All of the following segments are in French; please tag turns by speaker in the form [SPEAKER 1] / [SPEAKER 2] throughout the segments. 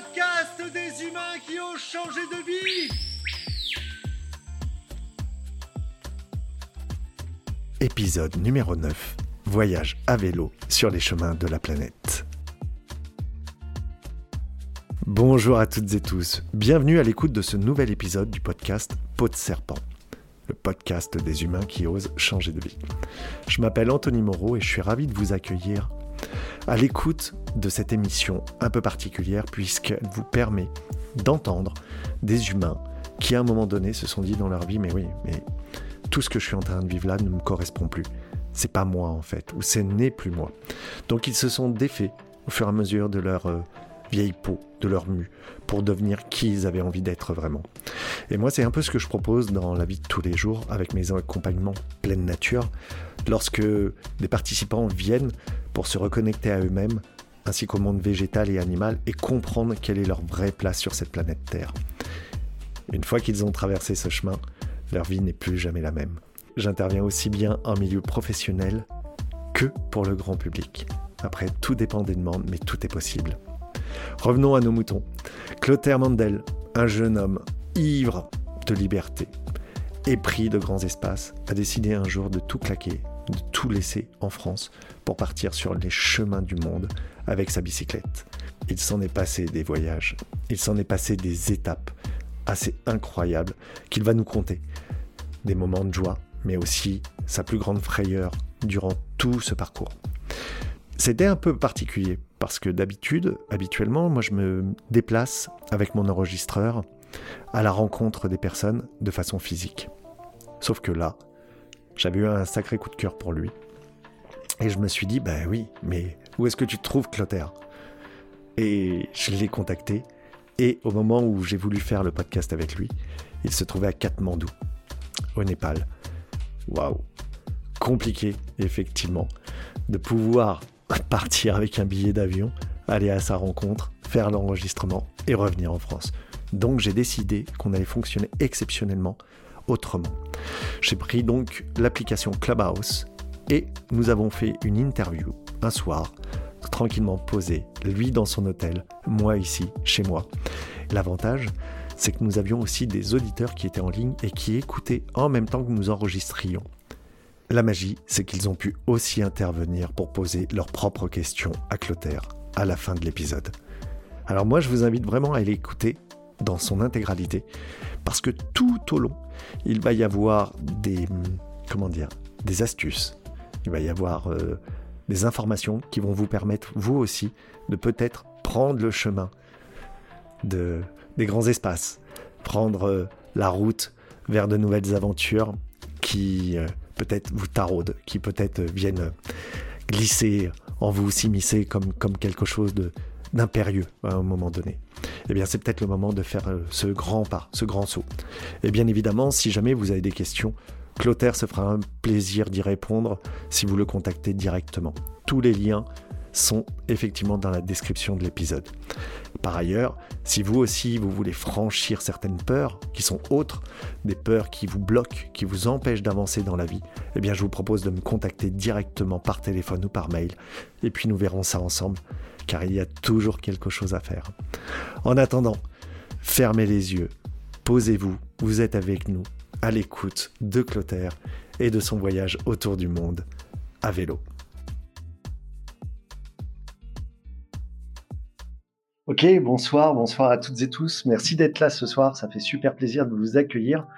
[SPEAKER 1] podcast des humains qui ont changé de vie.
[SPEAKER 2] Épisode numéro 9. Voyage à vélo sur les chemins de la planète. Bonjour à toutes et tous, bienvenue à l'écoute de ce nouvel épisode du podcast Peau de serpent, le podcast des humains qui osent changer de vie. Je m'appelle Anthony Moreau et je suis ravi de vous accueillir à l'écoute de cette émission un peu particulière puisqu'elle vous permet d'entendre des humains qui à un moment donné se sont dit dans leur vie mais oui, mais tout ce que je suis en train de vivre là ne me correspond plus. C'est pas moi en fait, ou ce n'est plus moi. Donc ils se sont défaits au fur et à mesure de leur euh, vieille peau, de leur mue, pour devenir qui ils avaient envie d'être vraiment. Et moi c'est un peu ce que je propose dans la vie de tous les jours avec mes accompagnements pleine nature, lorsque des participants viennent pour se reconnecter à eux-mêmes, ainsi qu'au monde végétal et animal, et comprendre quelle est leur vraie place sur cette planète Terre. Une fois qu'ils ont traversé ce chemin, leur vie n'est plus jamais la même. J'interviens aussi bien en milieu professionnel que pour le grand public. Après, tout dépend des demandes, mais tout est possible. Revenons à nos moutons. Clotaire Mandel, un jeune homme ivre de liberté, épris de grands espaces, a décidé un jour de tout claquer, de tout laisser en France pour partir sur les chemins du monde avec sa bicyclette. Il s'en est passé des voyages, il s'en est passé des étapes assez incroyables qu'il va nous conter. Des moments de joie, mais aussi sa plus grande frayeur durant tout ce parcours. C'était un peu particulier parce que d'habitude, habituellement, moi je me déplace avec mon enregistreur à la rencontre des personnes de façon physique. Sauf que là, j'avais eu un sacré coup de cœur pour lui. Et je me suis dit, ben oui, mais où est-ce que tu te trouves, Clotaire? Et je l'ai contacté. Et au moment où j'ai voulu faire le podcast avec lui, il se trouvait à Katmandou, au Népal. Waouh Compliqué, effectivement, de pouvoir partir avec un billet d'avion, aller à sa rencontre, faire l'enregistrement et revenir en France. Donc j'ai décidé qu'on allait fonctionner exceptionnellement autrement. J'ai pris donc l'application Clubhouse et nous avons fait une interview un soir, tranquillement posé, lui dans son hôtel, moi ici, chez moi. L'avantage, c'est que nous avions aussi des auditeurs qui étaient en ligne et qui écoutaient en même temps que nous enregistrions. La magie, c'est qu'ils ont pu aussi intervenir pour poser leurs propres questions à Clotaire à la fin de l'épisode. Alors moi, je vous invite vraiment à aller écouter dans son intégralité parce que tout au long, il va y avoir des comment dire, des astuces. Il va y avoir euh, des informations qui vont vous permettre vous aussi de peut-être prendre le chemin de des grands espaces, prendre euh, la route vers de nouvelles aventures qui euh, peut-être vous taraudent, qui peut-être viennent glisser en vous, s'immiscer comme, comme quelque chose de, d'impérieux à un moment donné. Eh bien, c'est peut-être le moment de faire euh, ce grand pas, ce grand saut. Et bien évidemment, si jamais vous avez des questions, Clotaire se fera un plaisir d'y répondre si vous le contactez directement. Tous les liens sont effectivement dans la description de l'épisode. Par ailleurs, si vous aussi vous voulez franchir certaines peurs qui sont autres, des peurs qui vous bloquent, qui vous empêchent d'avancer dans la vie, eh bien je vous propose de me contacter directement par téléphone ou par mail et puis nous verrons ça ensemble car il y a toujours quelque chose à faire. En attendant, fermez les yeux, posez-vous, vous êtes avec nous, à l'écoute de Clotaire et de son voyage autour du monde à vélo. Ok, bonsoir, bonsoir à toutes et tous. Merci d'être là ce soir. Ça fait super plaisir de vous accueillir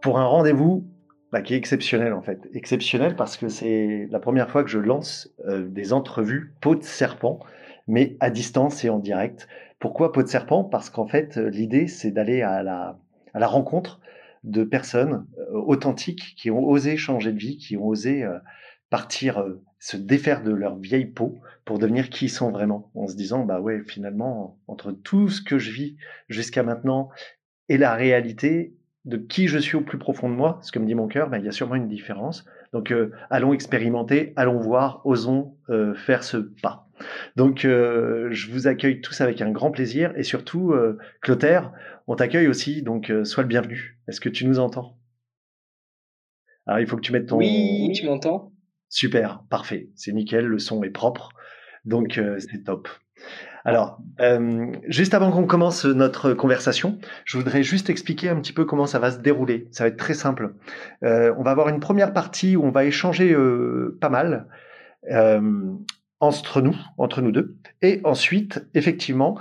[SPEAKER 2] pour un rendez-vous bah, qui est exceptionnel en fait. Exceptionnel parce que c'est la première fois que je lance euh, des entrevues peau de serpent mais à distance et en direct. Pourquoi peau de serpent? Parce qu'en fait, euh, l'idée, c'est d'aller à la, à la rencontre de personnes euh, authentiques qui ont osé changer de vie, qui ont osé partir, se défaire de leur vieille peau pour devenir qui ils sont vraiment, en se disant, bah ouais, finalement, entre tout ce que je vis jusqu'à maintenant et la réalité de qui je suis au plus profond de moi, ce que me dit mon cœur, bah, il y a sûrement une différence. Donc, allons expérimenter, allons voir, osons faire ce pas. Donc, euh, je vous accueille tous avec un grand plaisir et surtout, euh, Clotaire, on t'accueille aussi, donc euh, sois le bienvenu. Est-ce que tu nous entends? Alors, il faut que tu mettes ton.
[SPEAKER 3] Oui, tu m'entends?
[SPEAKER 2] Super, parfait, c'est nickel, le son est propre, donc c'est top. Alors, euh, juste avant qu'on commence notre conversation, je voudrais juste expliquer un petit peu comment ça va se dérouler. Ça va être très simple. Euh, on va avoir une première partie où on va échanger euh, pas mal entre nous, entre nous deux. Et ensuite, effectivement,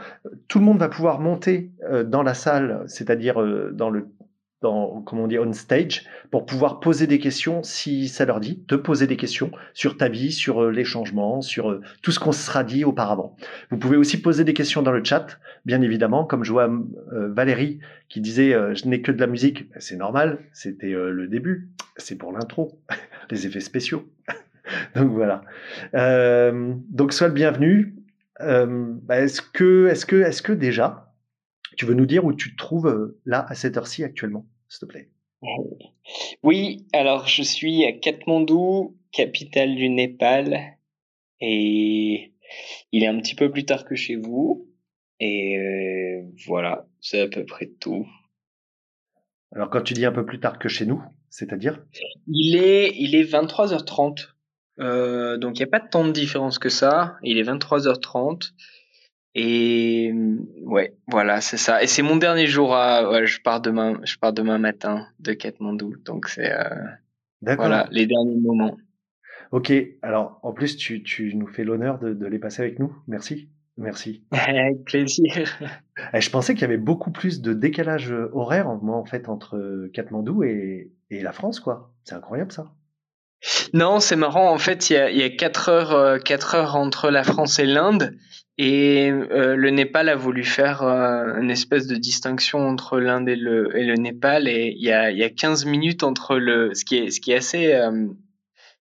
[SPEAKER 2] tout le monde va pouvoir monter dans la salle, c'est-à-dire dans le dans, comment on dit, on stage, pour pouvoir poser des questions si ça leur dit, te poser des questions sur ta vie, sur euh, les changements, sur euh, tout ce qu'on se sera dit auparavant. Vous pouvez aussi poser des questions dans le chat, bien évidemment, comme je vois euh, Valérie qui disait je n'ai que de la musique, ben, c'est normal, c'était le début, c'est pour l'intro, les effets spéciaux. donc voilà. donc sois le bienvenu. Ben, est-ce que, est-ce que, est-ce que déjà, tu veux nous dire où tu te trouves là à cette heure-ci actuellement? S'il te plaît
[SPEAKER 3] Oui, alors je suis à Katmandou, capitale du Népal, et il est un petit peu plus tard que chez vous. Et euh, voilà, c'est à peu près tout.
[SPEAKER 2] Alors quand tu dis un peu plus tard que chez nous, c'est-à-dire?
[SPEAKER 3] Il est il est 23h30. Euh, donc il n'y a pas tant de différence que ça. Il est 23h30. Et ouais, voilà, c'est ça. Et c'est mon dernier jour à. Ouais, je pars demain. Je pars demain matin de Katmandou. Donc c'est. Euh, voilà, les derniers moments.
[SPEAKER 2] Ok. Alors, en plus, tu, tu nous fais l'honneur de, de les passer avec nous. Merci. Merci.
[SPEAKER 3] Avec plaisir.
[SPEAKER 2] Eh, je pensais qu'il y avait beaucoup plus de décalage horaire, moi, en fait, entre Katmandou et, et la France, quoi. C'est incroyable, ça.
[SPEAKER 3] Non, c'est marrant. En fait, il y a, y a 4 heures, 4 euh, heures entre la France et l'Inde. Et euh, le Népal a voulu faire euh, une espèce de distinction entre l'Inde et le, et le Népal. Et il y a, y a 15 minutes entre le, ce qui est, ce qui est assez, euh,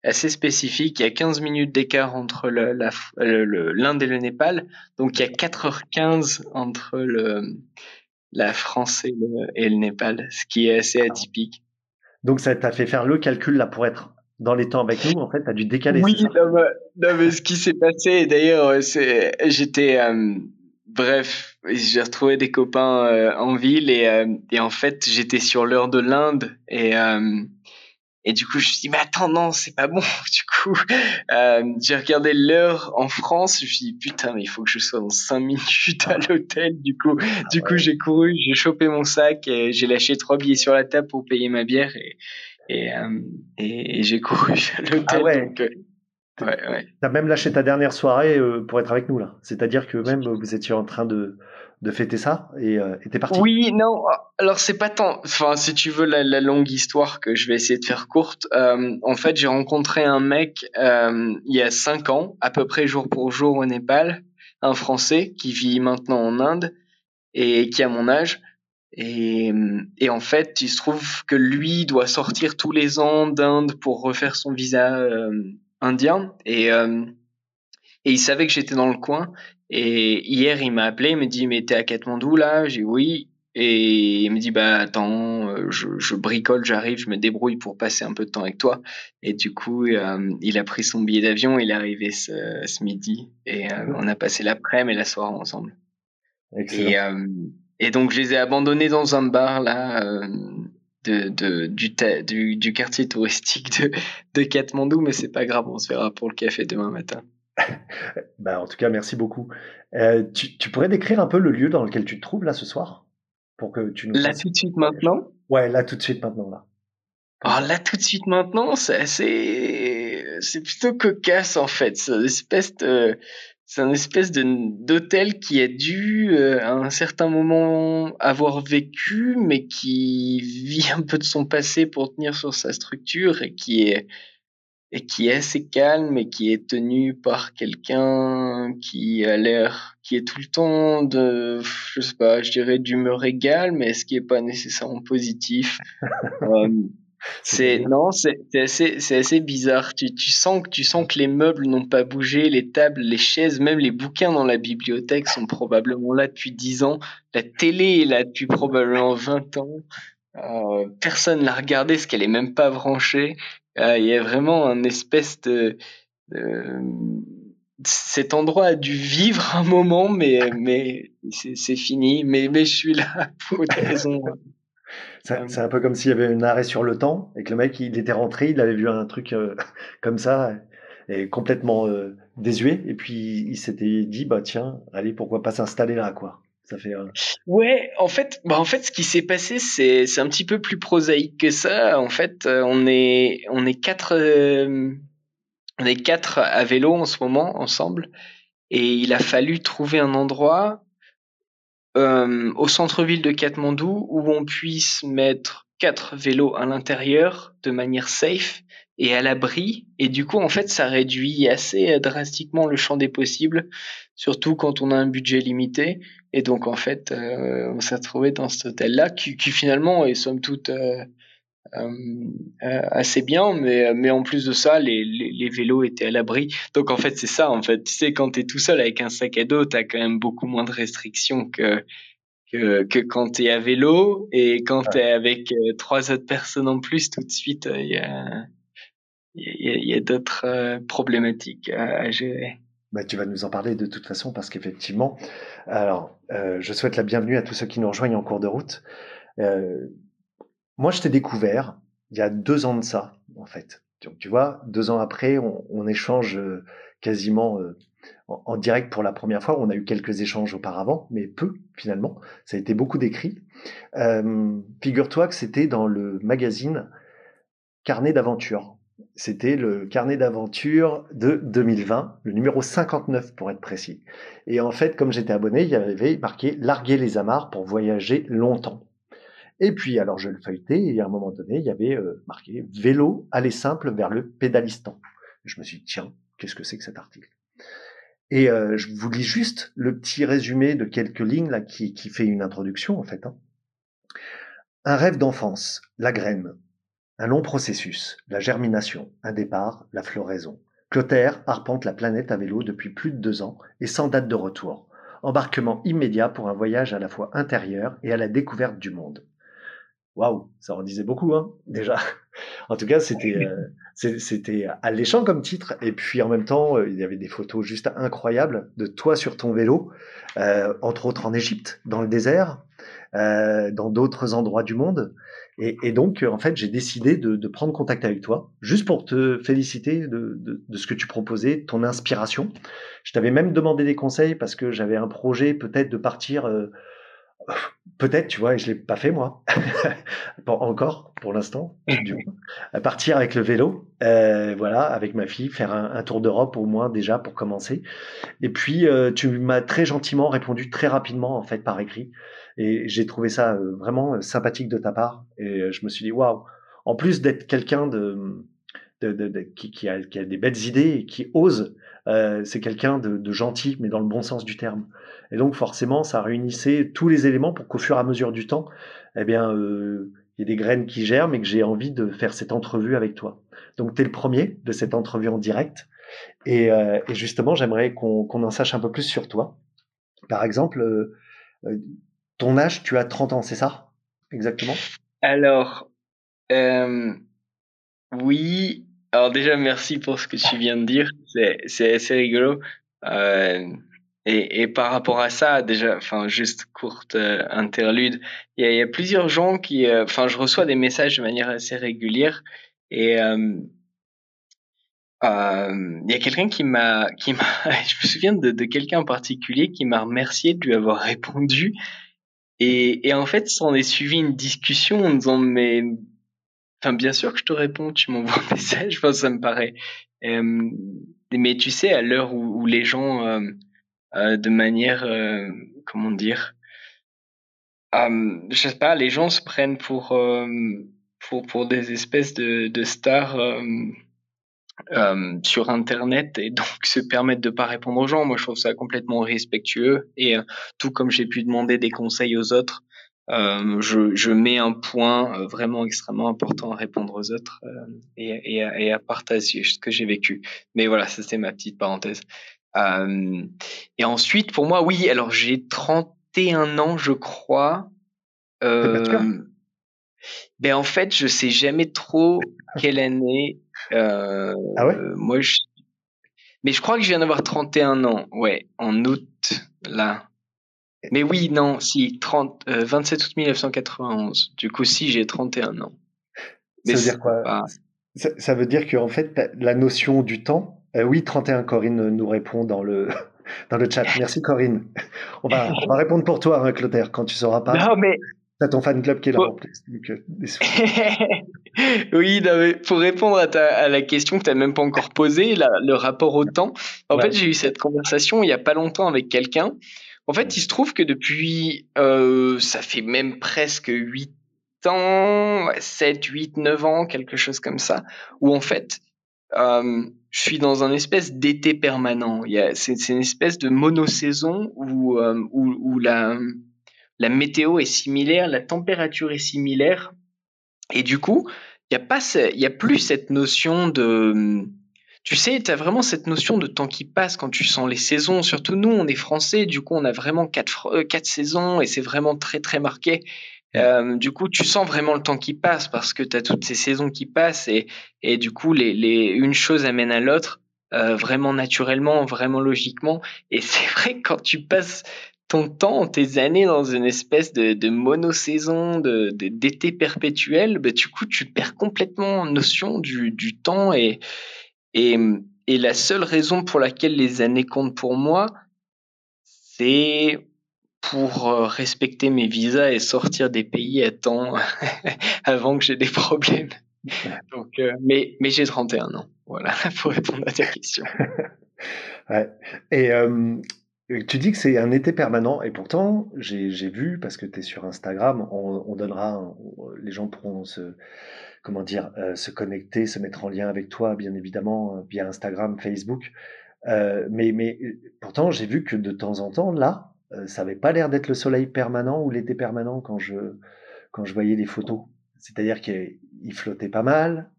[SPEAKER 3] assez spécifique. Il y a 15 minutes d'écart entre le, la, l'Inde et le Népal. Donc il y a 4h15 entre le, la France et le, et le Népal, ce qui est assez atypique.
[SPEAKER 2] Donc ça t'a fait faire le calcul là pour être dans les temps avec nous, en fait, tu as dû décaler.
[SPEAKER 3] Oui, non, mais, ce qui s'est passé, d'ailleurs, c'est, j'étais, euh, bref, j'ai retrouvé des copains euh, en ville et, euh, et en fait, j'étais sur l'heure de l'Inde et, et du coup, je me suis dit, mais attends, non, c'est pas bon. Du coup, j'ai regardé l'heure en France. Je me suis dit, putain, mais il faut que je sois dans 5 minutes à l'hôtel. Du coup, du coup, j'ai couru, j'ai chopé mon sac et j'ai lâché trois billets sur la table pour payer ma bière et, et, euh, et, j'ai couru à l'hôtel. Ah ouais. Donc, euh,
[SPEAKER 2] ouais, ouais. T'as même lâché ta dernière soirée euh, pour être avec nous là. C'est-à-dire que même vous étiez en train de, de fêter ça et euh, t'es parti.
[SPEAKER 3] Oui, non. Alors c'est pas tant. Enfin, si tu veux la, la, longue histoire que je vais essayer de faire courte. Euh, en fait, j'ai rencontré un mec euh, il y a cinq ans, à peu près jour pour jour au Népal, un Français qui vit maintenant en Inde et qui a mon âge. Et, et, en fait, il se trouve que lui doit sortir tous les ans d'Inde pour refaire son visa euh, indien. Et, euh, et il savait que j'étais dans le coin. Et hier, il m'a appelé, il me dit, mais t'es à Katmandou là? J'ai dit oui. Et il me dit, bah attends, euh, je, je bricole, j'arrive, je me débrouille pour passer un peu de temps avec toi. Et du coup, il a pris son billet d'avion, il est arrivé ce, ce midi. Et on a passé l'après-midi et la soirée ensemble. Excellent. Et, et donc, je les ai abandonnés dans un bar, là, euh, de, de, du, du, du, quartier touristique de, de Katmandou, mais c'est pas grave, on se verra pour le café demain matin.
[SPEAKER 2] bah, en tout cas, merci beaucoup. Euh, tu, tu, pourrais décrire un peu le lieu dans lequel tu te trouves, là, ce soir?
[SPEAKER 3] Pour que tu nous Là, tout de suite, maintenant?
[SPEAKER 2] Ouais, là, tout de suite, maintenant, là.
[SPEAKER 3] Alors là, tout de suite, maintenant, c'est assez... C'est plutôt cocasse, en fait. C'est une espèce de c'est un espèce d'hôtel qui a dû euh, à un certain moment avoir vécu, mais qui vit un peu de son passé pour tenir sur sa structure et qui est et qui est assez calme et qui est tenu par quelqu'un qui a l'air qui est tout le temps de je sais pas je dirais d'humeur égale mais ce qui est pas nécessairement positif. Euh, c'est non, c'est assez, c'est assez bizarre. Tu, tu sens que tu sens que les meubles n'ont pas bougé, les tables, les chaises, même les bouquins dans la bibliothèque sont probablement là depuis 10 ans. La télé est là depuis probablement 20 ans. Euh, personne l'a regardé, parce qu'elle est même pas branchée. Euh, il y a vraiment un espèce de, de cet endroit a dû vivre un moment, mais mais c'est fini. Mais mais je suis là pour des raisons
[SPEAKER 2] c'est un peu comme s'il y avait un arrêt sur le temps et que le mec, il était rentré, il avait vu un truc euh, comme ça. et complètement désuet. Et puis il s'était dit, bah tiens, allez, pourquoi pas s'installer là, quoi. Ça fait.
[SPEAKER 3] Ouais, en fait, bah en fait, ce qui s'est passé, c'est c'est un petit peu plus prosaïque que ça. En fait, on est on est quatre on est quatre à vélo en ce moment ensemble, et il a fallu trouver un endroit euh, au centre-ville de Katmandou où on puisse mettre quatre vélos à l'intérieur de manière safe et à l'abri. Et du coup, en fait, ça réduit assez euh, drastiquement le champ des possibles, surtout quand on a un budget limité. Et donc, en fait, euh, on s'est trouvé dans cet hôtel-là qui, qui, finalement est somme toute euh, assez bien, mais, mais en plus de ça, les, les, les vélos étaient à l'abri. Donc, en fait, c'est ça, en fait. Tu sais, quand tu es tout seul avec un sac à dos, tu as quand même beaucoup moins de restrictions que, que, que quand tu es à vélo. Et quand tu es avec trois autres personnes en plus, tout de suite, il y a il y a, d'autres euh, problématiques à, gérer.
[SPEAKER 2] Bah, tu vas nous en parler de toute façon parce qu'effectivement, alors euh, je souhaite la bienvenue à tous ceux qui nous rejoignent en cours de route. Euh, moi, je t'ai découvert il y a deux ans de ça, en fait. Donc, tu vois, deux ans après, on, échange quasiment en, en, direct pour la première fois. On a eu quelques échanges auparavant, mais peu finalement. Ça a été beaucoup d'écrits. Figure-toi que c'était dans le magazine Carnet d'aventure c'était le carnet d'aventure de 2020, le numéro 59 pour être précis. Et en fait, comme j'étais abonné, il y avait marqué Larguer les amarres pour voyager longtemps. Et puis, alors je le feuilletais, et à un moment donné, il y avait euh, marqué Vélo, aller simple vers le pédalistan. Je me suis dit, tiens, qu'est-ce que c'est que cet article? Et euh, je vous lis juste le petit résumé de quelques lignes là qui, fait une introduction en fait. Hein. Un rêve d'enfance, la graine, un long processus, la germination, un départ, la floraison. Clotaire arpente la planète à vélo depuis plus de deux ans et sans date de retour. Embarquement immédiat pour un voyage à la fois intérieur et à la découverte du monde. Waouh, ça en disait beaucoup, hein, déjà. En tout cas, c'était euh, c'était alléchant comme titre. Et puis en même temps, euh, il y avait des photos juste incroyables de toi sur ton vélo, euh, entre autres en Égypte, dans le désert, dans d'autres endroits du monde. Et, donc, en fait, j'ai décidé de, prendre contact avec toi, juste pour te féliciter de, ce que tu proposais, ton inspiration. Je t'avais même demandé des conseils parce que j'avais un projet peut-être de partir, peut-être, tu vois, et je l'ai pas fait moi, encore pour l'instant, à partir avec le vélo, euh, voilà, avec ma fille, faire un, tour d'Europe au moins déjà pour commencer. Et puis, euh, tu m'as très gentiment répondu très rapidement en fait par écrit. Et j'ai trouvé ça euh, vraiment sympathique de ta part. Et je me suis dit, waouh, en plus d'être quelqu'un de, de, de, qui, qui, a, des belles idées et qui ose, euh, c'est quelqu'un de, gentil, mais dans le bon sens du terme. Et donc forcément, ça réunissait tous les éléments pour qu'au fur et à mesure du temps, eh bien, euh, il y ait des graines qui germent et que j'ai envie de faire cette entrevue avec toi. Donc tu es le premier de cette entrevue en direct. Et, euh, et justement, j'aimerais qu'on qu en sache un peu plus sur toi. Par exemple, ton âge, tu as 30 ans, c'est ça? Exactement
[SPEAKER 3] Alors, euh, oui. Alors déjà, merci pour ce que tu viens de dire. C'est assez rigolo. Euh, et, et, par rapport à ça, déjà, enfin, juste courte euh, interlude, il y, a, plusieurs gens qui, euh, enfin, je reçois des messages de manière assez régulière et il y a quelqu'un qui m'a, qui m'a, je me souviens de, de quelqu'un en particulier qui m'a remercié de lui avoir répondu et, et en fait, s'en est suivi une discussion en disant mais, enfin bien sûr que je te réponds, tu m'envoies un message, enfin ça me paraît. Mais tu sais, à l'heure où, les gens, euh, de manière, euh, comment dire, je sais pas, les gens se prennent pour pour des espèces de, de stars sur Internet et donc se permettre de pas répondre aux gens. Moi, je trouve ça complètement respectueux et euh, tout comme j'ai pu demander des conseils aux autres, euh, je, je, mets un point euh, vraiment extrêmement important à répondre aux autres euh, et, et, à, et, à, partager ce que j'ai vécu. Mais voilà, c'était ma petite parenthèse. et ensuite, pour moi, oui, alors j'ai 31 ans, je crois. Ben en fait, je sais jamais trop quelle année.
[SPEAKER 2] Ah ouais?
[SPEAKER 3] Moi, je... mais je crois que je viens d'avoir 31 ans. Ouais, en août là. Mais oui, non, si 30, euh, 27 août 1991. Du coup, si j'ai 31 ans.
[SPEAKER 2] Mais ça veut dire quoi? pas... ça, ça, veut dire qu'en fait, la notion du temps, oui, 31, Corinne nous répond dans le, dans le chat. Merci Corinne. On va, on va répondre pour toi, hein, Clotaire, quand tu sauras pas.
[SPEAKER 3] Non, mais
[SPEAKER 2] T'as ton fan club qui est là en plus.
[SPEAKER 3] Euh, oui, pour répondre à, ta, à, la question que tu n'as même pas encore posée, le rapport au temps. En fait, j'ai eu cette conversation il n'y a pas longtemps avec quelqu'un. En fait, il se trouve que depuis, euh, ça fait même presque 8 ans, 7, 8, 9 ans, quelque chose comme ça, où en fait, euh, je suis dans un espèce d'été permanent. C'est une espèce de monosaison où, euh, où, où la la météo est similaire, la température est similaire, et du coup, il n'y a a plus cette notion de, tu sais, tu as vraiment cette notion de temps qui passe quand tu sens les saisons. Surtout nous, on est français, du coup, on a vraiment quatre, euh, quatre saisons et c'est vraiment très très marqué. Euh, du coup, tu sens vraiment le temps qui passe parce que tu as toutes ces saisons qui passent et, et du coup, les, les, une chose amène à l'autre. Euh, vraiment naturellement, vraiment logiquement. Et c'est vrai que quand tu passes ton temps, tes années dans une espèce de, de monosaison, de, d'été perpétuel, bah, du coup, tu perds complètement notion du, du temps et, et, et la seule raison pour laquelle les années comptent pour moi, c'est pour euh, respecter mes visas et sortir des pays à temps avant que j'ai des problèmes. Donc, euh, mais, mais j'ai 31 ans. Voilà, pour répondre à ta question.
[SPEAKER 2] ouais. Et euh, tu dis que c'est un été permanent, et pourtant, j'ai vu, parce que tu es sur Instagram, on, donnera, les gens pourront se, comment dire, euh, se connecter, se mettre en lien avec toi, bien évidemment, euh, via Instagram, Facebook. Euh, mais, mais pourtant, j'ai vu que de temps en temps, là, ça n'avait pas l'air d'être le soleil permanent ou l'été permanent quand je, quand je voyais les photos. C'est-à-dire qu'il flottait pas mal,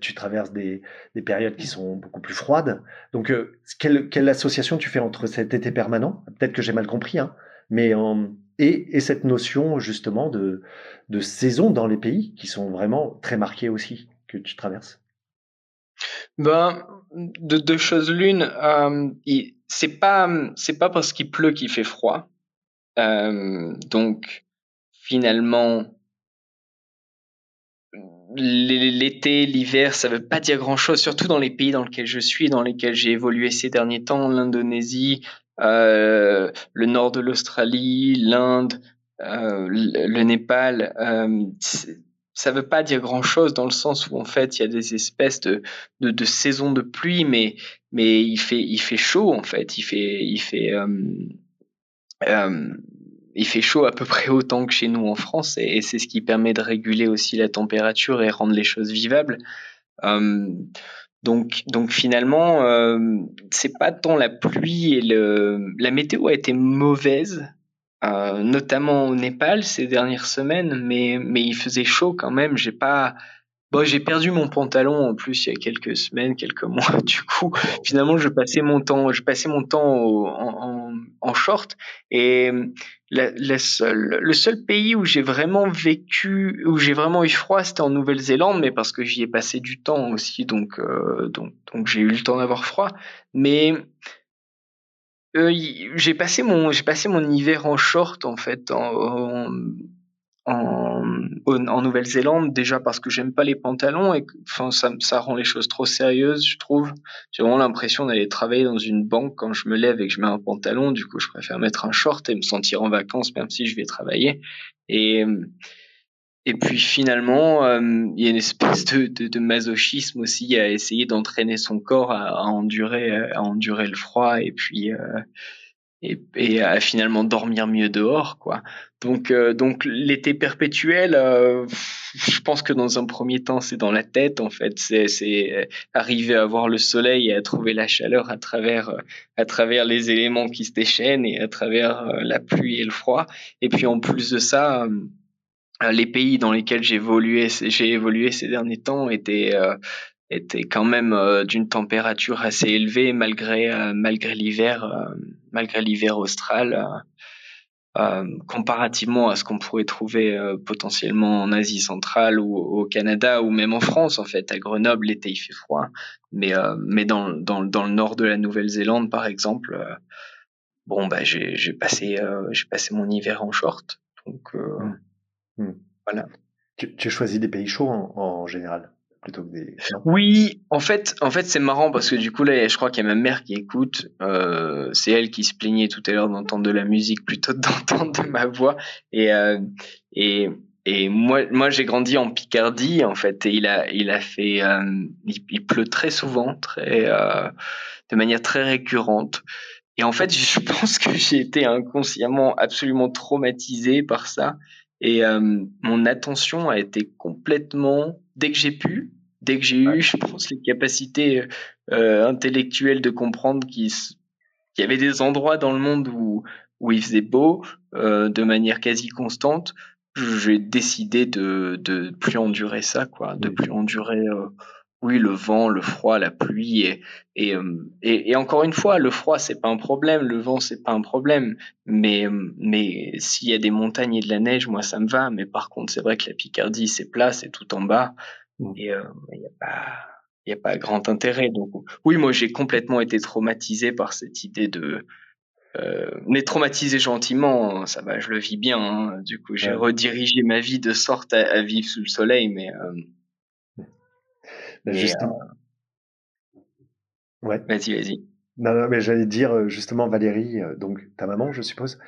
[SPEAKER 2] tu traverses des, des, périodes qui sont beaucoup plus froides. Donc, quelle, quelle, association tu fais entre cet été permanent? Peut-être que j'ai mal compris, hein, mais et, et, cette notion justement de, saison dans les pays qui sont vraiment très marqués aussi que tu traverses?
[SPEAKER 3] Ben, de deux choses l'une, euh, c'est pas c'est pas parce qu'il pleut qu'il fait froid. Euh, donc finalement, l'été, l'hiver, ça veut pas dire grand chose, surtout dans les pays dans lesquels je suis, dans lesquels j'ai évolué ces derniers temps, l'Indonésie, le nord de l'Australie, l'Inde, euh, le, Népal. Euh, ça veut pas dire grand chose dans le sens où en fait il y a des espèces de, de, de saisons de pluie, mais mais il fait il fait chaud en fait, il fait il fait euh, euh il fait chaud à peu près autant que chez nous en France et, c'est ce qui permet de réguler aussi la température et rendre les choses vivables. Euh, donc, donc finalement, euh, c'est pas tant la pluie et le, la météo a été mauvaise, euh, notamment au Népal ces dernières semaines, mais mais il faisait chaud quand même. J'ai pas Bon, j'ai perdu mon pantalon en plus il y a quelques semaines, quelques mois. Du coup, finalement, je passais mon temps, je passais mon temps en, en, en, short. Et la, la seule, le seul pays où j'ai vraiment vécu, où j'ai vraiment eu froid, c'était en Nouvelle-Zélande, mais parce que j'y ai passé du temps aussi, donc euh, donc donc j'ai eu le temps d'avoir froid. Mais euh, j'ai passé mon j'ai passé mon hiver en short en fait en, en, en Nouvelle-Zélande déjà parce que j'aime pas les pantalons et enfin ça, rend les choses trop sérieuses je trouve. J'ai vraiment l'impression d'aller travailler dans une banque quand je me lève et que je mets un pantalon. Du coup je préfère mettre un short et me sentir en vacances même si je vais travailler. Et et puis finalement euh, il y a une espèce de, de, masochisme aussi à essayer d'entraîner son corps à, endurer à endurer le froid et puis euh, et, à finalement dormir mieux dehors quoi. Donc euh, donc l'été perpétuel euh, je pense que dans un premier temps c'est dans la tête en fait. C'est c'est arriver à voir le soleil et à trouver la chaleur à travers à travers les éléments qui se déchaînent et à travers euh, la pluie et le froid. Et puis en plus de ça les pays dans lesquels j'ai j'ai évolué ces derniers temps étaient était quand même euh, d'une température assez élevée malgré euh, malgré l'hiver euh, malgré l'hiver austral comparativement à ce qu'on pourrait trouver potentiellement en Asie centrale ou au Canada ou même en France en fait. À Grenoble l'été il fait froid. Mais mais dans, dans dans le nord de la Nouvelle-Zélande par exemple bon bah j'ai j'ai passé j'ai passé mon hiver en short. Donc mmh. Mmh. voilà.
[SPEAKER 2] Tu, tu choisis des pays chauds en, en général?
[SPEAKER 3] Oui, en fait, en fait, c'est marrant parce que du coup là, je crois qu'il y a ma mère qui écoute. Euh, c'est elle qui se plaignait tout à l'heure d'entendre de la musique plutôt que d'entendre de ma voix. Et euh, et et moi, moi, j'ai grandi en Picardie en fait, et il a, il a fait, euh, il, pleut très souvent, très, de manière très récurrente. Et en fait, je pense que j'ai été inconsciemment absolument traumatisé par ça. Et mon attention a été complètement, dès que j'ai pu, dès que j'ai eu, je pense, les capacités euh, intellectuelles de comprendre qu'il y avait des endroits dans le monde où, où il faisait beau euh, de manière quasi constante, j'ai décidé de de plus endurer ça, quoi, de plus endurer euh, oui, le vent, le froid, la pluie et et, et, et encore une fois, le froid c'est pas un problème, le vent c'est pas un problème, mais mais s'il y a des montagnes et de la neige, moi ça me va. Mais par contre, c'est vrai que la Picardie c'est plat, c'est tout en bas. Et euh, il y a pas il a pas grand intérêt. Donc oui, moi j'ai complètement été traumatisé par cette idée de euh, mais traumatisé gentiment, ça va, je le vis bien. Hein. Du coup, j'ai redirigé ma vie de sorte à, vivre sous le soleil, mais euh,
[SPEAKER 2] justement.
[SPEAKER 3] Ouais. Vas-y, vas-y.
[SPEAKER 2] Non, non, mais j'allais dire euh, justement Valérie, euh, donc ta maman, je suppose,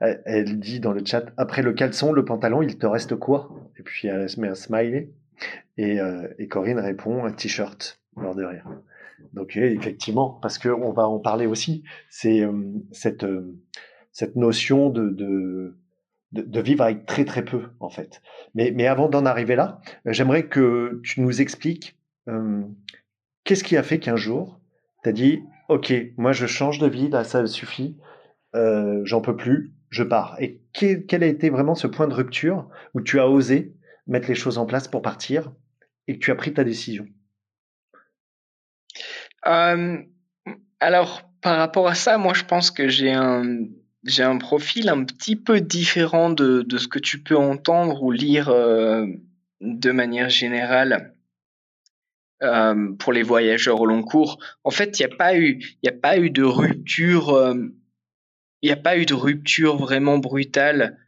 [SPEAKER 2] elle, dit dans le chat après le caleçon, le pantalon, il te reste quoi? Et puis elle se met un smiley et, euh, et Corinne répond un t-shirt, mort de rire. Donc effectivement, parce que on va en parler aussi, c'est cette cette notion de, de de, vivre avec très très peu en fait. Mais, mais avant d'en arriver là, j'aimerais que tu nous expliques euh, qu'est-ce qui a fait qu'un jour, tu as dit, OK, moi je change de vie, là ça suffit, euh, j'en peux plus, je pars. Et quel, a été vraiment ce point de rupture où tu as osé mettre les choses en place pour partir et que tu as pris ta décision
[SPEAKER 3] euh, Alors, par rapport à ça, moi je pense que j'ai un, j'ai un profil un petit peu différent de, de ce que tu peux entendre ou lire de manière générale euh, pour les voyageurs au long cours. En fait, il n'y a pas eu, il a pas eu de rupture, euh, il n'y a pas eu de rupture vraiment brutale.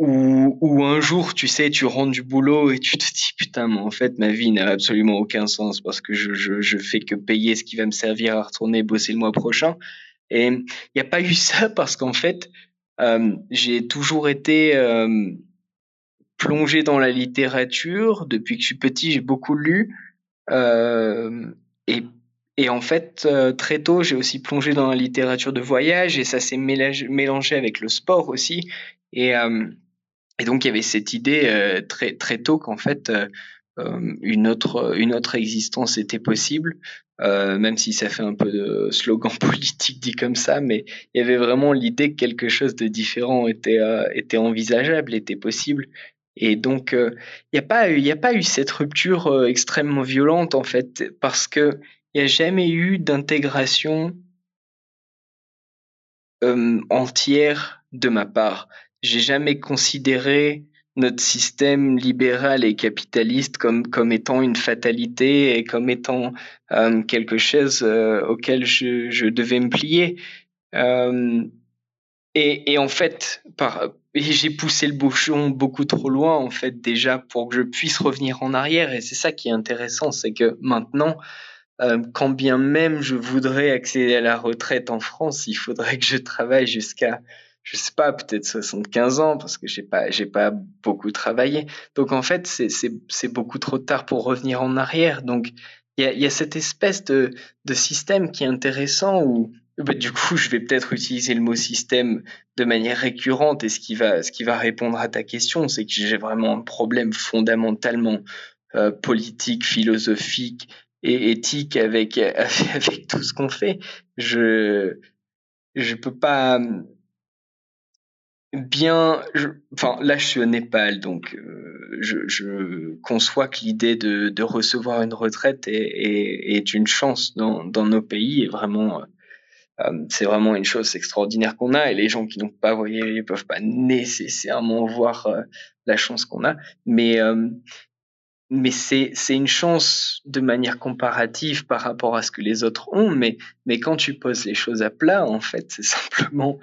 [SPEAKER 3] Euh, où, un jour, tu sais, tu rentres du boulot et tu te dis putain, mais en fait, ma vie n'a absolument aucun sens parce que je, je, je fais que payer ce qui va me servir à retourner bosser le mois prochain. Et il n'y a pas eu ça parce qu'en fait, euh, j'ai toujours été euh, plongé dans la littérature. Depuis que je suis petit, j'ai beaucoup lu. Euh, et, et, en fait, euh, très tôt, j'ai aussi plongé dans la littérature de voyage et ça s'est mélangé avec le sport aussi. Et, et donc, il y avait cette idée euh, très, très tôt qu'en fait, une, autre, une autre existence était possible. Euh, même si ça fait un peu de slogan politique dit comme ça, mais il y avait vraiment l'idée que quelque chose de différent était, euh, était envisageable, était possible. Et donc, euh, il n'y a, pas, a pas eu cette rupture euh, extrêmement violente, en fait, parce qu'il n'y a jamais eu d'intégration entière de ma part. J'ai jamais considéré notre système libéral et capitaliste comme comme étant une fatalité et comme étant euh, quelque chose euh, auquel je, je, devais me plier. Euh, et, et, en fait, par, j'ai poussé le bouchon beaucoup trop loin en fait déjà pour que je puisse revenir en arrière. Et c'est ça qui est intéressant, c'est que maintenant, euh, quand bien même je voudrais accéder à la retraite en France, il faudrait que je travaille jusqu'à je sais pas, peut-être 75 ans parce que j'ai pas, j'ai pas beaucoup travaillé. Donc en fait, c'est, c'est, beaucoup trop tard pour revenir en arrière. Donc il y a, y a cette espèce de, de système qui est intéressant où bah, du coup, je vais peut-être utiliser le mot système de manière récurrente et ce qui va, ce qui va répondre à ta question, c'est que j'ai vraiment un problème fondamentalement euh, politique, philosophique et éthique avec, avec tout ce qu'on fait. Je, je peux pas, bien, enfin là je suis au Népal, donc euh, je, je, conçois que l'idée de, de, recevoir une retraite est, est, est une chance dans, dans, nos pays et vraiment, euh, euh, c'est vraiment une chose extraordinaire qu'on a et les gens qui n'ont pas voyagé peuvent pas nécessairement voir la chance qu'on a, mais mais c'est c'est une chance de manière comparative par rapport à ce que les autres ont, mais mais quand tu poses les choses à plat, en fait, c'est simplement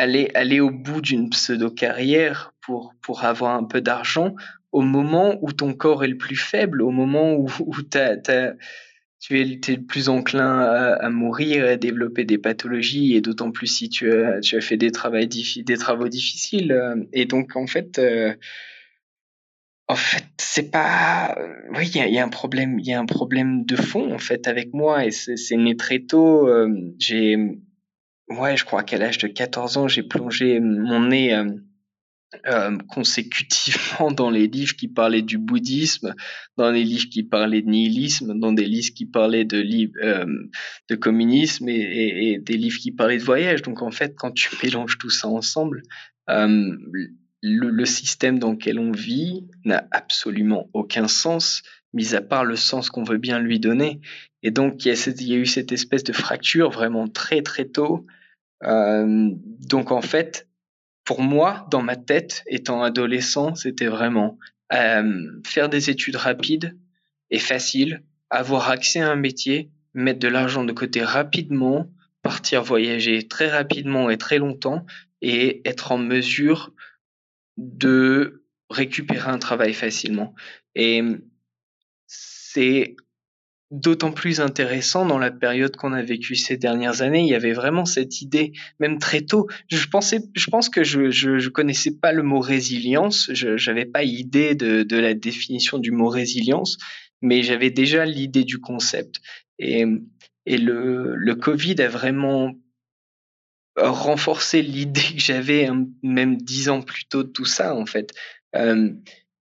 [SPEAKER 3] aller, aller au bout d'une pseudo-carrière pour, pour avoir un peu d'argent au moment où ton corps est le plus faible, au moment où, où tu es, le plus enclin à, mourir, à développer des pathologies, et d'autant plus si tu as, tu as fait des, travaux, des travaux difficiles. Et donc, en fait, euh, en fait, c'est pas. Oui, il y, a, un problème. Il y a un problème de fond en fait avec moi, et c'est né très tôt. Euh, j'ai, ouais, je crois qu'à l'âge de 14 ans, j'ai plongé mon nez. Euh, euh, consécutivement dans les livres qui parlaient du bouddhisme, dans les livres qui parlaient de nihilisme, dans des livres qui parlaient de, euh, de communisme et, des livres qui parlaient de voyage. Donc en fait, quand tu mélanges tout ça ensemble, euh, le, système dans lequel on vit n'a absolument aucun sens, mis à part le sens qu'on veut bien lui donner. Et donc il y a eu cette espèce de fracture vraiment très très tôt. Euh, donc en fait, pour moi, dans ma tête, étant adolescent, c'était vraiment euh, faire des études rapides et faciles, avoir accès à un métier, mettre de l'argent de côté rapidement, partir voyager très rapidement et très longtemps et être en mesure de récupérer un travail facilement. Et c'est d'autant plus intéressant dans la période qu'on a vécue ces dernières années. Il y avait vraiment cette idée, même très tôt. Je pensais, je pense que je, je, je connaissais pas le mot résilience. Je n'avais pas idée de, de la définition du mot résilience, mais j'avais déjà l'idée du concept. Et, et le, le Covid a vraiment renforcé l'idée que j'avais même dix ans plus tôt de tout ça, en fait. Euh,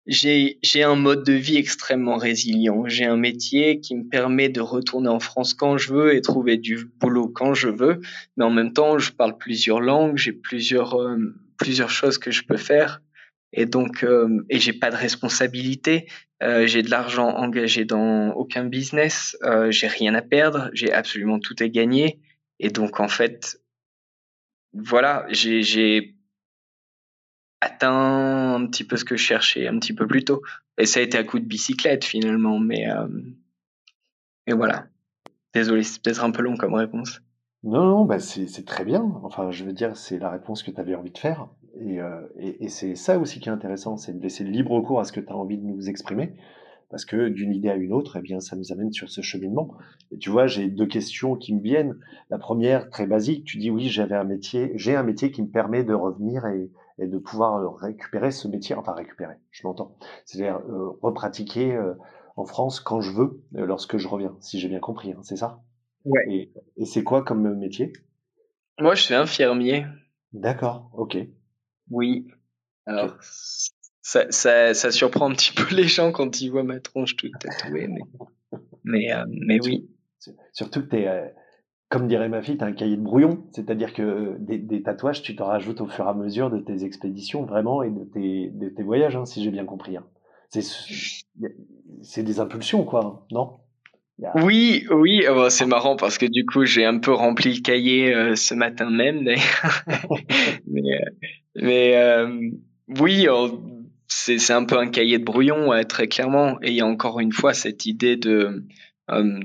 [SPEAKER 3] j'ai un mode de vie extrêmement résilient. J'ai un métier qui me permet de retourner en France quand je veux et trouver du boulot quand je veux. Mais en même temps, je parle plusieurs langues, j'ai plusieurs euh, plusieurs choses que je peux faire. Et donc, euh, et j'ai pas de responsabilité. Euh, j'ai de l'argent engagé dans aucun business. Euh, j'ai rien à perdre. J'ai absolument tout à gagner. Et donc, en fait, voilà, j'ai atteint un petit peu ce que je cherchais un petit peu plus tôt. Et ça a été à coup de bicyclette finalement, mais, euh, mais voilà. Désolé, c'est peut-être un peu long comme réponse.
[SPEAKER 2] Non, non, bah c'est très bien. Enfin, je veux dire, c'est la réponse que tu avais envie de faire. Et, euh, et, et c'est ça aussi qui est intéressant, c'est de laisser libre cours à ce que tu as envie de nous exprimer. Parce que d'une idée à une autre, eh bien, ça nous amène sur ce cheminement. Et tu vois, j'ai deux questions qui me viennent. La première, très basique, tu dis oui, j'avais un métier, j'ai un métier qui me permet de revenir et, et de pouvoir récupérer ce métier, enfin récupérer, je m'entends, c'est-à-dire euh, repratiquer euh, en France quand je veux, euh, lorsque je reviens, si j'ai bien compris, hein, c'est ça?
[SPEAKER 3] Ouais.
[SPEAKER 2] Et, et c'est quoi comme métier?
[SPEAKER 3] Moi, je suis infirmier.
[SPEAKER 2] D'accord, ok.
[SPEAKER 3] Oui. Alors, okay. ça, ça, ça, surprend un petit peu les gens quand ils voient ma tronche toute tatouée, mais, mais, euh, mais oui.
[SPEAKER 2] Surtout que tu es comme dirait ma fille, tu as un cahier de brouillon, c'est-à-dire que des, des, tatouages, tu t'en rajoutes au fur et à mesure de tes expéditions, vraiment, et de tes, de tes voyages, hein, si j'ai bien compris. Hein. C'est des impulsions, quoi, non?
[SPEAKER 3] A... Oui, oui, oh, c'est marrant parce que du coup, j'ai un peu rempli le cahier euh, ce matin même, mais, euh, mais euh, oui, oh, c'est un peu un cahier de brouillon, très clairement, et il y a encore une fois cette idée de euh,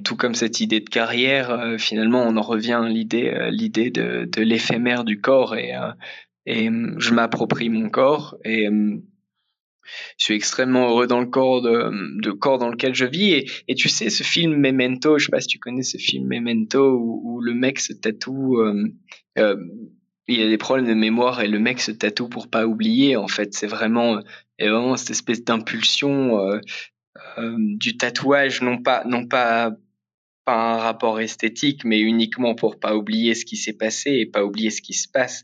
[SPEAKER 3] tout comme cette idée de carrière, euh, finalement, on en revient à l'idée, euh, l'idée de, l'éphémère du corps et, et je m'approprie mon corps et je suis extrêmement heureux dans le corps de, corps dans lequel je vis et, tu sais ce film Memento, je sais pas si tu connais ce film Memento où, le mec se tatoue. Euh, il a des problèmes de mémoire et le mec se tatoue pour pas oublier. En fait, c'est vraiment, vraiment cette espèce d'impulsion euh, euh, du tatouage, non pas, non pas, pas un rapport esthétique, mais uniquement pour pas oublier ce qui s'est passé et pas oublier ce qui se passe.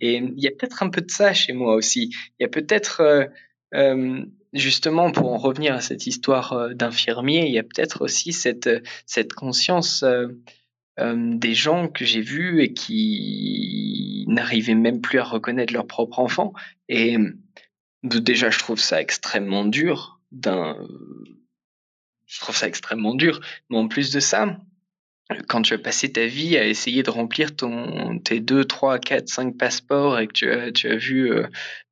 [SPEAKER 3] Et mmh. il y a peut-être un peu de ça chez moi aussi. Il y a peut-être euh, euh, justement pour en revenir à cette histoire euh, d'infirmier, il y a peut-être aussi cette cette conscience euh, des gens que j'ai vus et qui n'arrivaient même plus à reconnaître leur propre enfant. Et déjà, je trouve ça extrêmement dur d'un je trouve ça extrêmement dur. Mais en plus de ça quand tu as passé ta vie à essayer de remplir ton tes 2 3 4 5 passeports et que tu as vu euh,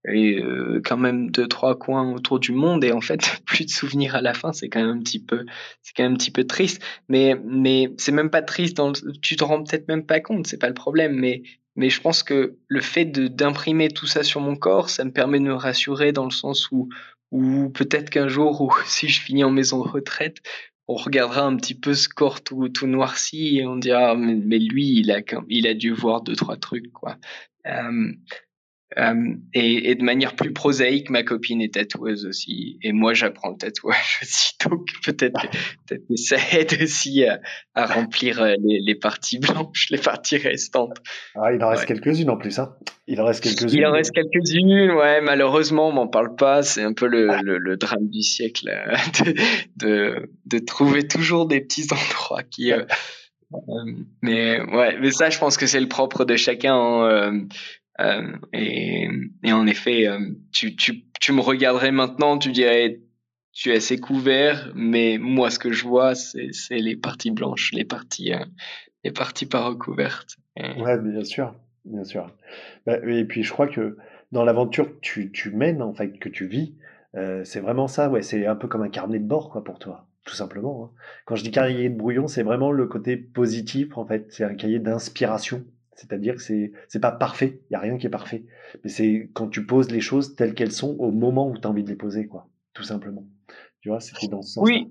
[SPEAKER 3] euh, quand même deux trois coins autour du monde et en fait plus de souvenirs à la fin c'est quand même un petit peu c'est petit peu triste. Mais mais c'est même pas triste dans le, tu te rends peut-être même pas compte c'est pas le problème. Mais mais je pense que le fait d'imprimer tout ça sur mon corps, ça me permet de me rassurer dans le sens où, où peut-être qu'un jour, ou si je finis en maison de retraite, on regardera un petit peu ce corps tout, tout noirci et on dira mais, lui il a il a dû voir deux trois trucs quoi. Euh, euh, et, et, de manière plus prosaïque, ma copine est tatoueuse aussi, et moi j'apprends le tatouage aussi, donc peut-être que, peut que ça aide aussi à, à remplir euh, les, les, parties blanches, les parties restantes.
[SPEAKER 2] Ah, il en reste quelques-unes en plus, hein. Il en reste quelques-unes.
[SPEAKER 3] Il en reste quelques-unes, ouais. Malheureusement, on m'en parle pas. C'est un peu le, le, le, drame du siècle euh, de, de, de, trouver toujours des petits endroits qui. Euh, mais ouais, mais ça, je pense que c'est le propre de chacun. Hein, et, et, en effet, euh, tu, me regarderais maintenant, tu dirais tu es assez couvert, mais moi, ce que je vois, c'est les parties blanches, les parties, euh, les parties pas recouvertes.
[SPEAKER 2] Ouais, bien sûr, bien sûr. Bah, et puis, je crois que dans l'aventure que tu, mènes, en fait, que tu vis, euh, c'est vraiment ça, ouais, c'est un peu comme un carnet de bord, quoi, pour toi, tout simplement. Hein. Quand je dis cahier de brouillon, c'est vraiment le côté positif, en fait, c'est un cahier d'inspiration c'est-à-dire que c'est c'est pas parfait, il y a rien qui est parfait, mais c'est quand tu poses les choses telles qu'elles sont au moment où tu as envie de les poser quoi, tout simplement. Tu vois, c'était dans ce sens.
[SPEAKER 3] Oui.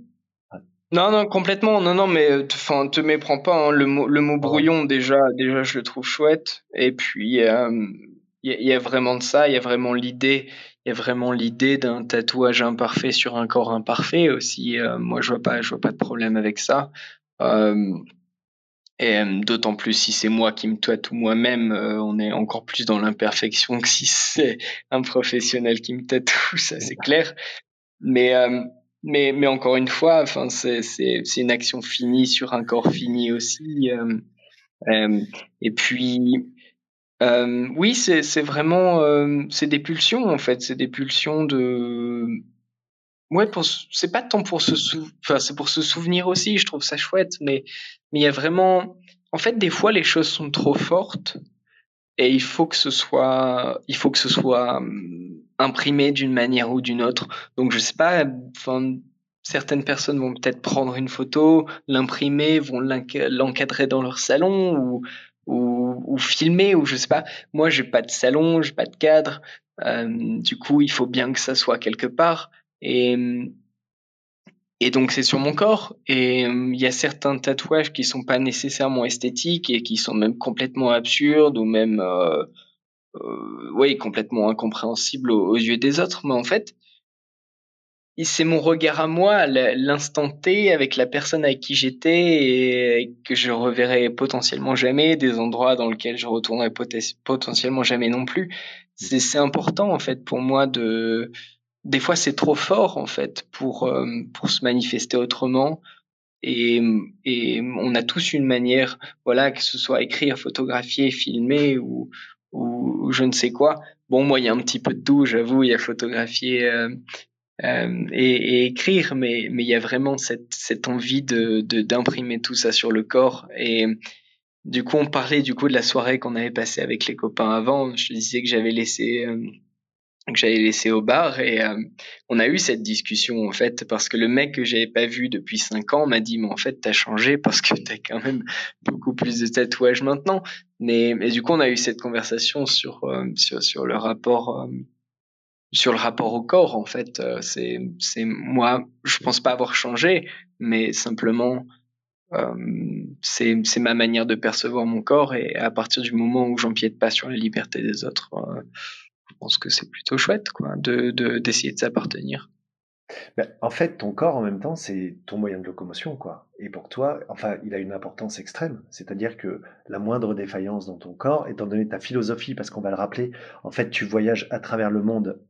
[SPEAKER 3] Non non complètement. Non non mais euh, enfin te méprends pas hein, le mot le mot brouillon déjà déjà je le trouve chouette. Et puis euh, il y, y, a vraiment de ça. Il y a vraiment l'idée. Il y a vraiment l'idée d'un tatouage imparfait sur un corps imparfait aussi. Euh, moi je vois pas je vois pas de problème avec ça. Euh, et euh, d'autant plus si c'est moi qui me tatoue moi-même, euh, on est encore plus dans l'imperfection que si c'est un professionnel qui me tatoue, ça c'est clair. Mais euh, mais mais encore une fois, enfin c'est c'est c'est une action finie sur un corps fini aussi. et puis oui, c'est c'est vraiment c'est des pulsions en fait, c'est des pulsions de Ouais, pour c'est pas tant pour se sou... enfin c'est pour se souvenir aussi, je trouve ça chouette, mais mais il y a vraiment en fait des fois les choses sont trop fortes et il faut que ce soit il faut que ce soit hum, imprimé d'une manière ou d'une autre. Donc je sais pas certaines personnes vont peut-être prendre une photo, l'imprimer, vont l'encadrer dans leur salon ou, ou, filmer ou je sais pas. Moi, j'ai pas de salon, j'ai pas de cadre. Euh, du coup, il faut bien que ça soit quelque part. Et, et donc c'est sur mon corps. Et il y a certains tatouages qui sont pas nécessairement esthétiques et qui sont même complètement absurdes ou même euh, euh, oui complètement incompréhensibles aux, yeux des autres. Mais en fait, c'est mon regard à moi, l'instant T, avec la personne avec qui j'étais et que je reverrai potentiellement jamais, des endroits dans lesquels je retournerai potentiellement jamais non plus. C'est important en fait pour moi de des fois c'est trop fort en fait pour euh, pour se manifester autrement. Et, et on a tous une manière voilà que ce soit écrire photographier filmer ou ou, je ne sais quoi. Bon moi il y a un petit peu de tout j'avoue il y a photographier euh, euh, et, et, écrire mais mais il y a vraiment cette cette envie de d'imprimer tout ça sur le corps. Et du coup on parlait du coup de la soirée qu'on avait passée avec les copains avant. Je disais que j'avais laissé que j'avais laissé au bar et euh, on a eu cette discussion en fait parce que le mec que j'avais pas vu depuis cinq ans m'a dit mais en fait t'as changé parce que t'as quand même beaucoup plus de tatouages maintenant. Mais, mais du coup on a eu cette conversation sur euh, sur, sur le rapport euh, sur le rapport au corps en fait. C'est c'est moi je pense pas avoir changé mais simplement c'est c'est ma manière de percevoir mon corps et à partir du moment où j'empiète pas sur la liberté des autres je pense que c'est plutôt chouette, quoi, de d'essayer de, s'appartenir.
[SPEAKER 2] En fait, ton corps, en même temps, c'est ton moyen de locomotion, quoi. Et pour toi, enfin, il a une importance extrême. C'est-à-dire que la moindre défaillance dans ton corps, étant donné ta philosophie, parce qu'on va le rappeler, en fait, tu voyages à travers le monde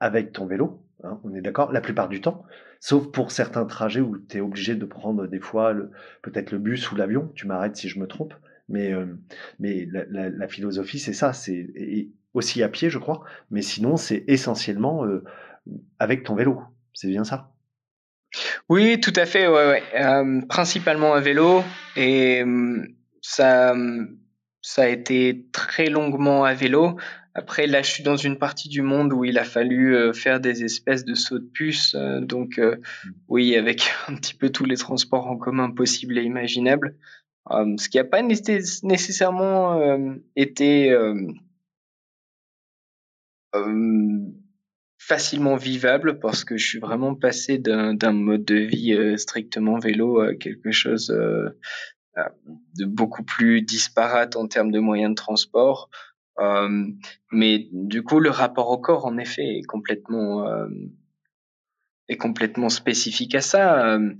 [SPEAKER 2] avec ton vélo, hein, on est d'accord, la plupart du temps, sauf pour certains trajets où tu es obligé de prendre des fois peut-être le bus ou l'avion, tu m'arrêtes si je me trompe, mais, euh, mais la, la, philosophie, c'est ça, c'est aussi à pied, je crois, mais sinon, c'est essentiellement euh, avec ton vélo. C'est bien ça?
[SPEAKER 3] Oui, tout à fait, ouais, ouais. Euh, principalement à vélo, et ça, ça a été très longuement à vélo. Après, là, je suis dans une partie du monde où il a fallu faire des espèces de sauts de puce. donc, mmh. oui, avec un petit peu tous les transports en commun possibles et imaginables. ce qui n'a pas nécessairement été facilement vivable parce que je suis vraiment passé d'un mode de vie strictement vélo à quelque chose de beaucoup plus disparate en termes de moyens de transport. Euh, mais du coup, le rapport au corps, en effet, est complètement euh, est complètement spécifique à ça. Euh,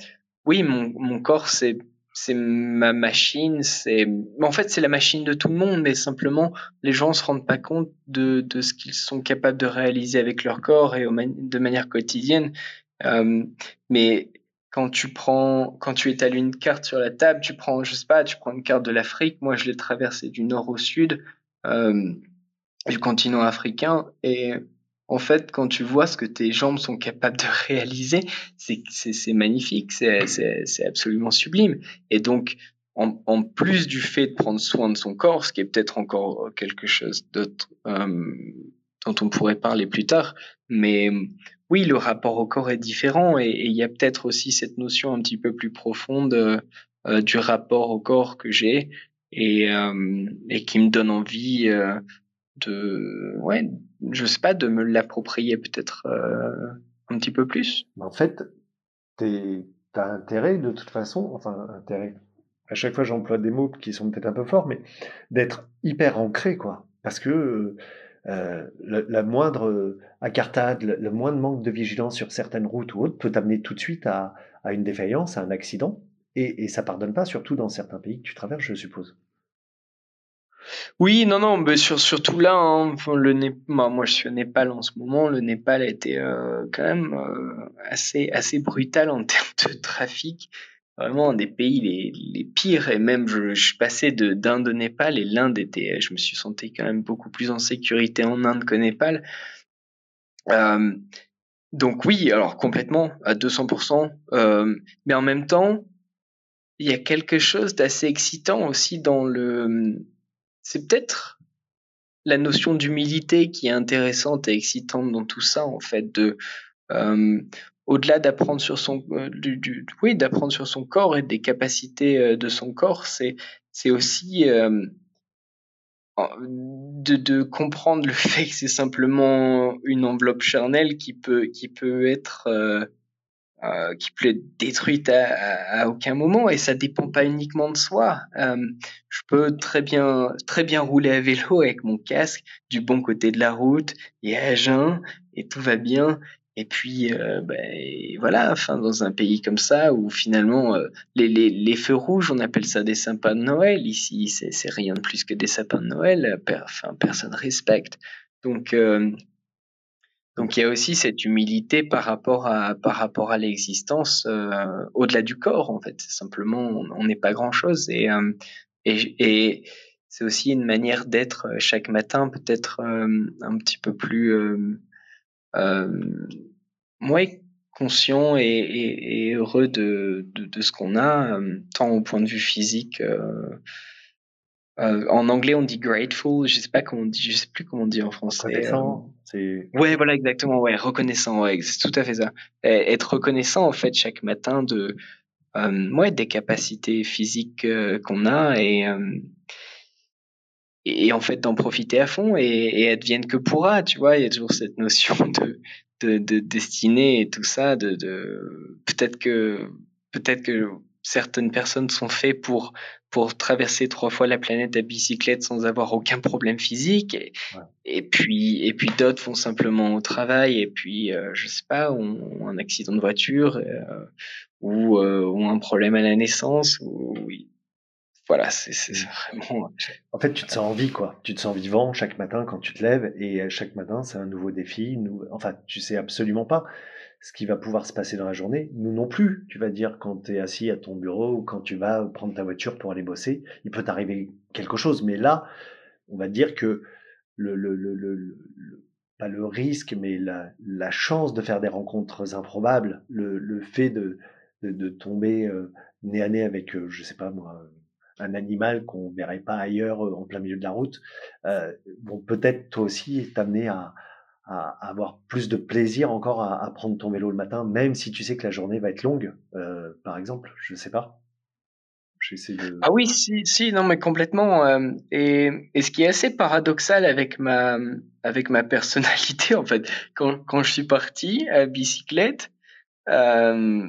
[SPEAKER 3] oui, mon, mon corps, c'est c'est ma machine, c'est en fait c'est la machine de tout le monde, mais simplement les gens se rendent pas compte de, de ce qu'ils sont capables de réaliser avec leur corps et de manière quotidienne. Euh, mais quand tu prends, quand tu étales une carte sur la table, tu prends, je sais pas, tu prends une carte de l'Afrique. Moi, je l'ai traversée du nord au sud euh, du continent africain. Et en fait, quand tu vois ce que tes jambes sont capables de réaliser, c'est magnifique, c'est absolument sublime. Et donc, en, en, plus du fait de prendre soin de son corps, ce qui est peut-être encore quelque chose d'autre euh, dont on pourrait parler plus tard, mais oui, le rapport au corps est différent et il y a peut-être aussi cette notion un petit peu plus profonde euh, euh, du rapport au corps que j'ai et, euh, et qui me donne envie de, ouais, je sais pas, de me l'approprier peut-être un petit peu plus.
[SPEAKER 2] En fait, tu as intérêt de toute façon, enfin intérêt. À chaque fois, j'emploie des mots qui sont peut-être un peu forts, mais d'être hyper ancré, quoi. Parce que euh, la moindre euh, accartade, le, moindre manque de vigilance sur certaines routes ou autres peut amener tout de suite à, à une défaillance, à un accident. Et, et ça pardonne pas, surtout dans certains pays que tu traverses, je suppose.
[SPEAKER 3] Oui, non, non, mais sur, surtout là, hein, le moi je suis au Népal en ce moment, le Népal a été euh, quand même euh, assez, assez brutal en termes de trafic vraiment un des pays les, les pires. Et même, je, je passé de d'Inde au Népal et l'Inde était, je me suis senti quand même beaucoup plus en sécurité en Inde qu'au Népal. Euh, donc oui, alors complètement à 200%. Euh, mais en même temps, il y a quelque chose d'assez excitant aussi dans le. C'est peut-être la notion d'humilité qui est intéressante et excitante dans tout ça en fait. Euh, au-delà d'apprendre sur son euh, d'apprendre sur son corps et des capacités euh, de son corps c'est aussi de, comprendre le fait que c'est simplement une enveloppe charnelle qui peut être qui peut être détruite à, aucun moment et ça dépend pas uniquement de soi. je peux très bien très bien rouler à vélo avec mon casque du bon côté de la route et à jeun et tout va bien et puis, euh, ben, voilà, enfin, dans un pays comme ça où finalement euh, les, feux rouges, on appelle ça des sapins de Noël. Ici, c'est rien de plus que des sapins de Noël. enfin, personne respecte. Donc, euh, donc il y a aussi cette humilité par rapport à par rapport à l'existence au-delà du corps. En fait, simplement, on n'est pas grand chose et et, et c'est aussi une manière d'être chaque matin, peut-être un petit peu plus euh, moi, conscient et, heureux de, de, ce qu'on a, euh, tant au point de vue physique. Euh, en anglais, on dit grateful. Je sais pas comment on dit. Je sais plus comment on dit en français.
[SPEAKER 2] Reconnaissant.
[SPEAKER 3] c'est... Ouais, voilà, exactement. Ouais, reconnaissant. Ouais, c'est tout à fait ça. être reconnaissant en fait chaque matin de, euh, des capacités physiques qu'on a et et, en fait d'en profiter à fond et, et advienne que pourra, tu vois. Il y a toujours cette notion de, de, de destinée et tout ça. De, de peut-être que peut-être que certaines personnes sont faites pour pour traverser trois fois la planète à bicyclette sans avoir aucun problème physique et, et puis et puis d'autres font simplement au travail et puis euh, je sais pas ont, un accident de voiture euh, ou euh, ont un problème à la naissance ou voilà, c'est mmh. vraiment.
[SPEAKER 2] En fait, tu te sens en vie, quoi. Tu te sens vivant chaque matin quand tu te lèves, et chaque matin, c'est un nouveau défi. Nous... Enfin, tu sais absolument pas ce qui va pouvoir se passer dans la journée. Nous non plus. Tu vas dire quand tu es assis à ton bureau ou quand tu vas prendre ta voiture pour aller bosser, il peut t'arriver quelque chose. Mais là, on va dire que le, le, le, pas le risque, mais la, chance de faire des rencontres improbables, le, fait de, de, de tomber euh, nez à nez avec, euh, je sais pas moi, un animal qu'on verrait pas ailleurs euh, en plein milieu de la route, euh, vont peut-être toi aussi t'amener à, à, avoir plus de plaisir encore à, à, prendre ton vélo le matin, même si tu sais que la journée va être longue, euh, par exemple. Je sais pas. de...
[SPEAKER 3] Ah oui, si, si, non, mais complètement. Euh, et, et, ce qui est assez paradoxal avec ma, avec ma personnalité, en fait, quand, quand je suis parti à bicyclette, euh,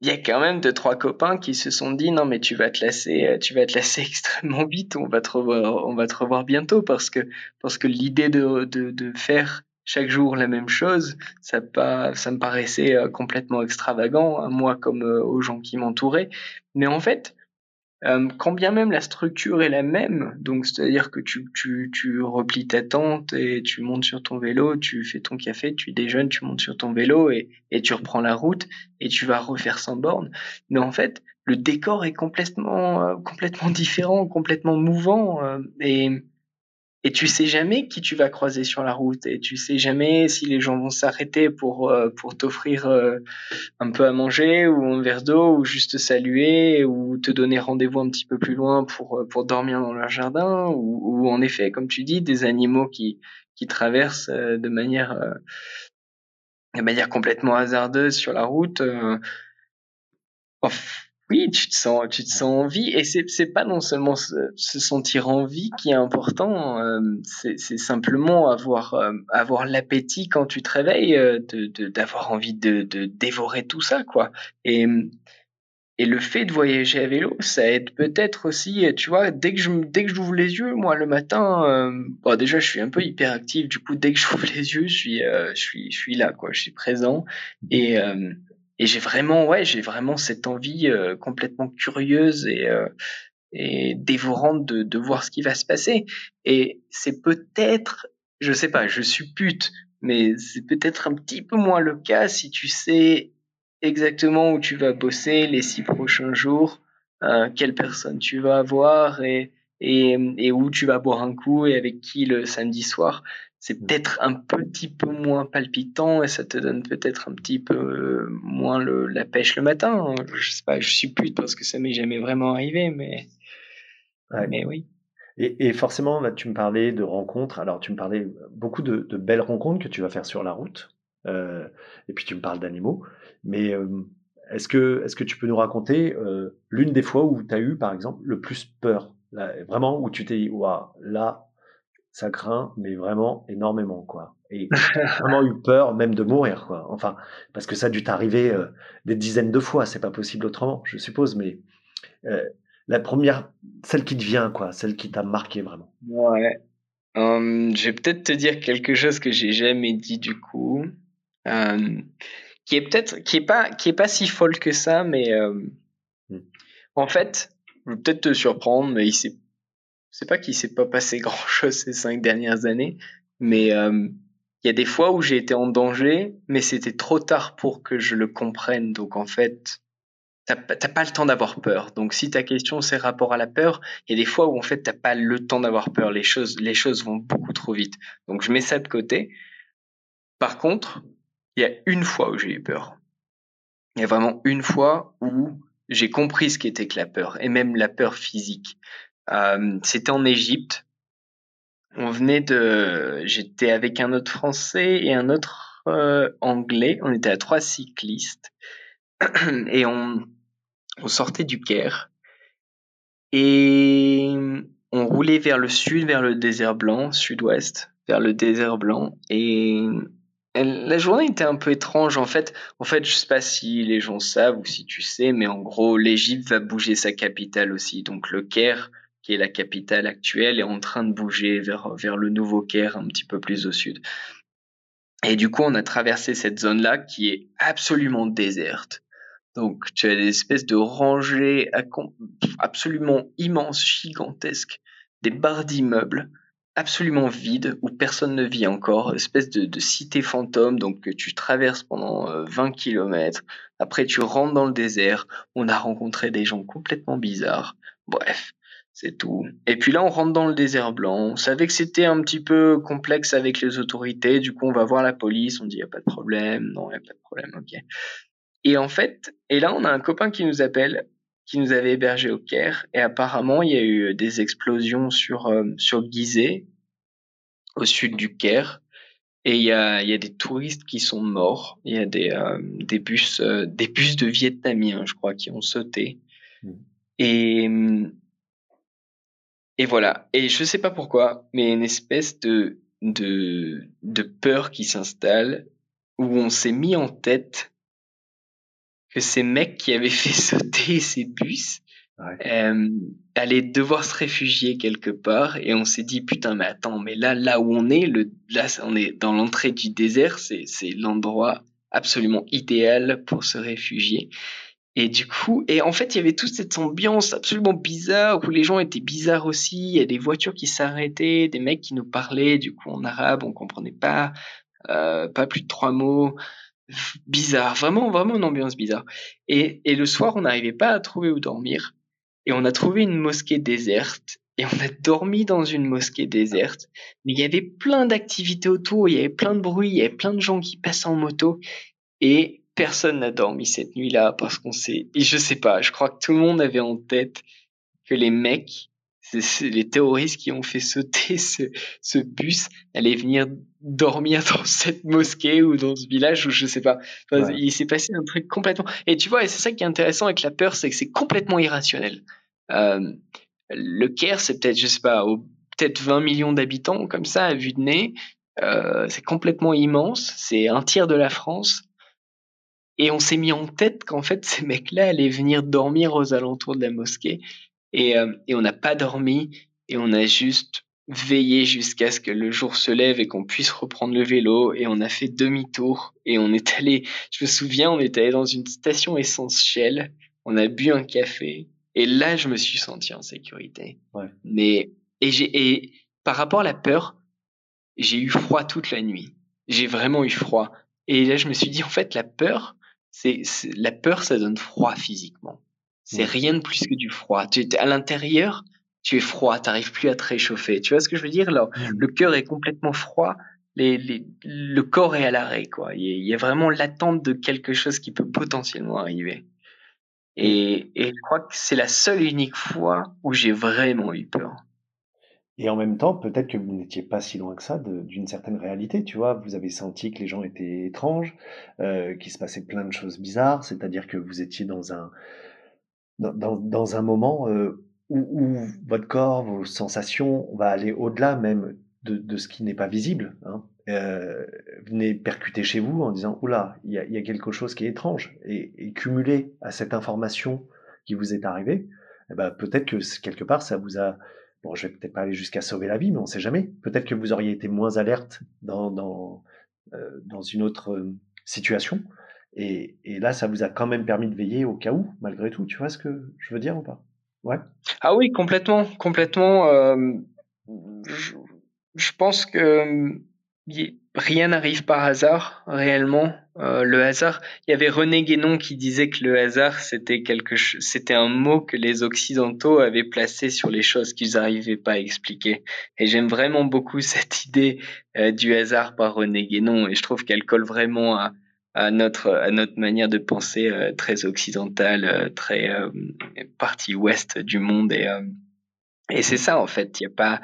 [SPEAKER 3] il y a quand même deux trois copains qui se sont dit non mais tu vas te lasser euh, tu vas te lasser extrêmement vite on va te revoir on va te revoir bientôt parce que parce que l'idée de, de, de faire chaque jour la même chose ça pas ça me paraissait euh, complètement extravagant à moi comme euh, aux gens qui m'entouraient mais en fait euh, quand bien même la structure est la même, donc c'est-à-dire que tu, tu, tu replies ta tente et tu montes sur ton vélo, tu fais ton café, tu déjeunes, tu montes sur ton vélo et, tu reprends la route et tu vas refaire sans borne. Mais en fait, le décor est complètement, complètement différent, complètement mouvant et et tu sais jamais qui tu vas croiser sur la route et tu sais jamais si les gens vont s'arrêter pour euh, pour t'offrir euh, un peu à manger ou un verre d'eau ou juste saluer ou te donner rendez-vous un petit peu plus loin pour euh, pour dormir dans leur jardin ou, ou en effet comme tu dis des animaux qui qui traversent de manière de manière complètement hasardeuse sur la route oui, tu te sens, tu te sens en vie, et c'est c'est pas non seulement se, sentir en vie qui est important, euh, c'est c'est simplement avoir euh, avoir l'appétit quand tu te réveilles, euh, de d'avoir envie de, de dévorer tout ça, quoi. Et et le fait de voyager à vélo, ça aide peut-être aussi, tu vois, dès que je dès que j'ouvre les yeux, moi le matin, bon déjà je suis un peu hyperactif, du coup dès que j'ouvre les yeux, je suis je suis je suis là, quoi, je suis présent et et j'ai vraiment, ouais, j'ai vraiment cette envie euh, complètement curieuse et, euh, et dévorante de, de voir ce qui va se passer. Et c'est peut-être, je sais pas, je suppute, mais c'est peut-être un petit peu moins le cas si tu sais exactement où tu vas bosser les six prochains jours, euh, quelle personne tu vas avoir et, et, et où tu vas boire un coup et avec qui le samedi soir c'est peut-être un petit peu moins palpitant et ça te donne peut-être un petit peu euh, moins le, la pêche le matin. Je sais pas, je suppute parce que ça m'est jamais vraiment arrivé, mais, mais oui.
[SPEAKER 2] Et, et forcément, là, tu me parlais de rencontres. Alors, tu me parlais beaucoup de, de belles rencontres que tu vas faire sur la route. Euh, et puis, tu me parles d'animaux. Mais euh, est-ce que, est-ce que tu peux nous raconter euh, l'une des fois où tu as eu, par exemple, le plus peur? Là, Vraiment, où tu t'es dit, waouh, là, ça craint, mais vraiment énormément, quoi. Et vraiment eu peur même de mourir, quoi. Enfin, parce que ça a dû t'arriver euh, des dizaines de fois, c'est pas possible autrement, je suppose, mais euh, la première, celle qui te vient, quoi, celle qui t'a marqué vraiment.
[SPEAKER 3] Ouais. Hum, je vais peut-être te dire quelque chose que j'ai jamais dit du coup, hum, qui est peut-être, qui est pas, qui est pas si folle que ça, mais hum, hmm. en fait, je vais peut-être te surprendre, mais il s'est c'est pas qu'il s'est pas passé grand chose ces cinq dernières années, mais euh, il y a des fois où j'ai été en danger, mais c'était trop tard pour que je le comprenne. Donc en fait, t'as pas le temps d'avoir peur. Donc si ta question c'est rapport à la peur, il y a des fois où en fait t'as pas le temps d'avoir peur. Les choses, les choses vont beaucoup trop vite. Donc je mets ça de côté. Par contre, il y a une fois où j'ai eu peur. Il y a vraiment une fois où j'ai compris ce qu'était que la peur, et même la peur physique. Euh, c'était en Égypte. On venait de, j'étais avec un autre Français et un autre euh, Anglais. On était à trois cyclistes et on, sortait du Caire et on roulait vers le sud, vers le désert blanc, sud-ouest, vers le désert blanc et la journée était un peu étrange en fait. En fait, je sais pas si les gens savent ou si tu sais, mais en gros, l'Égypte va bouger sa capitale aussi. Donc le Caire qui est la capitale actuelle, est en train de bouger vers, vers le nouveau Caire, un petit peu plus au sud. Et du coup, on a traversé cette zone-là qui est absolument déserte. Donc, tu as des espèces de rangées absolument immenses, gigantesques, des barres d'immeubles absolument vides où personne ne vit encore, espèce de, de cité fantôme, donc que tu traverses pendant 20 euh, km. Après, tu rentres dans le désert. On a rencontré des gens complètement bizarres. Bref, c'est tout. Et puis là, on rentre dans le désert blanc. On savait que c'était un petit peu complexe avec les autorités. Du coup, on va voir la police. On dit, il n'y a pas de problème. Non, il n'y a pas de problème. OK. Et en fait, et là, on a un copain qui nous appelle, qui nous avait hébergé au Caire. Et apparemment, il y a eu des explosions sur, euh, sur Gizeh, au sud du Caire. Et il y a, y a des touristes qui sont morts. Il y a des, euh, des bus, euh, des bus de Vietnamiens, je crois, qui ont sauté. Mmh. Et, et voilà. Et je sais pas pourquoi, mais une espèce de, de, de peur qui s'installe où on s'est mis en tête que ces mecs qui avaient fait sauter ces bus euh, allaient devoir se réfugier quelque part et on s'est dit putain mais attends mais là là où on est le là on est dans l'entrée du désert c'est c'est l'endroit absolument idéal pour se réfugier et du coup, et en fait, il y avait toute cette ambiance absolument bizarre où les gens étaient bizarres aussi. Il y a des voitures qui s'arrêtaient, des mecs qui nous parlaient du coup en arabe, on comprenait pas, euh, pas plus de trois mots. Bizarre, vraiment, vraiment une ambiance bizarre. Et, et le soir, on n'arrivait pas à trouver où dormir. Et on a trouvé une mosquée déserte. Et on a dormi dans une mosquée déserte. Mais il y avait plein d'activités autour, il y avait plein de bruit, il y avait plein de gens qui passaient en moto. Et personne n'a dormi cette nuit-là parce qu'on sait, et je sais pas, je crois que tout le monde avait en tête que les mecs, c'est les terroristes qui ont fait sauter ce, ce bus allaient venir dormir dans cette mosquée ou dans ce village ou je sais pas. Il s'est passé un truc complètement. Et tu vois, et c'est ça qui est intéressant avec la peur, c'est que c'est complètement irrationnel. Euh, le Caire, c'est peut-être, je sais pas, peut-être 20 millions d'habitants comme ça à vue de nez. Euh, c'est complètement immense. C'est un tiers de la France. Et on s'est mis en tête qu'en fait, ces mecs-là allaient venir dormir aux alentours de la mosquée. Et, euh, et on n'a pas dormi et on a juste veillé jusqu'à ce que le jour se lève et qu'on puisse reprendre le vélo. Et on a fait demi-tour et on est allé, je me souviens, on est allé dans une station essence Shell. On a bu un café. Et là, je me suis senti en sécurité. Ouais. Mais, et j'ai, et par rapport à la peur, j'ai eu froid toute la nuit. J'ai vraiment eu froid. Et là, je me suis dit, en fait, la peur, c'est la peur, ça donne froid physiquement. C'est rien de plus que du froid. Tu es à l'intérieur, tu es froid, t'arrives plus à te réchauffer. Tu vois ce que je veux dire? Là. Le cœur est complètement froid, les, les, le corps est à l'arrêt quoi. Il y, a, vraiment l'attente de quelque chose qui peut potentiellement arriver. Et, et je crois que c'est la seule et unique fois où j'ai vraiment eu peur.
[SPEAKER 2] Et en même temps, peut-être que vous n'étiez pas si loin que ça d'une certaine réalité, tu vois. Vous avez senti que les gens étaient étranges, euh, qu'il se passait plein de choses bizarres, c'est-à-dire que vous étiez dans un, dans, un moment euh, où, votre corps, vos sensations, va aller au-delà même de, ce qui n'est pas visible. Hein. Euh, venez percuter chez vous en disant oula, il y a, y a quelque chose qui est étrange et, et cumulé à cette information qui vous est arrivée, eh ben, peut-être que quelque part ça vous a Bon, je vais peut-être pas aller jusqu'à sauver la vie, mais on sait jamais. Peut-être que vous auriez été moins alerte dans, dans, euh, dans une autre euh, situation. Et, et, là, ça vous a quand même permis de veiller au cas où, malgré tout. Tu vois ce que je veux dire ou pas?
[SPEAKER 3] Ouais. Ah oui, complètement, complètement. Euh, je, je, pense que rien n'arrive par hasard réellement. Euh, le hasard, il y avait René Guénon qui disait que le hasard c'était quelque c'était un mot que les occidentaux avaient placé sur les choses qu'ils n'arrivaient pas à expliquer. Et j'aime vraiment beaucoup cette idée euh, du hasard par René Guénon et je trouve qu'elle colle vraiment à, à notre à notre manière de penser euh, très occidentale, très partie ouest du monde et et c'est ça en fait. Il y a pas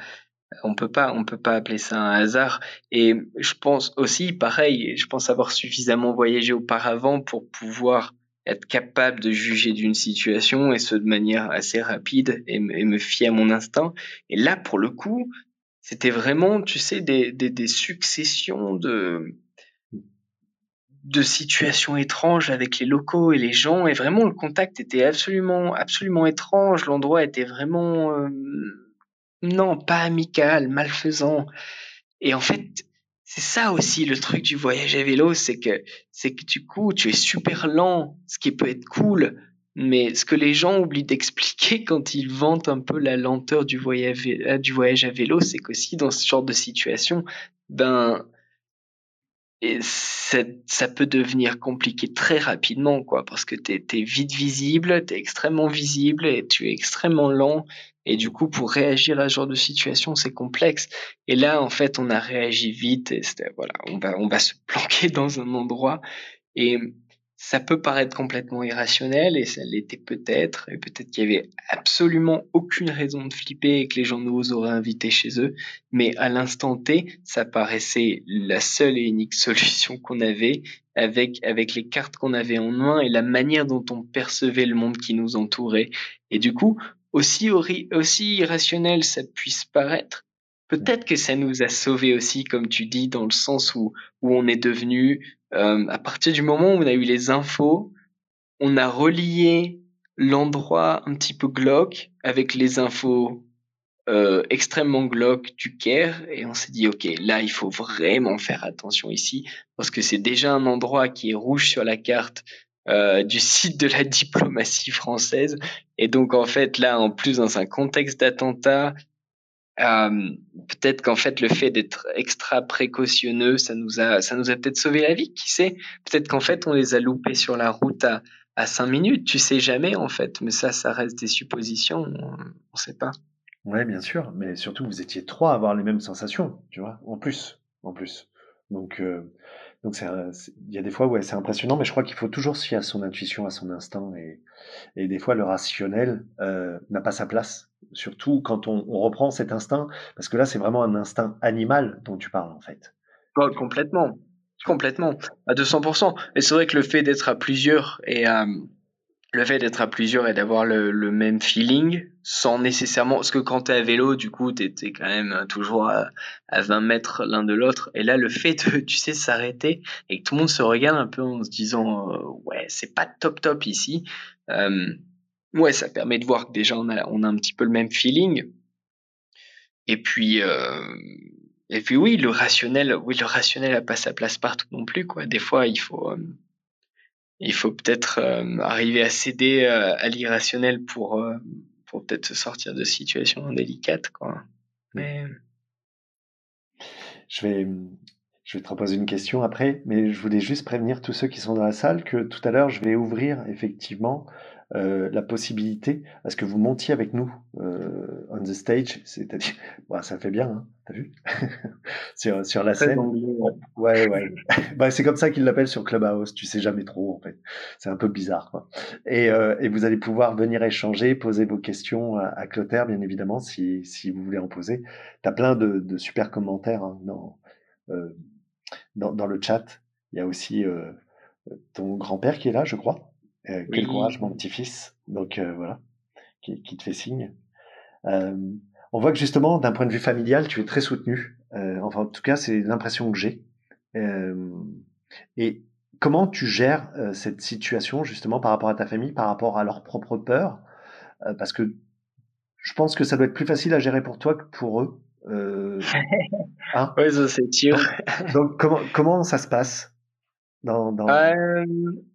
[SPEAKER 3] on peut pas, on peut pas appeler ça un hasard. Et je pense aussi, pareil, je pense avoir suffisamment voyagé auparavant pour pouvoir être capable de juger d'une situation et ce de manière assez rapide et, me fier à mon instinct. Et là, pour le coup, c'était vraiment, tu sais, des, des, des successions de de situations étranges avec les locaux et les gens et vraiment le contact était absolument absolument étrange l'endroit était vraiment euh, non, pas amical, malfaisant. Et en fait, c'est ça aussi le truc du voyage à vélo, c'est que c'est que du coup, tu es super lent, ce qui peut être cool, mais ce que les gens oublient d'expliquer quand ils vantent un peu la lenteur du voyage, euh, du voyage à vélo, c'est qu'aussi dans ce genre de situation, ben ça, ça, peut devenir compliqué très rapidement, quoi, parce que tu es, vite visible, tu es extrêmement visible et tu es extrêmement lent. Et du coup, pour réagir à ce genre de situation, c'est complexe. Et là, en fait, on a réagi vite et voilà, on va, on va se planquer dans un endroit. Et ça peut paraître complètement irrationnel et ça l'était peut-être et peut-être qu'il y avait absolument aucune raison de flipper et que les gens nous auraient invités chez eux mais à l'instant T ça paraissait la seule et unique solution qu'on avait avec avec les cartes qu'on avait en main et la manière dont on percevait le monde qui nous entourait. Et du coup aussi aussi irrationnel ça puisse paraître peut-être que ça nous a sauvés aussi comme tu dis dans le sens où où on est devenu euh, à partir du moment où on a eu les infos, on a relié l'endroit un petit peu glauque avec les infos euh, extrêmement glauques du Caire et on s'est dit ok là il faut vraiment faire attention ici parce que c'est déjà un endroit qui est rouge sur la carte euh, du site de la diplomatie française. Et donc en fait là en plus dans un contexte d'attentat euh, peut-être qu'en fait le fait d'être extra précautionneux, ça nous a, ça nous a peut-être sauvé la vie. Qui sait? Peut-être qu'en fait on les a loupés sur la route à à cinq minutes. Tu sais jamais en fait, mais ça, ça reste des suppositions. On, ne sait pas.
[SPEAKER 2] Ouais, bien sûr, mais surtout vous étiez trois à avoir les mêmes sensations, tu vois, en plus, en plus. Donc, euh, donc il y a des fois, ouais, c'est impressionnant, mais je crois qu'il faut toujours se fier à son intuition, à son instinct, et, et des fois le rationnel euh, n'a pas sa place surtout quand on, reprend cet instinct, parce que là, c'est vraiment un instinct animal dont tu parles, en fait.
[SPEAKER 3] Oh, complètement. Complètement. À 200%. Et c'est vrai que le fait d'être à plusieurs et euh, le fait d'être à plusieurs et d'avoir le, même feeling sans nécessairement parce que quand tu es à vélo du coup tu es, quand même toujours à, 20 mètres l'un de l'autre et là le fait de tu sais s'arrêter et que tout le monde se regarde un peu en se disant euh, ouais c'est pas top top ici euh, ouais, ça permet de voir que déjà on a, on a un petit peu le même feeling. Et puis, euh, et puis oui, le rationnel, oui, le rationnel a pas sa place partout non plus, quoi. Des fois, il faut, euh, il faut peut-être euh, arriver à céder à l'irrationnel pour, pour peut-être se sortir de situations délicates, quoi. Mais
[SPEAKER 2] je vais, je vais te reposer une question après, mais je voulais juste prévenir tous ceux qui sont dans la salle que tout à l'heure, je vais ouvrir effectivement euh, la possibilité à ce que vous montiez avec nous euh, on the stage, c'est-à-dire, bah, ça fait bien, hein, t'as vu? Sur, sur la scène. Ouais, ouais. bah, c'est comme ça qu'ils l'appellent sur Clubhouse. Tu sais jamais trop en fait. C'est un peu bizarre quoi. Et, euh, et vous allez pouvoir venir échanger, poser vos questions à, à Clotaire, bien évidemment, si, si vous voulez en poser. T'as plein de, de super commentaires hein, dans, euh, dans, dans le chat. Il y a aussi euh, ton grand-père qui est là, je crois. Euh, quel courage, mon petit-fils. Donc euh, voilà, qui, qui, te fait signe. Euh, on voit que justement, d'un point de vue familial, tu es très soutenu. enfin, en tout cas, c'est l'impression que j'ai. et comment tu gères cette situation justement par rapport à ta famille, par rapport à leur propre peur? Parce que je pense que ça doit être plus facile à gérer pour toi que pour eux.
[SPEAKER 3] hein? Oui, ça c'est sûr.
[SPEAKER 2] Donc, comment, comment ça se passe dans, dans...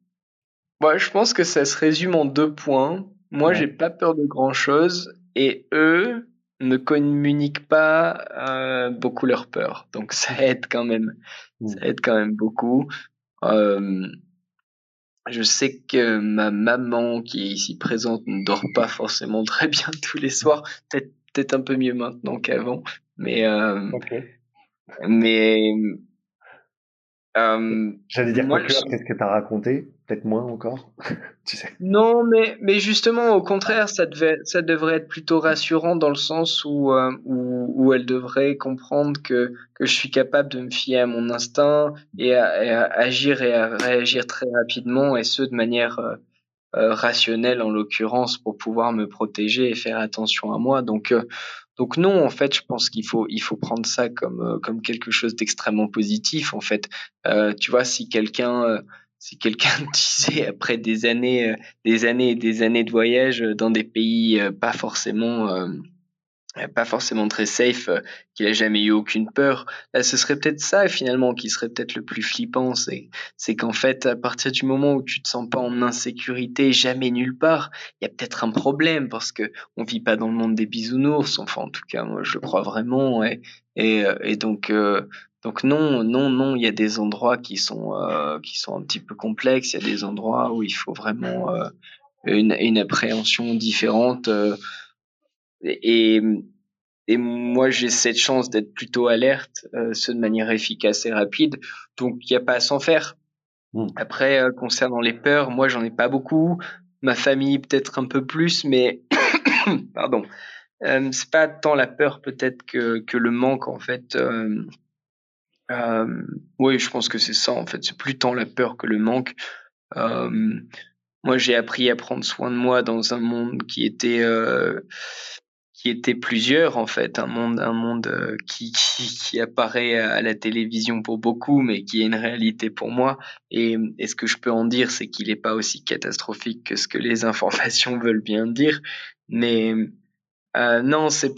[SPEAKER 3] Bah, je pense que ça se résume en deux points. Moi, j'ai pas peur de grand chose et eux ne communiquent pas euh, beaucoup leur peur. Donc ça aide quand même. Ça mmh. aide quand même beaucoup. Euh, je sais que ma maman qui est ici présente ne dort pas forcément très bien tous les soirs. Peut-être peut-être un peu mieux maintenant qu'avant. Mais euh, mais
[SPEAKER 2] euh, J'allais dire quoi qu'est-ce que tu as raconté? Peut-être moins encore tu sais.
[SPEAKER 3] Non, mais, mais justement, au contraire, ça, devait, ça devrait être plutôt rassurant dans le sens où, euh, où, elle devrait comprendre que, que je suis capable de me fier à mon instinct et à, agir et à réagir très rapidement, et ce, de manière euh, euh, rationnelle en l'occurrence, pour pouvoir me protéger et faire attention à moi. Donc, donc non, en fait, je pense qu'il faut il faut prendre ça comme comme quelque chose d'extrêmement positif. En fait, tu vois, si quelqu'un si quelqu'un disait après des années des années et des années de voyage dans des pays pas forcément euh, pas forcément très safe, euh, qu'il a jamais eu aucune peur. Là, ce serait peut-être ça finalement qui serait peut-être le plus flippant, c'est c'est qu'en fait, à partir du moment où tu te sens pas en insécurité, jamais nulle part, il y a peut-être un problème parce que on vit pas dans le monde des bisounours. Enfin, en tout cas, moi, je le crois vraiment. Et et, euh, et donc donc non, non, non, il y a des endroits qui sont qui sont un petit peu complexes. Il y a des endroits où il faut vraiment une, une appréhension différente. Et, et moi, j'ai cette chance d'être plutôt alerte, euh, ce de manière efficace et rapide. Donc, il n'y a pas à s'en faire. Mmh. Après, euh, concernant les peurs, moi, j'en ai pas beaucoup. Ma famille, peut-être un peu plus, mais pardon. Euh, c'est pas tant la peur peut-être que, que le manque en fait. Euh, oui, je pense que c'est ça en fait. C'est plus tant la peur que le manque. Euh, moi, j'ai appris à prendre soin de moi dans un monde qui était euh, qui était plusieurs en fait, un monde un monde euh, qui, qui, qui apparaît à la télévision pour beaucoup, mais qui est une réalité pour moi. Et, et ce que je peux en dire, c'est qu'il n'est pas aussi catastrophique que ce que les informations veulent bien dire. Mais euh, non, c'est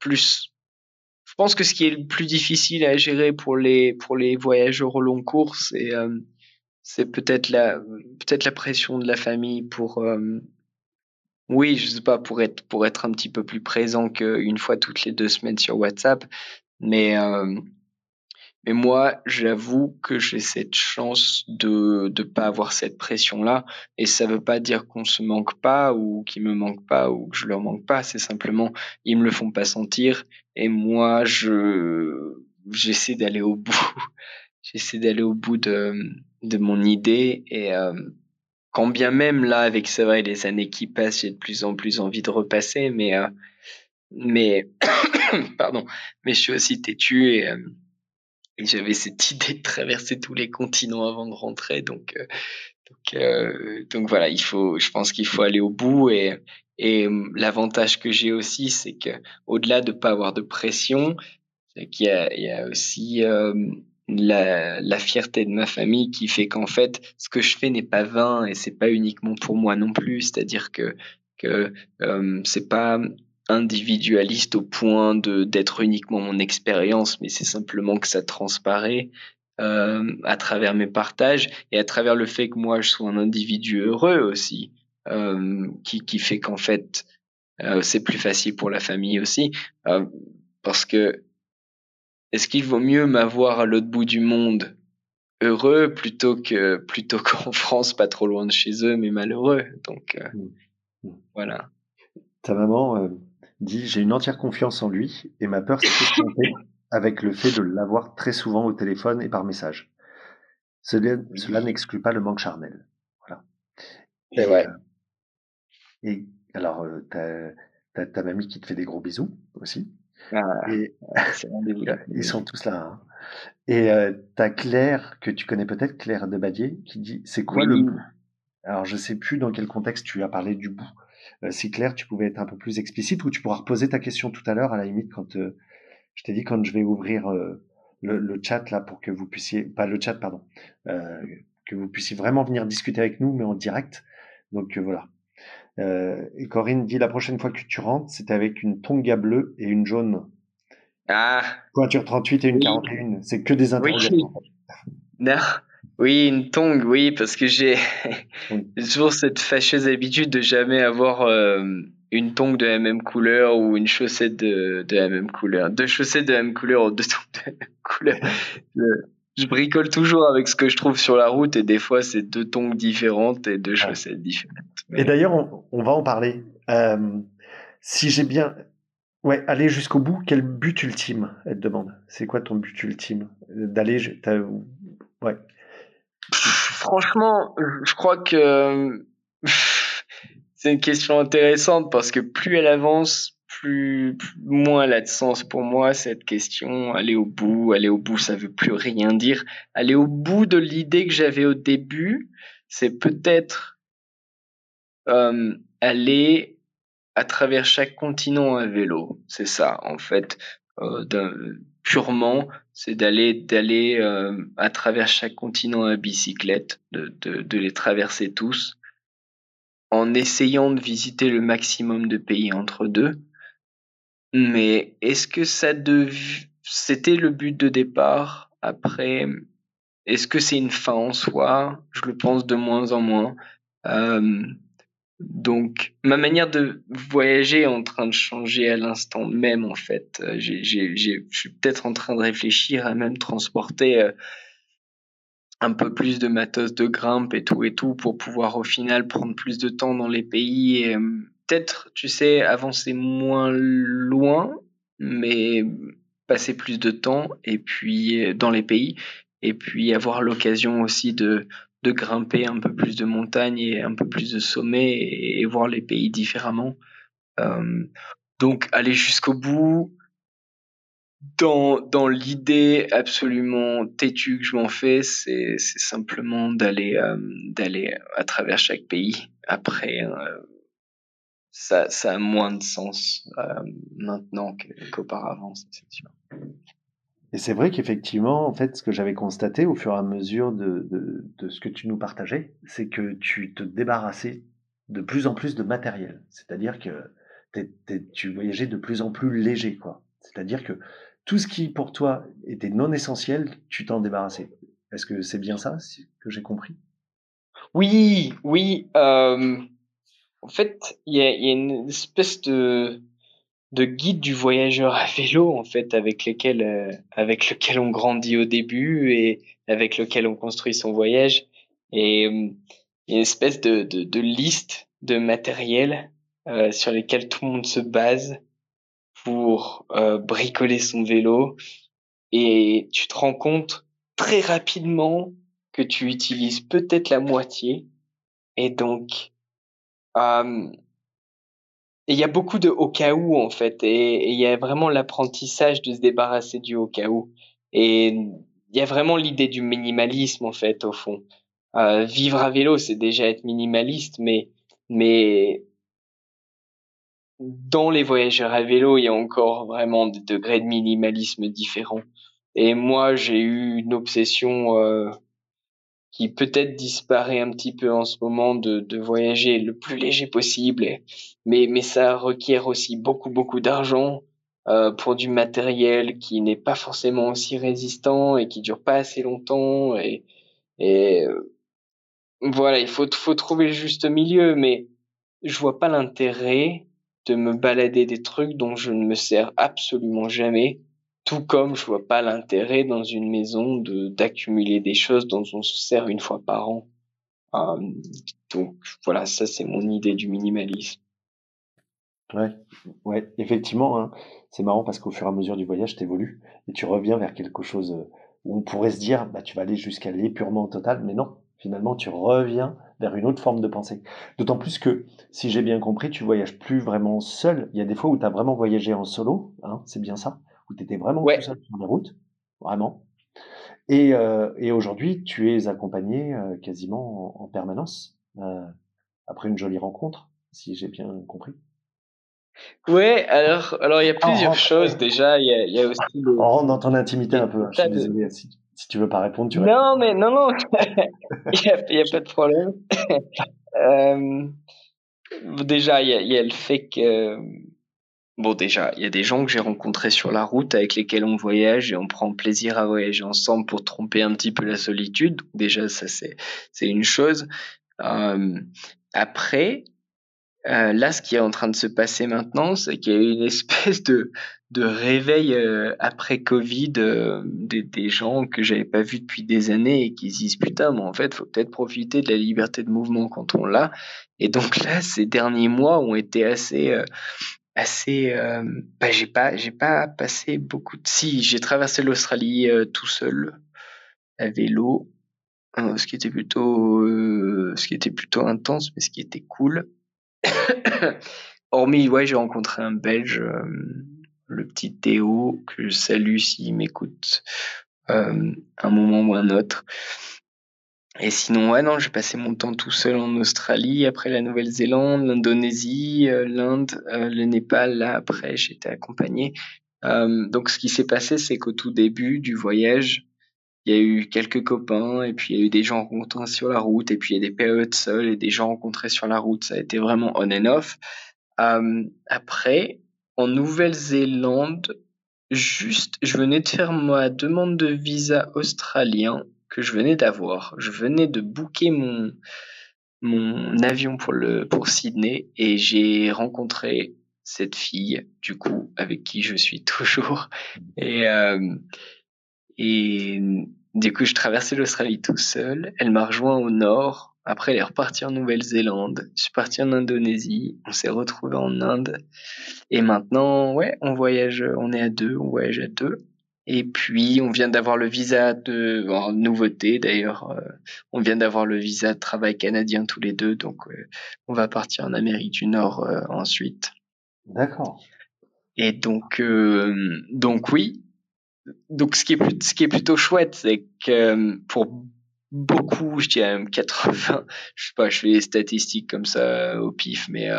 [SPEAKER 3] plus. Je pense que ce qui est le plus difficile à gérer pour les pour les voyageurs au long cours, c'est euh, peut-être la peut-être la pression de la famille pour euh, oui, je sais pas pour être pour être un petit peu plus présent qu'une fois toutes les deux semaines sur WhatsApp, mais euh, mais moi, j'avoue que j'ai cette chance de ne pas avoir cette pression-là. Et ça veut pas dire qu'on se manque pas ou qu'ils me manquent pas ou que je leur manque pas. C'est simplement, ils me le font pas sentir. Et moi, je, j'essaie d'aller au bout. j'essaie d'aller au bout de, de mon idée. Et, euh, quand bien même là, avec ça vrai, les années qui passent, j'ai de plus en plus envie de repasser, mais, euh, mais, pardon, mais je suis aussi têtu et, euh, j'avais cette idée de traverser tous les continents avant de rentrer. Donc, euh, donc, euh, donc voilà, il faut, je pense qu'il faut aller au bout. Et, et euh, l'avantage que j'ai aussi, c'est que au-delà de pas avoir de pression, c'est qu'il y y a aussi euh, la, la fierté de ma famille qui fait qu'en fait, ce que je fais n'est pas vain et c'est pas uniquement pour moi non plus. C'est-à-dire que que euh, c'est pas individualiste au point de d'être uniquement mon expérience, mais c'est simplement que ça transparaît euh, à travers mes partages et à travers le fait que moi je sois un individu heureux aussi, euh, qui, qui fait qu'en fait euh, c'est plus facile pour la famille aussi, parce que est-ce qu'il vaut mieux m'avoir à l'autre bout du monde heureux plutôt que plutôt qu'en France, pas trop loin de chez eux, mais malheureux? Donc euh, mmh. voilà.
[SPEAKER 2] Ta maman, dit J'ai une entière confiance en lui et ma peur s'est estompée avec le fait de l'avoir très souvent au téléphone et par message. Cela, cela n'exclut pas le manque charnel. Voilà.
[SPEAKER 3] Et, ouais. euh,
[SPEAKER 2] et alors, euh, t'as, ta mamie qui te fait des gros bisous aussi.
[SPEAKER 3] Ah,
[SPEAKER 2] et, ils sont tous là. Hein. Et euh, t'as Claire, que tu connais peut-être, Claire de Badier, qui dit C'est quoi oui. le bout Alors, je sais plus dans quel contexte tu as parlé du bout. Euh, si Claire, tu pouvais être un peu plus explicite ou tu pourras reposer ta question tout à l'heure, à la limite, quand euh, je t'ai dit quand je vais ouvrir euh, le, le, chat là pour que vous puissiez, pas le chat, pardon, que vous puissiez vraiment venir discuter avec nous, mais en direct. Donc euh, voilà. et Corinne dit la prochaine fois que tu rentres, c'est avec une tonga bleue et une jaune.
[SPEAKER 3] Ah.
[SPEAKER 2] Pointure 38 et une oui. 41. C'est que des interrogations.
[SPEAKER 3] Oui. Non. Oui, une tongue, oui, parce que j'ai toujours cette fâcheuse habitude de jamais avoir euh, une tongue de la même couleur ou une chaussette de, de la même couleur. Deux chaussettes de la même couleur ou deux tongues de la même couleur. Je, je, bricole toujours avec ce que je trouve sur la route et des fois c'est deux tongues différentes et deux chaussettes différentes.
[SPEAKER 2] Mais... Et d'ailleurs, on, on, va en parler. Euh, si j'ai bien... Ouais, aller jusqu'au bout, quel but ultime, elle te demande? C'est quoi ton but ultime? D'aller... Ouais.
[SPEAKER 3] Franchement, je crois que c'est une question intéressante parce que plus elle avance, plus, moins elle a de sens pour moi cette question. Aller au bout, aller au bout, ça veut plus rien dire. Aller au bout de l'idée que j'avais au début, c'est peut-être euh, aller à travers chaque continent à vélo. C'est ça, en fait. Euh, purement, c'est d'aller d'aller euh, à travers chaque continent à bicyclette, de, les traverser tous, en essayant de visiter le maximum de pays entre deux. Mais est-ce que ça dev... c'était le but de départ Après, est-ce que c'est une fin en soi? Je le pense de moins en moins. Euh, donc, ma manière de voyager est en train de changer à l'instant même, en fait. Euh, je suis peut-être en train de réfléchir à même transporter euh, un peu plus de matos de grimpe et tout et tout pour pouvoir au final prendre plus de temps dans les pays et euh, peut-être, tu sais, avancer moins loin, mais passer plus de temps et puis dans les pays et puis avoir l'occasion aussi de de grimper un peu plus de montagnes et un peu plus de sommets et, voir les pays différemment. Euh, donc aller jusqu'au bout, dans, dans l'idée absolument têtue que je m'en fais, c'est, simplement d'aller, euh, d'aller à travers chaque pays. Après, euh, ça, ça a moins de sens maintenant qu'auparavant, c'est sûr.
[SPEAKER 2] Et c'est vrai qu'effectivement, en fait, ce que j'avais constaté au fur et à mesure de, de, de ce que tu nous partageais, c'est que tu te débarrassais de plus en plus de matériel. C'est-à-dire que tu voyageais de plus en plus léger, quoi. C'est-à-dire que tout ce qui pour toi était non essentiel, tu t'en débarrassais. Est-ce que c'est bien ça que j'ai compris?
[SPEAKER 3] Oui, oui. Euh, en fait, il y a, y a, une espèce de, de guide du voyageur à vélo en fait avec lequel euh, avec lequel on grandit au début et avec lequel on construit son voyage. Et euh, une espèce de, de, de liste de matériel euh, sur lesquels tout le monde se base pour euh, bricoler son vélo. Et tu te rends compte très rapidement que tu utilises peut-être la moitié. Et donc euh, il y a beaucoup de au cas où en fait et il y a vraiment l'apprentissage de se débarrasser du au cas où et il y a vraiment l'idée du minimalisme en fait au fond euh, vivre à vélo c'est déjà être minimaliste mais mais dans les voyageurs à vélo, il y a encore vraiment des degrés de minimalisme différents. Et moi, j'ai eu une obsession euh, qui peut-être disparaît un petit peu en ce moment de, de voyager le plus léger possible. Mais, mais ça requiert aussi beaucoup, beaucoup d'argent euh, pour du matériel qui n'est pas forcément aussi résistant et qui dure pas assez longtemps. Et, et euh, voilà, il faut, faut trouver le juste milieu. Mais je vois pas l'intérêt de me balader des trucs dont je ne me sers absolument jamais, tout comme je vois pas l'intérêt dans une maison d'accumuler des choses dont on se sert une fois par an. Euh, donc voilà, ça c'est mon idée du minimalisme.
[SPEAKER 2] Ouais, ouais, effectivement, hein. c'est marrant parce qu'au fur et à mesure du voyage, tu évolues et tu reviens vers quelque chose où on pourrait se dire, bah tu vas aller jusqu'à l'épurement total, mais non, finalement tu reviens vers une autre forme de pensée. D'autant plus que, si j'ai bien compris, tu voyages plus vraiment seul. Il y a des fois où tu as vraiment voyagé en solo, hein, c'est bien ça, où tu étais vraiment tout seul sur la route, vraiment. Et, euh, et aujourd'hui, tu es accompagné euh, quasiment en, permanence, euh, après une jolie rencontre, si j'ai bien compris.
[SPEAKER 3] Ouais, alors, alors il y a plusieurs choses déjà. Il y a, il y a aussi.
[SPEAKER 2] On rentre dans ton intimité un peu. Hein, je suis désolé si tu veux pas répondre, tu.
[SPEAKER 3] Non, mais non, non, il n'y a, pas de problème. déjà, il y a, y a, le fait que, bon, déjà, il y a des gens que j'ai rencontrés sur la route avec lesquels on voyage et on prend plaisir à voyager ensemble pour tromper un petit peu la solitude. déjà, ça c'est c'est une chose. Euh, après, euh, là, ce qui est en train de se passer maintenant, c'est qu'il y a une espèce de, de réveil euh, après Covid euh, des, des, gens que j'avais pas vus depuis des années et qui se disent putain, mais en fait, faut peut-être profiter de la liberté de mouvement quand on l'a. Et donc là, ces derniers mois ont été assez assez bah, j'ai pas j'ai pas passé beaucoup de si j'ai traversé l'Australie tout seul à vélo ce qui était plutôt ce qui était plutôt intense mais ce qui était cool Hormis, ouais, j'ai rencontré un Belge, euh, le petit Théo, que je salue s'il m'écoute euh, un moment ou un autre. Et sinon, ouais, non, j'ai passé mon temps tout seul en Australie, après la Nouvelle-Zélande, l'Indonésie, euh, l'Inde, le Népal, là, après, j'étais accompagné. donc, ce qui s'est passé, c'est qu'au tout début du voyage, il y a eu quelques copains et puis il y a eu des gens rencontrés sur la route et puis il y a des périodes seules et des gens rencontrés sur la route. Ça a été vraiment on and off. Euh, après, en Nouvelle-Zélande, juste, je venais de faire ma demande de visa australien que je venais d'avoir. Je venais de booker mon mon avion pour le pour Sydney et j'ai rencontré cette fille du coup avec qui je suis toujours et euh, et du coup, je traversais l'Australie tout seul. Elle m'a rejoint au nord. Après, elle est repartie en Nouvelle-Zélande. Je suis parti en Indonésie. On s'est retrouvé en Inde. Et maintenant, ouais, on voyage, on est à deux, on voyage à deux. Et puis, on vient d'avoir le visa de nouveauté d'ailleurs. Euh, on vient d'avoir le visa de travail canadien tous les deux, donc euh, on va partir en Amérique du Nord euh, ensuite.
[SPEAKER 2] D'accord.
[SPEAKER 3] Et donc, donc oui. Donc, ce qui est, ce qui est plutôt chouette, c'est que pour beaucoup, je dirais même 80, je sais pas, je fais les statistiques comme ça au pif, mais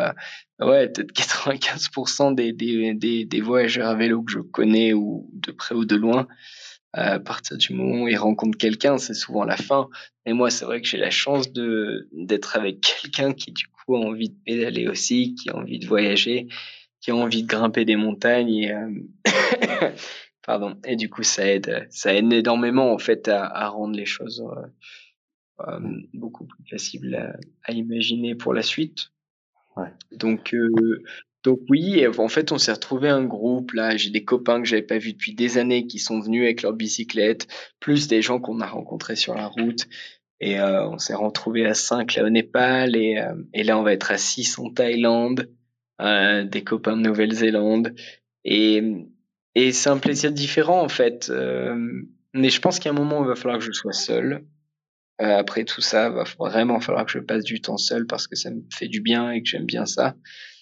[SPEAKER 3] ouais, peut-être 95% des, des, des, des, voyageurs à vélo que je connais, ou de près ou de loin, à partir du moment où ils rencontrent quelqu'un, c'est souvent la fin. Et moi, c'est vrai que j'ai la chance de d'être avec quelqu'un qui du coup a envie de pédaler aussi, qui a envie de voyager, qui a envie de grimper des montagnes et euh, Pardon. Et du coup, ça aide, ça aide énormément en fait à, à rendre les choses euh, euh beaucoup plus faciles à, à, imaginer pour la suite. Donc, euh, donc oui, en fait, on s'est retrouvé un groupe là. J'ai des copains que j'avais pas vus depuis des années qui sont venus avec leur bicyclette, plus des gens qu'on a rencontrés sur la route. Et euh, on s'est retrouvé à 5 là au Népal et, euh, et là on va être à 6 en Thaïlande, euh, des copains de Nouvelle-Zélande. Et, et c'est un plaisir différent en fait. Mais je pense qu'à un moment, il va falloir que je sois seul. Euh, après tout ça, il va vraiment falloir que je passe du temps seul parce que ça me fait du bien et que j'aime bien ça.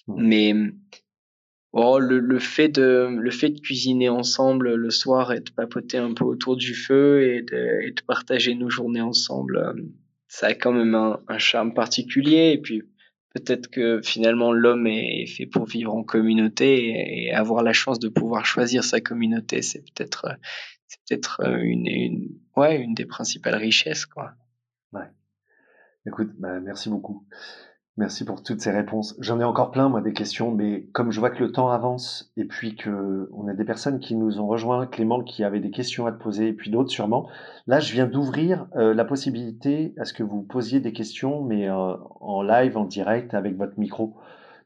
[SPEAKER 3] Mmh. Mais oh, le, le, fait de, le fait de cuisiner ensemble le soir et de papoter un peu autour du feu et de, et de partager nos journées ensemble, euh, ça a quand même un, un charme particulier. Et puis, peut-être que finalement l'homme est fait pour vivre en communauté et avoir la chance de pouvoir choisir sa communauté, c'est peut-être c'est peut-être une, une, ouais une des principales richesses quoi.
[SPEAKER 2] Ouais. Écoute, bah, merci beaucoup. Merci pour toutes ces réponses. J'en ai encore plein, moi, des questions, mais comme je vois que le temps avance et puis que on a des personnes qui nous ont rejoints, Clément qui avait des questions à te poser et puis d'autres sûrement. Là, je viens d'ouvrir euh, la possibilité à ce que vous posiez des questions, mais euh, en live, en direct, avec votre micro.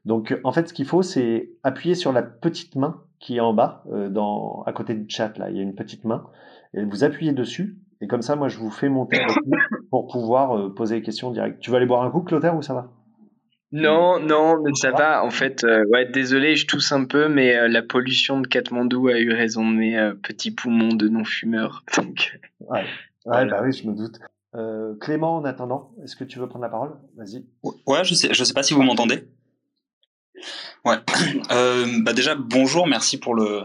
[SPEAKER 2] Donc, en fait, ce qu'il faut, c'est appuyer sur la petite main qui est en bas, euh, dans, à côté du chat. Là, il y a une petite main et vous appuyez dessus. Et comme ça, moi, je vous fais monter pour pouvoir poser des questions directes. Tu vas aller boire un coup, Clotaire, ou ça va?
[SPEAKER 3] Non, non, mais ça va? En fait, euh, ouais, désolé, je tousse un peu, mais euh, la pollution de Katmandou a eu raison de mes euh, petits poumons de non-fumeur. Donc,
[SPEAKER 2] ouais, ouais bah oui, je me doute. Clément, en attendant, est-ce que tu veux prendre la parole? Vas-y.
[SPEAKER 4] Ouais, je sais, je sais pas si vous m'entendez. Ouais. bah déjà, bonjour, merci pour le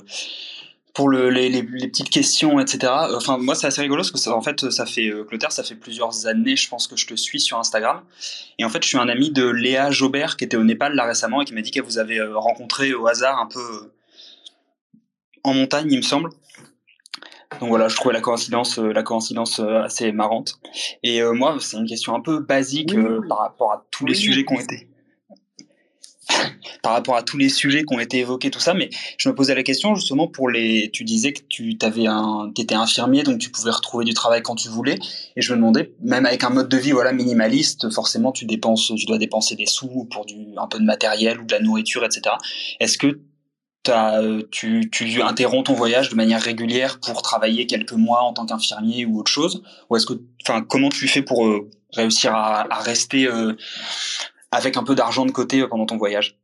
[SPEAKER 4] pour le, les, les, petites questions, etc. Enfin, moi, c'est assez rigolo parce que ça, en fait, ça fait euh, Clotaire, ça fait plusieurs années, je pense que je te suis sur Instagram. Et en fait, je suis un ami de Léa Jobert qui était au Népal là récemment et qui m'a dit qu'elle vous avait euh, rencontré au hasard un peu euh, en montagne, il me semble. Donc voilà, je trouvais la coïncidence, la coïncidence assez marrante. Et moi, c'est une question un peu basique par rapport à tous les sujets qui ont été par rapport à tous les sujets qui ont été évoqués, tout ça, mais je me posais la question justement pour les. Tu disais que tu avais un, étais infirmier, donc tu pouvais retrouver du travail quand tu voulais, et je me demandais, même avec un mode de vie voilà minimaliste, forcément tu dépenses, tu dois dépenser des sous pour du un peu de matériel ou de la nourriture, etc. Est-ce que as, tu, tu interromps ton voyage de manière régulière pour travailler quelques mois en tant qu'infirmier ou autre chose, ou est-ce que, enfin, comment tu fais pour euh, réussir à, à rester euh, avec un peu d'argent de côté pendant ton voyage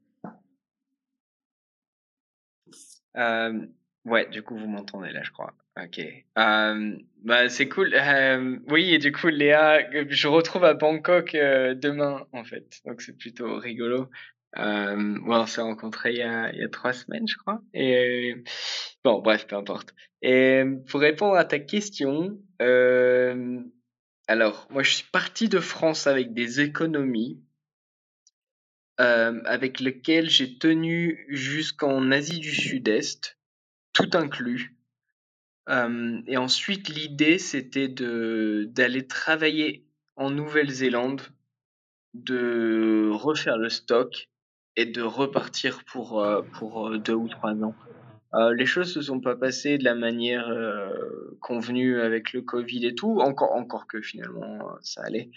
[SPEAKER 3] euh, Ouais, du coup, vous m'entendez là, je crois. Ok. Euh, bah, c'est cool. Euh, oui, et du coup, Léa, je retrouve à Bangkok euh, demain, en fait. Donc, c'est plutôt rigolo. Euh, on s'est rencontrés il y, a, il y a trois semaines, je crois. Et bon, bref, peu importe. Et pour répondre à ta question, euh, alors, moi, je suis parti de France avec des économies euh, avec lequel j'ai tenu jusqu'en Asie du Sud-Est, tout inclus. Euh, et ensuite, l'idée, c'était d'aller travailler en Nouvelle-Zélande, de refaire le stock et de repartir pour euh, pour deux ou trois ans. Les choses se sont pas passées de la manière convenue avec le Covid et tout, encore encore que finalement ça allait.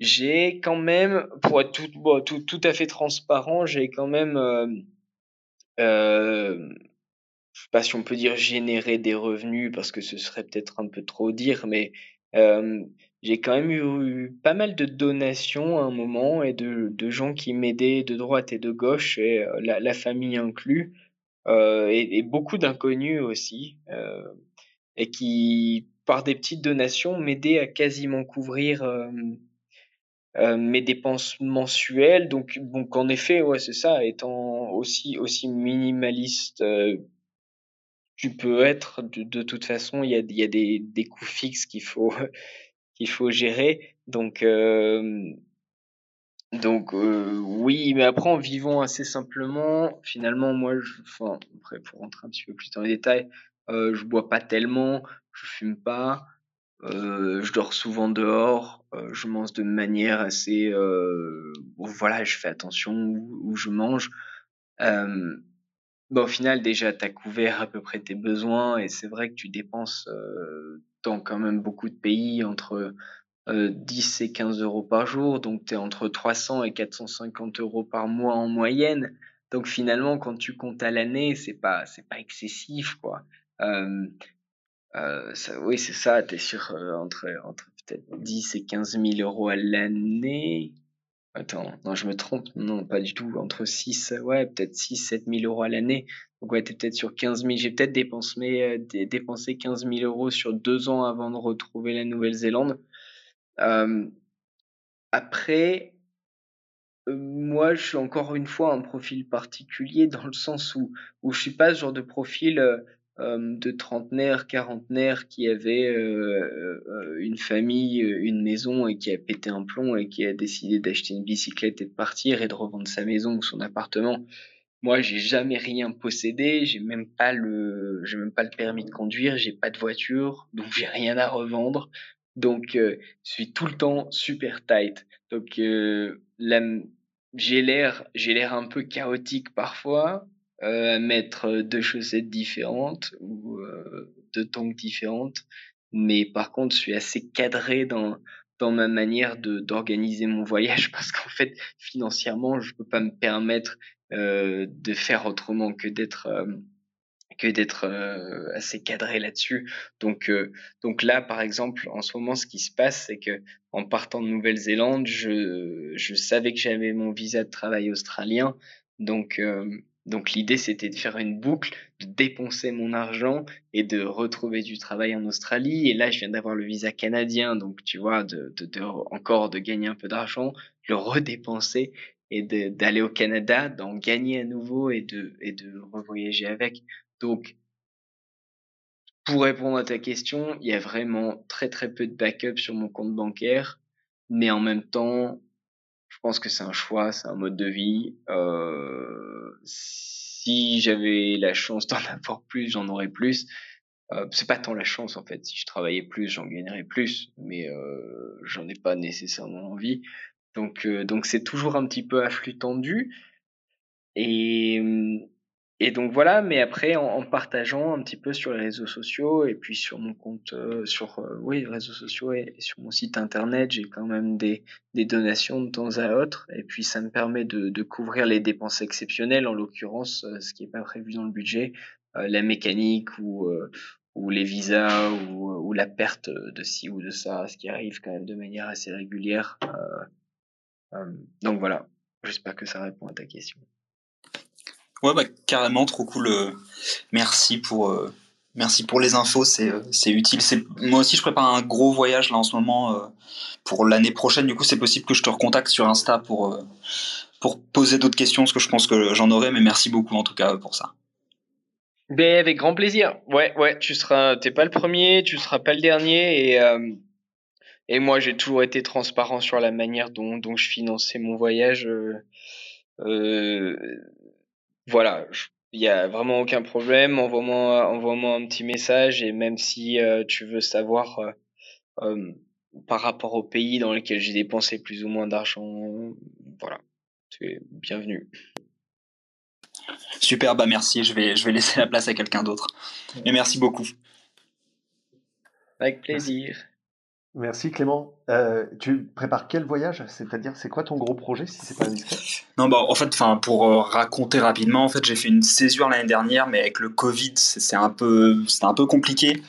[SPEAKER 3] J'ai quand même, pour être tout, tout, tout à fait transparent, j'ai quand même, euh, euh, je sais pas si on peut dire générer des revenus parce que ce serait peut-être un peu trop dire, mais j'ai quand même eu, pas mal de donations à un moment et de, gens qui m'aidaient de droite et de gauche, et la, famille inclus, et, beaucoup d'inconnus aussi, et qui, par des petites donations, m'aidaient à quasiment couvrir euh, mes dépenses mensuelles. Donc, donc en effet, ouais, c'est ça. Étant aussi aussi minimaliste, euh, tu peux être. De, de toute façon, il y a, y a des, des coûts fixes qu'il faut qu'il faut gérer. Donc euh, donc oui, mais après en vivant assez simplement, finalement moi, enfin après pour rentrer un petit peu plus dans les détails, euh, je bois pas tellement, je fume pas, euh, je dors souvent dehors, euh, je mange de manière assez, euh, voilà, je fais attention où, je mange. Euh, au final, déjà, tu as couvert à peu près tes besoins et c'est vrai que tu dépenses dans quand même beaucoup de pays entre 10 et 15 euros par jour, donc tu es entre 300 et 450 euros par mois en moyenne. Donc finalement, quand tu comptes à l'année, c'est pas c'est pas excessif quoi. Euh, ça, oui, c'est ça, tu es sur euh, entre, entre peut-être 10 et 15 000 euros à l'année? Attends, non, je me trompe, non, pas du tout, entre 6, ouais, peut-être 6, 7 000 euros à l'année. Donc, ouais, t'es peut-être sur 15 000. J'ai peut-être dépensé, euh, dépensé 15 000 euros sur deux ans avant de retrouver la Nouvelle-Zélande. Euh, après, euh, moi, je suis encore une fois un profil particulier dans le sens où, où je suis pas ce genre de profil euh, de trentenaire, quarantenaire qui avait euh, euh, une famille, une maison et qui a pété un plomb et qui a décidé d'acheter une bicyclette et de partir et de revendre sa maison ou son appartement. Moi, j'ai jamais rien possédé, j'ai même pas le, j'ai même pas le permis de conduire, j'ai pas de voiture, donc j'ai rien à revendre. Donc, je suis tout le temps super tight. Donc, j'ai l'air, j'ai l'air un peu chaotique parfois, euh, mettre deux chaussettes différentes ou euh, deux tongs différentes. Mais par contre, je suis assez cadré dans dans ma manière d'organiser mon voyage parce qu'en fait, financièrement, je peux pas me permettre euh, de faire autrement que d'être euh, que d'être euh, assez cadré là-dessus. Donc, donc là, par exemple, en ce moment, ce qui se passe, c'est que en partant de Nouvelle-Zélande, je, je savais que j'avais mon visa de travail australien. Donc, donc l'idée c'était de faire une boucle, de dépenser mon argent et de retrouver du travail en Australie. Et là je viens d'avoir le visa canadien, donc tu vois, de, encore de gagner un peu d'argent, le redépenser et d'aller au Canada, d'en gagner à nouveau et de, et de revoyager avec. Donc pour répondre à ta question, il y a vraiment très très peu de backup sur mon compte bancaire, mais en même temps, pense que c'est un choix, c'est un mode de vie. Euh, si j'avais la chance d'en avoir plus, j'en aurais plus. Euh, c'est pas tant la chance en fait. Si je travaillais plus, j'en gagnerais plus, mais euh, j'en ai pas nécessairement envie. Donc euh, donc c'est toujours un petit peu à flux tendu. Et et donc voilà, mais après en, partageant un petit peu sur les réseaux sociaux et puis sur mon compte, euh, sur euh, oui les réseaux sociaux et, sur mon site internet, j'ai quand même des, des donations de temps à autre et puis ça me permet de, de couvrir les dépenses exceptionnelles, en l'occurrence euh, ce qui n'est pas prévu dans le budget, la mécanique ou ou les visas ou, ou la perte de ci ou de ça, ce qui arrive quand même de manière assez régulière. donc voilà, j'espère que ça répond à ta question.
[SPEAKER 4] Ouais, bah, carrément, trop cool. Euh, merci pour, euh, merci pour les infos, c'est, euh, c'est utile. C'est, moi aussi, je prépare un gros voyage là en ce moment pour l'année prochaine. Du coup, c'est possible que je te recontacte sur Insta pour, pour poser d'autres questions, parce que je pense que j'en aurai, mais merci beaucoup en tout cas pour ça.
[SPEAKER 3] Ben, avec grand plaisir. Ouais, ouais, tu seras, t'es pas le premier, tu seras pas le dernier, et, et moi, j'ai toujours été transparent sur la manière dont, dont je finançais mon voyage. Voilà, il y a vraiment aucun problème. Envoie-moi, envoie-moi un petit message et même si euh, tu veux savoir euh, euh, par rapport au pays dans lequel j'ai dépensé plus ou moins d'argent, voilà, tu es bienvenu.
[SPEAKER 4] Super, bah merci. Je vais, je vais laisser la place à quelqu'un d'autre. Mais merci beaucoup.
[SPEAKER 3] Avec plaisir.
[SPEAKER 2] Merci Clément. Euh, tu prépares quel voyage? C'est-à-dire, c'est quoi ton gros projet si c'est pas indiscret
[SPEAKER 4] Non, bah en fait, enfin pour euh, raconter rapidement, en fait, j'ai fait une césure l'année dernière, mais avec le Covid, c'est un peu, c'est un peu compliqué.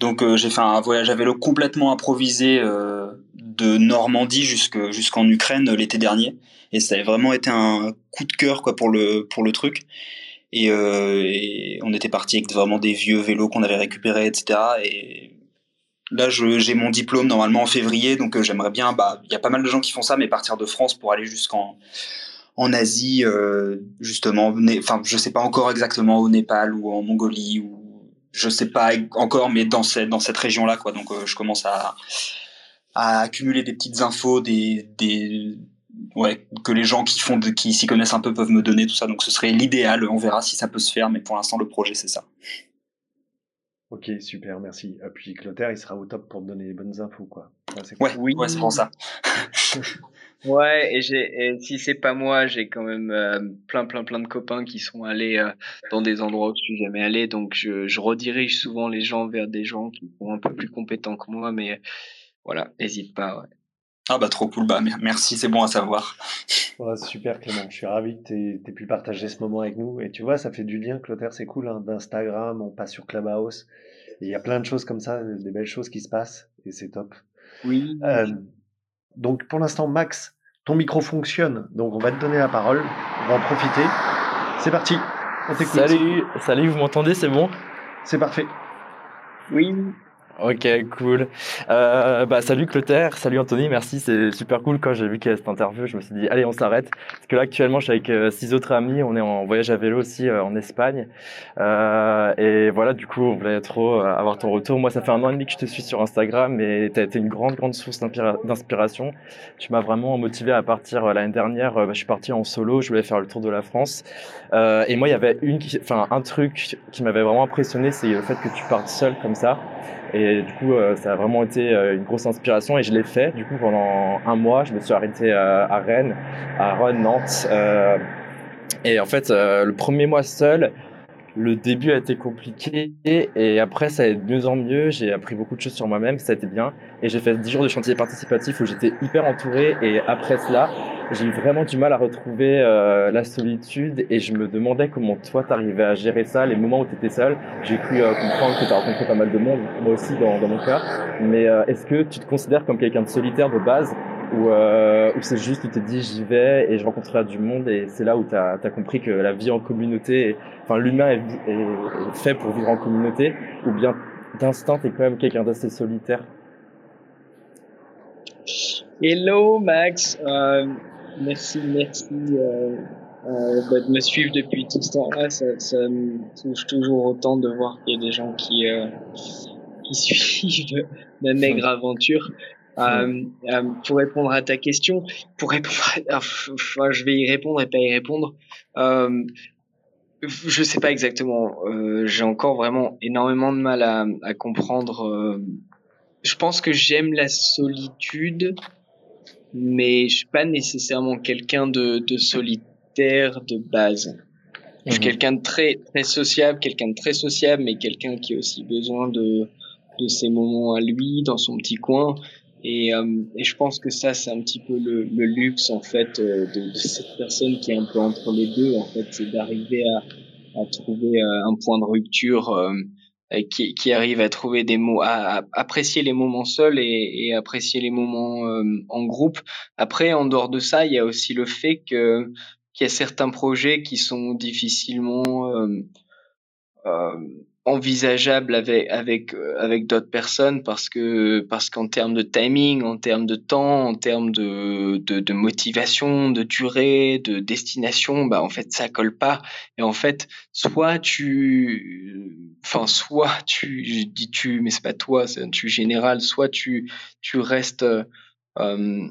[SPEAKER 4] Donc euh, j'ai fait un voyage à vélo complètement improvisé euh, de Normandie jusque jusqu'en Ukraine l'été dernier, et ça a vraiment été un coup de cœur quoi pour le pour le truc. Et, on était parti avec vraiment des vieux vélos qu'on avait récupérés, etc. Et Là, j'ai mon diplôme normalement en février, donc euh, j'aimerais bien. Bah, il y a pas mal de gens qui font ça, mais partir de France pour aller jusqu'en en Asie, euh, justement. Enfin, je sais pas encore exactement au Népal ou en Mongolie ou je sais pas encore, mais dans cette dans cette région-là, quoi. Donc, euh, je commence à à accumuler des petites infos, des des ouais que les gens qui font qui s'y connaissent un peu peuvent me donner tout ça. Donc, ce serait l'idéal. On verra si ça peut se faire, mais pour l'instant, le projet c'est ça.
[SPEAKER 2] Ok, super, merci. Et puis Clotaire, il sera au top pour te donner les bonnes infos, quoi.
[SPEAKER 4] ouais, oui, ouais, c'est pour ça.
[SPEAKER 3] ouais, et, j'ai, si c'est pas moi, j'ai quand même euh, plein, plein, plein de copains qui sont allés euh, dans des endroits où je suis jamais allé, donc je, je, redirige souvent les gens vers des gens qui sont un peu plus compétents que moi, mais voilà, n'hésite pas. Ouais.
[SPEAKER 4] Ah bah trop cool, bah merci, c'est bon à savoir.
[SPEAKER 2] super Clément, je suis ravi que tu aies, pu partager ce moment avec nous. Et tu vois, ça fait du lien, Clotaire, c'est cool, hein, d'Instagram, on passe sur Clubhouse. Il y a plein de choses comme ça, des belles choses qui se passent, et c'est top.
[SPEAKER 3] Oui.
[SPEAKER 2] Euh, donc pour l'instant, Max, ton micro fonctionne, donc on va te donner la parole, on va en profiter. C'est parti, on t'écoute.
[SPEAKER 5] Salut, salut, vous m'entendez, c'est bon?
[SPEAKER 2] C'est parfait.
[SPEAKER 3] Oui.
[SPEAKER 5] Ok, cool. Euh, bah, salut Clotaire, salut Anthony, merci, c'est super cool. Quand j'ai vu qu'il y avait cette interview, je me suis dit, allez, on s'arrête. Parce que là, actuellement, je suis avec euh, six autres amis, on est en voyage à vélo aussi euh, en Espagne. Euh, et voilà, du coup, on voulait trop euh, avoir ton retour. Moi, ça fait un an et demi que je te suis sur Instagram et tu as été une grande, grande source d'inspiration. Tu m'as vraiment motivé à partir l'année dernière. Bah, je suis parti en solo, je voulais faire le tour de la France. et moi, il y avait une, enfin, un truc qui m'avait vraiment impressionné, c'est le fait que tu partes seul comme ça. Et du coup, euh, ça a vraiment été euh, une grosse inspiration et je l'ai fait. Du coup, pendant un mois, je me suis arrêté euh, à Rennes, à Rennes, Nantes. et en fait, le premier mois seul, le début a été compliqué et après ça a été de mieux en mieux. J'ai appris beaucoup de choses sur moi-même, ça a été bien. Et j'ai fait 10 jours de chantier participatif où j'étais hyper entouré et après cela, j'ai eu vraiment du mal à retrouver euh, la solitude et je me demandais comment toi t'arrivais à gérer ça, les moments où tu étais seul. J'ai cru euh, comprendre que tu as rencontré pas mal de monde, moi aussi dans, dans mon cas. Mais euh, est-ce que tu te considères comme quelqu'un de solitaire de base? Ou, euh, c'est juste tu te dis j'y vais et je rencontrerai du monde et c'est là où tu as, compris que la vie en communauté, enfin l'humain est, fait pour vivre en communauté ou bien d'instinct tu es quand même quelqu'un d'assez solitaire?
[SPEAKER 3] Hello Max, euh, merci, merci euh, euh bah, de me suivre depuis tout ce temps-là. Ça, ça, me touche toujours autant de voir qu'il y a des gens qui, euh, qui suivent ma maigre aventure. Euh, euh, pour répondre à ta question, pour répondre, enfin, je vais y répondre et pas y répondre. Euh, je sais pas exactement. Euh, J'ai encore vraiment énormément de mal à, à comprendre. Je pense que j'aime la solitude, mais je suis pas nécessairement quelqu'un de, de solitaire de base. Je suis mhm. quelqu'un de très très sociable, quelqu'un de très sociable, mais quelqu'un qui a aussi besoin de de ses moments à lui dans son petit coin. Et, euh, et, je pense que ça, c'est un petit peu le, le luxe en fait euh, de, de, cette personne qui est un peu entre les deux. En fait, c'est d'arriver à, à, trouver euh, un point de rupture euh, qui, qui, arrive à trouver des mots, à, apprécier les moments seuls et, et apprécier les moments en groupe. Après, en dehors de ça, il y a aussi le fait que qu'il y a certains projets qui sont difficilement euh, envisageable avec avec euh, avec d'autres personnes parce que parce qu'en termes de timing, en termes de temps, en termes de, de, de motivation, de durée, de destination, bah en fait ça colle pas. Et en fait, soit tu, enfin soit tu, je dis tu, mais c'est pas toi, c'est un tu général. Soit tu tu restes euh,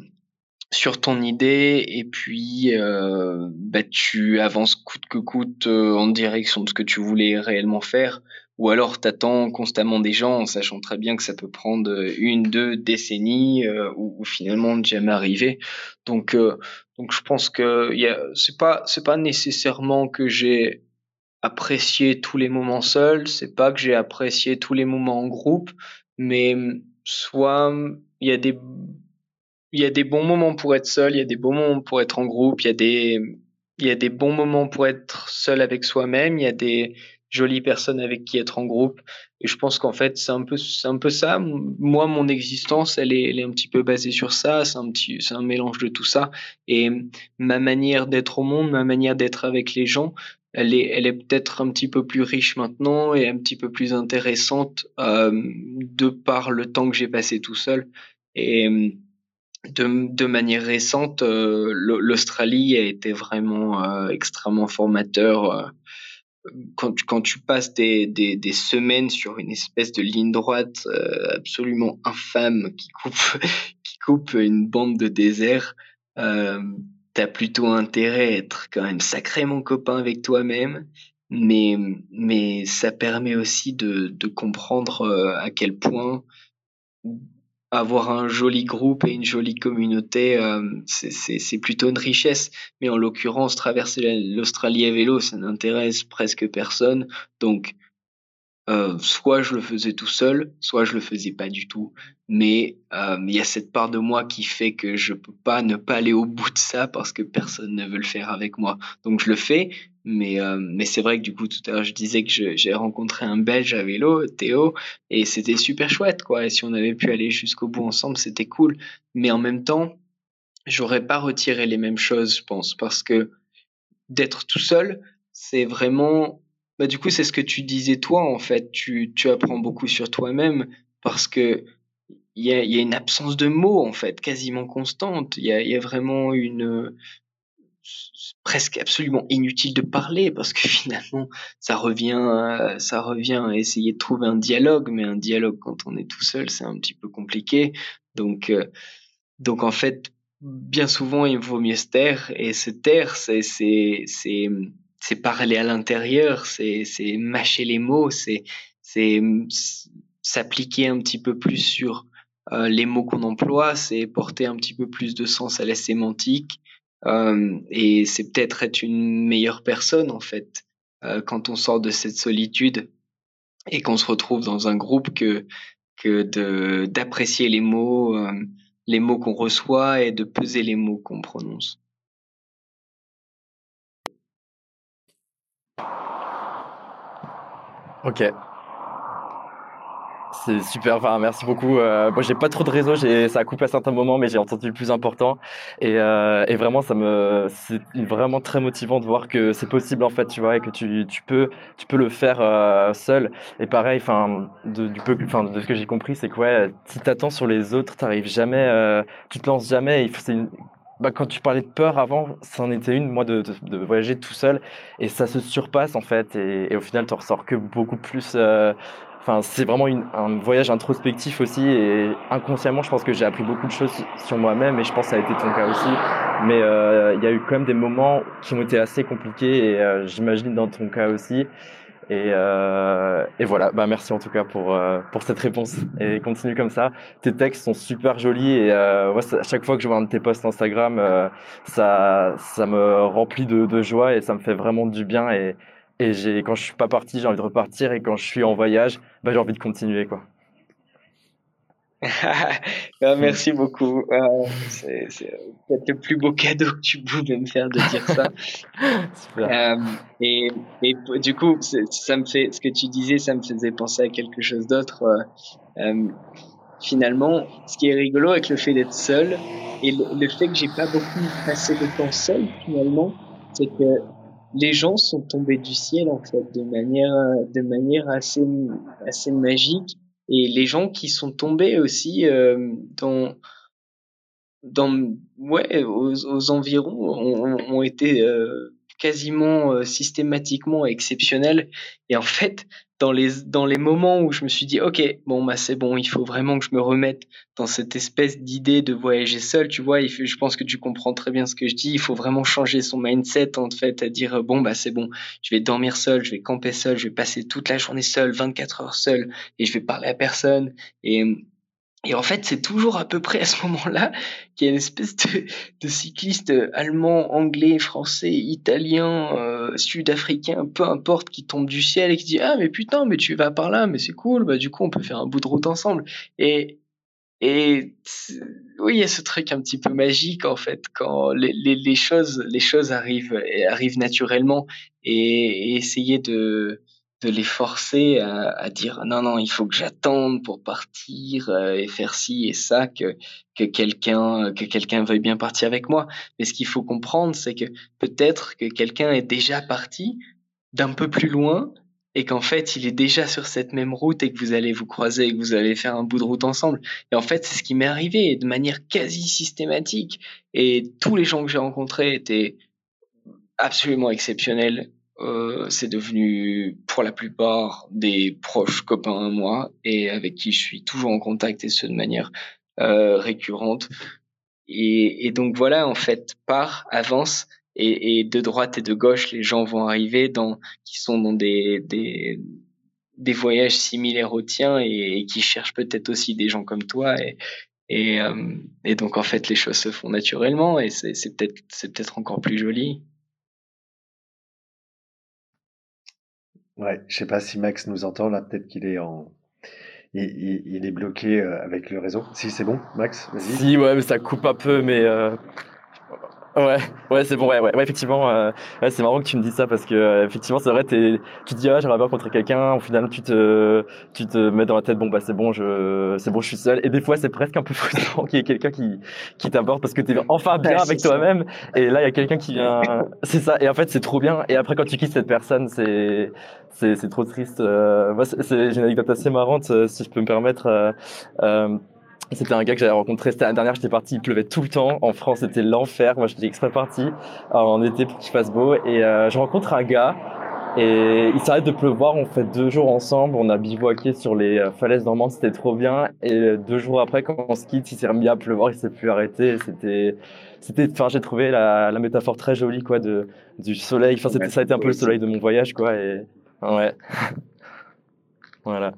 [SPEAKER 3] sur ton idée et puis euh, bah, tu avances coûte que coûte euh, en direction de ce que tu voulais réellement faire ou alors t'attends constamment des gens en sachant très bien que ça peut prendre une, deux décennies euh, ou, finalement ne jamais arriver. Donc, euh, donc je pense que c'est pas c'est pas nécessairement que j'ai apprécié tous les moments seuls, c'est pas que j'ai apprécié tous les moments en groupe, mais soit il y a des il y a des bons moments pour être seul, il y a des bons moments pour être en groupe, il y a des il y a des bons moments pour être seul avec soi-même, il y a des jolie personne avec qui être en groupe. Et je pense qu'en fait, c'est un peu, c'est un peu ça. Moi, mon existence, elle est, elle est un petit peu basée sur ça. C'est un petit, c'est un mélange de tout ça. Et ma manière d'être au monde, ma manière d'être avec les gens, elle est, elle est peut-être un petit peu plus riche maintenant et un petit peu plus intéressante euh, de par le temps que j'ai passé tout seul. Et de, de manière récente, euh, l'Australie a été vraiment euh, extrêmement formateur. Quand tu, quand tu passes des, des, des, semaines sur une espèce de ligne droite absolument infâme qui coupe, qui coupe une bande de désert, euh, t'as plutôt intérêt à être quand même sacrément copain avec toi-même, mais, mais ça permet aussi de, de comprendre euh, à quel point avoir un joli groupe et une jolie communauté, euh, c'est plutôt une richesse. Mais en l'occurrence, traverser l'Australie à vélo, ça n'intéresse presque personne. Donc, euh, soit je le faisais tout seul, soit je le faisais pas du tout. Mais euh, il y a cette part de moi qui fait que je peux pas ne pas aller au bout de ça parce que personne ne veut le faire avec moi. Donc je le fais, mais euh, mais c'est vrai que du coup tout à l'heure je disais que j'ai rencontré un Belge à vélo, Théo, et c'était super chouette quoi. Et si on avait pu aller jusqu'au bout ensemble, c'était cool. Mais en même temps, j'aurais pas retiré les mêmes choses, je pense, parce que d'être tout seul, c'est vraiment bah, du coup, c'est ce que tu disais toi, en fait. Tu, tu apprends beaucoup sur toi-même parce que il y a, y a, une absence de mots, en fait, quasiment constante. Il y a, y a, vraiment une presque absolument inutile de parler parce que finalement ça revient ça revient à essayer de trouver un dialogue mais un dialogue quand on est tout seul c'est un petit peu compliqué donc euh, donc en fait bien souvent il vaut mieux se taire et se taire c'est c'est parler à l'intérieur, c'est mâcher les mots, c'est s'appliquer un petit peu plus sur euh, les mots qu'on emploie, c'est porter un petit peu plus de sens à la sémantique euh, et c'est peut-être être une meilleure personne en fait euh, quand on sort de cette solitude et qu'on se retrouve dans un groupe que que d'apprécier les mots euh, les mots qu'on reçoit et de peser les mots qu'on prononce.
[SPEAKER 5] Ok. C'est super, enfin, merci beaucoup. Euh, moi, j'ai pas trop de réseau, j'ai, ça a coupé à certains moments, mais j'ai entendu le plus important. Et, euh, et vraiment, ça me, c'est vraiment très motivant de voir que c'est possible en fait, tu vois, et que tu, tu peux, tu peux le faire euh, seul. Et pareil, enfin, de, du peu, enfin, de ce que j'ai compris, c'est que ouais, si t'attends sur les autres, t'arrives jamais, euh, tu te lances jamais. Bah, quand tu parlais de peur avant, c'en était une, moi, de, de, de, voyager tout seul. Et ça se surpasse, en fait. Et, au final, tu ressors que beaucoup plus. Euh, enfin, c'est vraiment une, un voyage introspectif aussi. Et inconsciemment, je pense que j'ai appris beaucoup de choses sur moi-même. Et je pense que ça a été ton cas aussi. Mais euh, il y a eu quand même des moments qui ont été assez compliqués. Et euh, j'imagine dans ton cas aussi. Et, euh, et, voilà, bah merci en tout cas pour, euh, pour cette réponse. Et continue comme ça. Tes textes sont super jolis et euh, à chaque fois que je vois un de tes posts Instagram, euh, ça, ça me remplit de, de, joie et ça me fait vraiment du bien. Et, et quand je suis pas parti, j'ai envie de repartir et quand je suis en voyage, bah, j'ai envie de continuer. quoi.
[SPEAKER 3] Ah, merci beaucoup. Euh, c'est peut-être le plus beau cadeau que tu pouvais me faire de dire ça. euh, et, et, du coup, ça me fait, ce que tu disais, ça me faisait penser à quelque chose d'autre. Euh, euh finalement, ce qui est rigolo avec le fait d'être seul et le, le fait que j'ai pas beaucoup passé de temps seul, finalement, c'est que les gens sont tombés du ciel en fait de manière de manière assez assez magique et les gens qui sont tombés aussi euh, dans dans ouais aux, aux environs ont, ont été euh, quasiment euh, systématiquement exceptionnels. Et en fait dans les dans les moments où je me suis dit ok bon bah c'est bon il faut vraiment que je me remette dans cette espèce d'idée de voyager seul tu vois il faut, je pense que tu comprends très bien ce que je dis il faut vraiment changer son mindset en fait à dire bon bah c'est bon je vais dormir seul je vais camper seul je vais passer toute la journée seul 24 heures seul et je vais parler à personne et et en fait, c'est toujours à peu près à ce moment-là qu'il y a une espèce de, cycliste allemand, anglais, français, italien, euh, sud-africain, peu importe, qui tombe du ciel et qui dit ah mais putain mais tu vas par là, mais c'est cool, bah du coup on peut faire un bout de route ensemble. Et et oui, il y a ce truc un petit peu magique en fait quand les, les, choses les choses arrivent arrivent naturellement et essayer de de les forcer à, dire non non il faut que j'attende pour partir euh, et faire ci et ça que que quelqu'un que quelqu'un veuille bien partir avec moi mais ce qu'il faut comprendre c'est que peut-être que quelqu'un est déjà parti d'un peu plus loin et qu'en fait il est déjà sur cette même route et que vous allez vous croiser et que vous allez faire un bout de route ensemble. Et en fait c'est ce qui m'est arrivé de manière quasi systématique et tous les gens que j'ai rencontrés étaient absolument exceptionnels. Euh, c'est devenu pour la plupart des proches copains à moi et avec qui je suis toujours en contact et ce de manière euh, récurrente. Et, et, donc voilà, en fait, part, avance et, et, de droite et de gauche, les gens vont arriver dans, qui sont dans des, des, des voyages similaires aux tiens et, qui cherchent peut-être aussi des gens comme toi. Et, et, euh, et donc, en fait, les choses se font naturellement et c'est peut-être c'est peut-être encore plus joli.
[SPEAKER 2] Ouais, je sais pas si Max nous entend là, peut-être qu'il est en, il, il, est bloqué euh, avec le réseau. Si c'est bon, Max, vas-y.
[SPEAKER 5] Si, ouais, mais ça coupe un peu, mais euh, Ouais, ouais, c'est bon, ouais, ouais, ouais effectivement, euh, ouais, c'est marrant que tu me dises ça parce que euh, effectivement, c'est vrai, tu te dis ah j'aimerais bien rencontrer quelqu'un, au final tu te, tu te mets dans la tête bon bah c'est bon, je, c'est bon, je suis seul, et des fois c'est presque un peu frustrant qu'il y ait quelqu'un qui, qui t'aborde parce que t'es enfin bien avec toi-même, et là il y a quelqu'un qui vient, c'est ça, et en fait c'est trop bien, et après quand tu quittes cette personne, c'est, c'est, c'est trop triste. Euh, moi, c'est, j'ai une anecdote assez marrante, euh, si je peux me permettre. Euh, c'était un gars que j'avais rencontré, c'était l'année dernière, j'étais parti, il pleuvait tout le temps. En France, c'était l'enfer. Moi, j'étais exprès parti en été pour qu'il fasse beau. Et euh, je rencontre un gars et il s'arrête de pleuvoir. On fait deux jours ensemble. On a bivouaqué sur les euh, falaises normandes, c'était trop bien. Et deux jours après, quand on se quitte, il s'est remis à pleuvoir, il s'est plus arrêté. C'était, c'était, enfin, j'ai trouvé la, la, métaphore très jolie, quoi, de, du soleil. Enfin, c'était, ça a été un peu le soleil de mon voyage, quoi. Et ouais. voilà.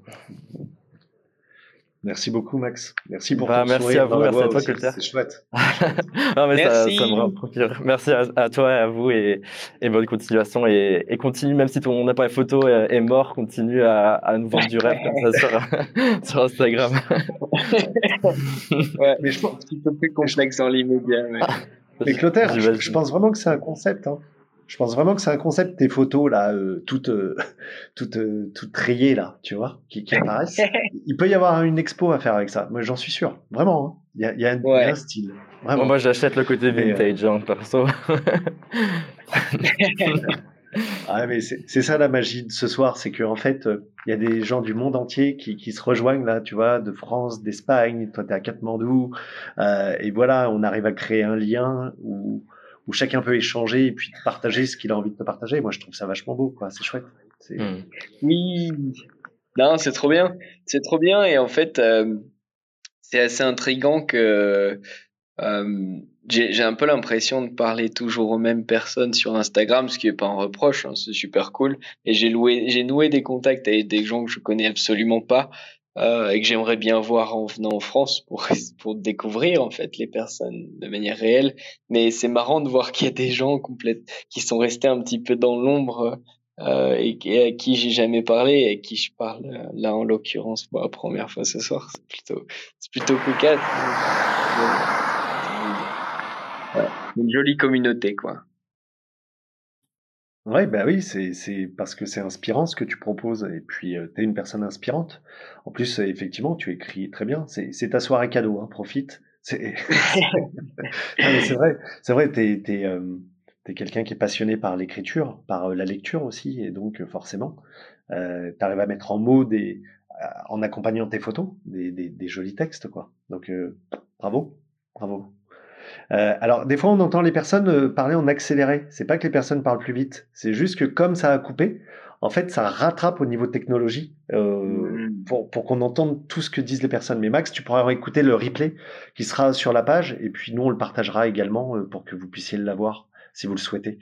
[SPEAKER 2] Merci beaucoup, Max. Merci pour
[SPEAKER 5] bah,
[SPEAKER 2] ton
[SPEAKER 5] Merci à vous, merci à toi, Colter.
[SPEAKER 2] C'est chouette.
[SPEAKER 5] non, mais merci. Ça, ça me Merci à, à, toi et à vous et, et bonne continuation. Et, et, continue, même si ton appareil photo est, est mort, continue à, à, nous vendre du rêve comme ça sur, sur Instagram.
[SPEAKER 3] ouais, mais je pense qu'il peut plus complexe en l'immédiat. Mais,
[SPEAKER 2] mais Clotaire, je, je, pense vraiment que c'est un concept. Hein. Je pense vraiment que c'est un concept, tes photos là, euh, toutes, euh, toutes, euh, toutes rayées là, tu vois, qui, qui apparaissent. Il peut y avoir une expo à faire avec ça. Moi, j'en suis sûr. Vraiment. Hein. Il, y a, il, y a ouais. y a un style. Vraiment.
[SPEAKER 5] moi, j'achète le côté vintage, hein, perso.
[SPEAKER 2] ah, mais c'est ça la magie de ce soir, c'est qu'en fait, il y a des gens du monde entier qui, qui se rejoignent là, tu vois, de France, d'Espagne. Toi, t'es à Katmandou, euh, et voilà, on arrive à créer un lien où où chacun peut échanger et puis partager ce qu'il a envie de te partager. Moi, je trouve ça vachement beau, quoi. C'est chouette.
[SPEAKER 3] Mmh. Oui. Non, c'est trop bien. C'est trop bien. Et en fait, euh, c'est assez intrigant que euh, j'ai un peu l'impression de parler toujours aux mêmes personnes sur Instagram, ce qui est pas un reproche. Hein, c'est super cool. Et j'ai j'ai noué des contacts avec des gens que je connais absolument pas euh, et que j'aimerais bien voir en venant en France pour pour découvrir en fait les personnes de manière réelle. Mais c'est marrant de voir qu'il y a des gens complètes qui sont restés un petit peu dans l'ombre euh, et, à qui j'ai jamais parlé et à qui je parle euh, là en l'occurrence pour la première fois ce soir. C'est plutôt c'est plutôt cocasse. Ouais, une jolie communauté quoi.
[SPEAKER 2] Ouais, bah oui, c'est, c'est parce que c'est inspirant ce que tu proposes et puis euh, tu es une personne inspirante. En plus, euh, effectivement, tu écris très bien. C'est, c'est ta soirée cadeau, hein, profite. C'est, c'est vrai, c'est vrai, t'es, t'es, euh, t'es quelqu'un qui est passionné par l'écriture, par la lecture aussi, et donc forcément, euh, t'arrives à mettre en mots des, en accompagnant tes photos, des, des, des jolis textes, quoi. Donc bravo, bravo. Euh, alors, des fois, on entend les personnes euh, parler en accéléré. C'est pas que les personnes parlent plus vite. C'est juste que comme ça a coupé, en fait, ça rattrape au niveau technologie euh, mmh. pour, pour qu'on entende tout ce que disent les personnes. Mais Max, tu pourras écouter le replay qui sera sur la page et puis nous, on le partagera également euh, pour que vous puissiez l'avoir si vous le souhaitez.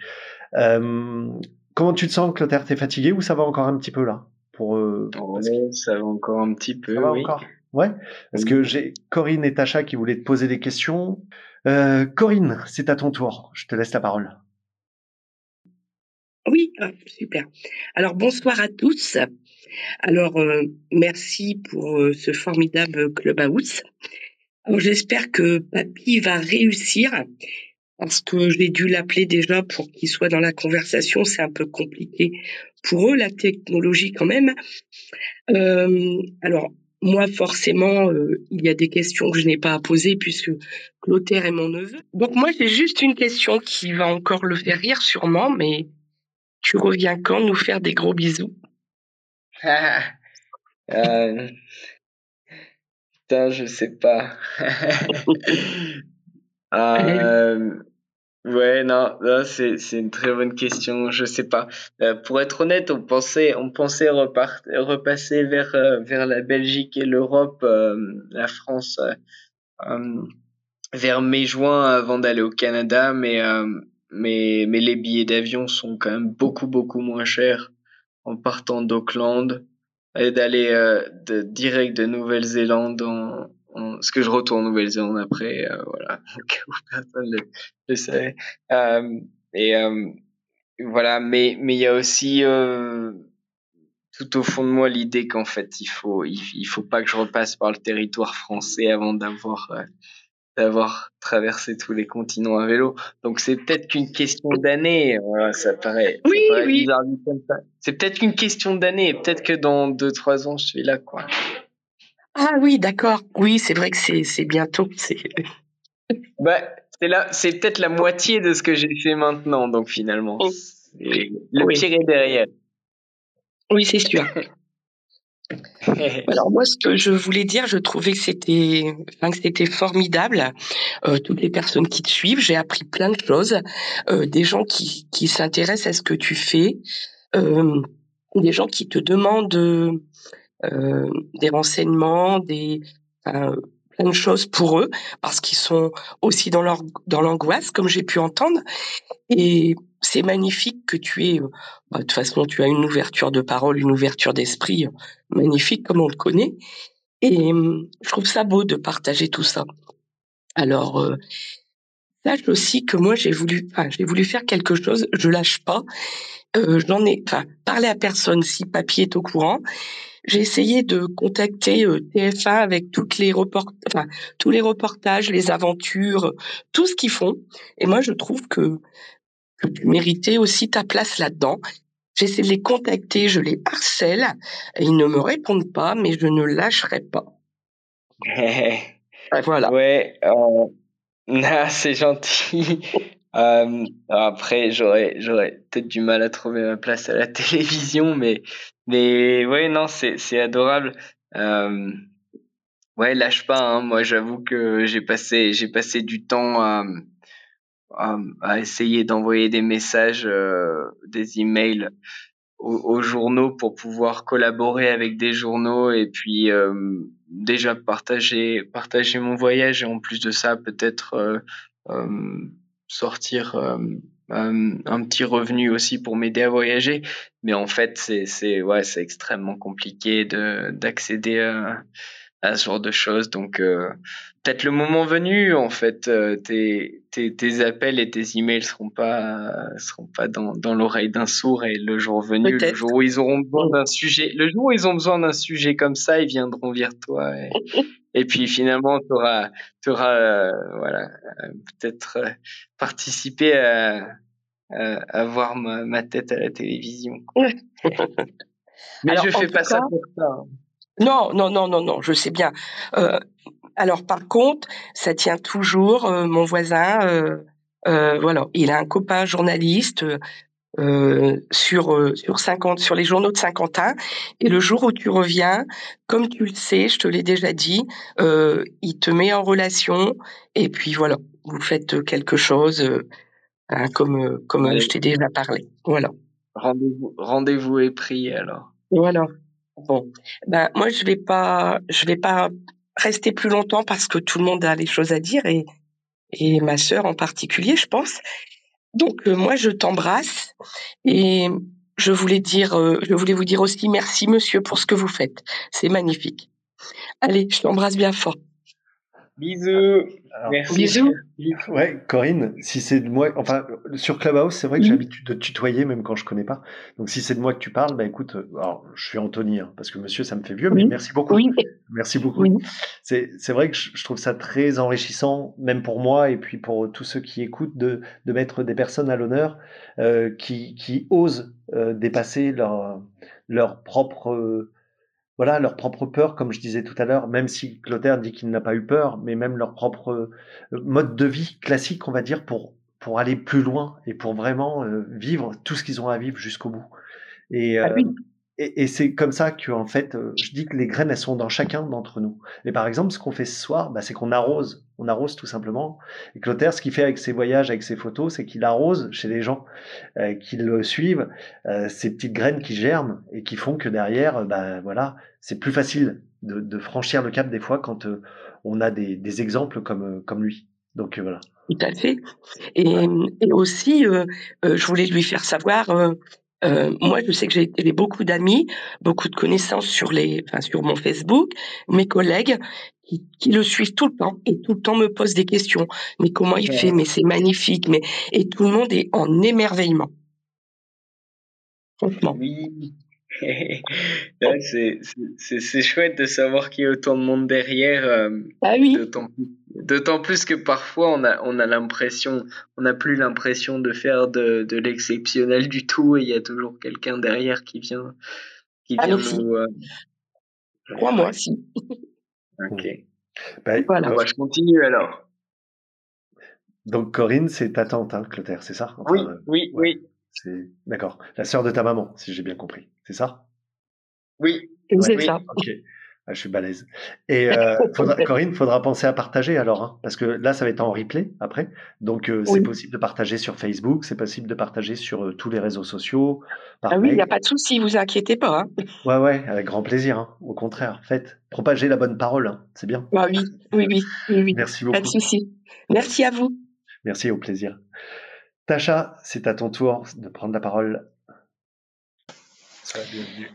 [SPEAKER 2] Euh, comment tu te sens, Clotaire? T'es fatigué ou ça va encore un petit peu là? Pour,
[SPEAKER 3] euh, oh, que... Ça va encore un petit peu.
[SPEAKER 2] Ça va oui. encore? Ouais. Parce que j'ai Corinne et Tacha qui voulaient te poser des questions. Euh, Corinne, c'est à ton tour. Je te laisse la parole.
[SPEAKER 6] Oui, ah, super. Alors bonsoir à tous. Alors euh, merci pour euh, ce formidable clubhouse. Alors j'espère que Papy va réussir parce que j'ai dû l'appeler déjà pour qu'il soit dans la conversation. C'est un peu compliqué pour eux la technologie quand même. Euh, alors moi, forcément, euh, il y a des questions que je n'ai pas à poser puisque Clotaire est mon neveu. Donc moi, j'ai juste une question qui va encore le faire rire sûrement, mais tu reviens quand nous faire des gros bisous?
[SPEAKER 3] Euh... Putain, je sais pas. euh... Ouais, non, c'est c'est une très bonne question. Je sais pas. Euh, pour être honnête, on pensait on pensait repart, repasser vers euh, vers la Belgique et l'Europe, euh, la France, vers mai-juin avant d'aller au Canada, mais mais mais les billets d'avion sont quand même beaucoup beaucoup moins chers en partant d'Auckland et d'aller de, direct de Nouvelle-Zélande en, ce que je retourne en Nouvelle-Zélande après, euh, voilà, personne le, le savait. Euh, et euh, voilà, mais mais il y a aussi tout au fond de moi l'idée qu'en fait il faut il, il, faut pas que je repasse par le territoire français avant d'avoir d'avoir traversé tous les continents à vélo. Donc c'est peut-être qu'une question d'année. Voilà, ça paraît.
[SPEAKER 6] Oui, ça paraît oui.
[SPEAKER 3] C'est peut-être qu'une question d'année. Peut-être que dans deux trois ans je suis là quoi.
[SPEAKER 6] Ah oui, d'accord. Oui, c'est vrai que c'est bientôt. C'est
[SPEAKER 3] bah, là, c'est peut-être la moitié de ce que j'ai fait maintenant, donc finalement. Oh. Le oui. pire est derrière.
[SPEAKER 6] Oui, c'est sûr. Alors moi, ce que je voulais dire, je trouvais que c'était, enfin, que c'était formidable. Euh, toutes les personnes qui te suivent, j'ai appris plein de choses. Euh, des gens qui, qui s'intéressent à ce que tu fais, euh, des gens qui te demandent euh, des renseignements, des plein de choses pour eux parce qu'ils sont aussi dans leur dans l'angoisse comme j'ai pu entendre. Et c'est magnifique que tu aies bah, de toute façon tu as une ouverture de parole une ouverture d'esprit magnifique comme on le connaît. Et je trouve ça beau de partager tout ça. Alors euh, aussi que moi j'ai voulu j'ai voulu faire quelque chose je lâche pas. Euh, j'en ai enfin parler à personne si papier est au courant j'ai essayé de contacter euh, TF1 avec toutes les report... enfin, tous les reportages, les aventures, tout ce qu'ils font. Et moi, je trouve que, que tu méritais aussi ta place là-dedans. J'essaie de les contacter, je les harcèle, ils ne me répondent pas, mais je ne lâcherai pas.
[SPEAKER 3] voilà. Ouais, euh... ah, c'est gentil. Euh, après, j'aurais, j'aurais peut-être du mal à trouver ma place à la télévision, mais, mais ouais, non, c'est, c'est adorable. Euh, ouais, lâche pas. Hein. Moi, j'avoue que j'ai passé, j'ai passé du temps à, à, à essayer d'envoyer des messages, euh, des emails aux, aux, journaux pour pouvoir collaborer avec des journaux et puis euh, déjà partager, partager mon voyage et en plus de ça, peut-être euh, euh, sortir euh, un, un, petit revenu aussi pour m'aider à voyager. Mais en fait, c'est ouais, extrêmement compliqué de d'accéder à, à ce genre de choses. Donc euh, peut-être le moment venu, en fait, euh, tes, tes, tes appels et tes emails seront pas seront pas dans dans l'oreille d'un sourd et le jour venu, le jour où ils auront besoin d'un sujet, le jour où ils ont besoin d'un sujet comme ça, ils viendront vers toi. Et, et puis finalement, tu auras, auras euh, voilà, euh, peut-être euh, participé à, à, à voir ma, ma, tête à la télévision. Mais alors, je fais pas cas, ça pour ça. Hein.
[SPEAKER 6] Non, non, non, non, non, je sais bien. Euh, alors par contre, ça tient toujours. Euh, mon voisin, euh, voilà, il a un copain journaliste euh, sur euh, sur 50 sur les journaux de Saint-Quentin. Et le jour où tu reviens comme tu le sais je te l'ai déjà dit euh, il te met en relation. Et puis voilà vous faites quelque chose euh, hein, comme comme oui. je t'ai déjà parlé. Voilà.
[SPEAKER 3] Rendez-vous rendez-vous est pris alors.
[SPEAKER 6] Voilà. Bon. Ben moi je vais pas je vais pas rester plus longtemps parce que tout le monde a les choses à dire et ma sœur en particulier je pense donc euh, moi je t'embrasse et je voulais dire, euh, je voulais vous dire aussi merci monsieur pour ce que vous faites. C'est magnifique. Allez, je t'embrasse bien fort.
[SPEAKER 3] Bisous.
[SPEAKER 6] Alors, Merci. Bisous.
[SPEAKER 2] Ouais, Corinne, si c'est de moi, enfin, sur Clubhouse, c'est vrai que mmh. j'ai l'habitude de tutoyer même quand je connais pas. Donc, si c'est de moi que tu parles, bah écoute, alors, je suis Anthony, hein, parce que monsieur, ça me fait vieux, mais merci beaucoup.
[SPEAKER 6] Oui.
[SPEAKER 2] Merci beaucoup. Oui. C'est, c'est vrai que je, je, trouve ça très enrichissant, même pour moi et puis pour tous ceux qui écoutent, de, de mettre des personnes à l'honneur euh, qui, qui osent euh, dépasser leur, leur propre. Euh, voilà, leur propre peur, comme je disais tout à l'heure, même si Clotaire dit qu'il n'a pas eu peur, mais même leur propre euh, mode de vie classique, on va dire, pour, pour aller plus loin et pour vraiment euh, vivre tout ce qu'ils ont à vivre jusqu'au bout. Et,
[SPEAKER 6] Ah oui.
[SPEAKER 2] et, et c'est comme ça que, en fait, euh, je dis que les graines, elles sont dans chacun d'entre nous. Et par exemple, ce qu'on fait ce soir, bah, c'est qu'on arrose. On arrose tout simplement. Et Clotaire, ce qu'il fait avec ses voyages, avec ses photos, c'est qu'il arrose chez les gens euh, qui le suivent euh, ces petites graines qui germent et qui font que derrière, euh, bah, voilà, c'est plus facile de, franchir le cap des fois quand on a des, exemples comme, comme lui. Donc voilà.
[SPEAKER 6] Tout à fait. Et, aussi, je voulais lui faire savoir. moi, je sais que j'ai beaucoup d'amis, beaucoup de connaissances sur les, enfin sur mon Facebook, mes collègues qui, qui le suivent tout le temps et tout le temps me posent des questions. Mais comment il fait? Mais c'est magnifique. Mais et tout le monde est en émerveillement. Franchement.
[SPEAKER 3] Oui. C'est chouette de savoir qu'il y a autant de monde derrière. euh,
[SPEAKER 6] Ah oui.
[SPEAKER 3] D'autant plus que parfois on a on a l'impression on n'a plus l'impression de faire de, de l'exceptionnel du tout et il y a toujours quelqu'un derrière qui vient qui
[SPEAKER 6] Ah,
[SPEAKER 3] vient nous euh,
[SPEAKER 6] Crois-moi, si.
[SPEAKER 3] ok
[SPEAKER 2] Bah,
[SPEAKER 6] Voilà.
[SPEAKER 3] Bah, je continue alors
[SPEAKER 2] Donc Corinne, c'est ta tante, hein, Clotaire, c'est ça? Enfin,
[SPEAKER 3] oui
[SPEAKER 2] euh,
[SPEAKER 3] oui
[SPEAKER 2] ouais.
[SPEAKER 3] oui
[SPEAKER 2] C'est d'accord. La sœur de ta maman, si j'ai bien compris. C'est ça?
[SPEAKER 3] Oui
[SPEAKER 6] C'est
[SPEAKER 3] oui.
[SPEAKER 6] ça.
[SPEAKER 2] Ok. Ah, je suis balèze. Et euh, faudra, Corinne, faudra penser à partager alors, hein, parce que là, ça va être en replay après. Donc, euh, c'est possible de partager sur Facebook, c'est possible de partager sur euh, tous les réseaux sociaux, par
[SPEAKER 6] Ah oui, il n'y a pas de souci, vous inquiétez pas. Hein.
[SPEAKER 2] Ouais, ouais, avec grand plaisir. hein. Au contraire, faites, propagez la bonne parole, hein. c'est bien.
[SPEAKER 6] Ah oui, oui, oui, oui, oui.
[SPEAKER 2] Merci
[SPEAKER 6] Pas de
[SPEAKER 2] beaucoup.
[SPEAKER 6] souci. Merci à vous.
[SPEAKER 2] Merci, au plaisir. Tacha, c'est à ton tour de prendre la parole.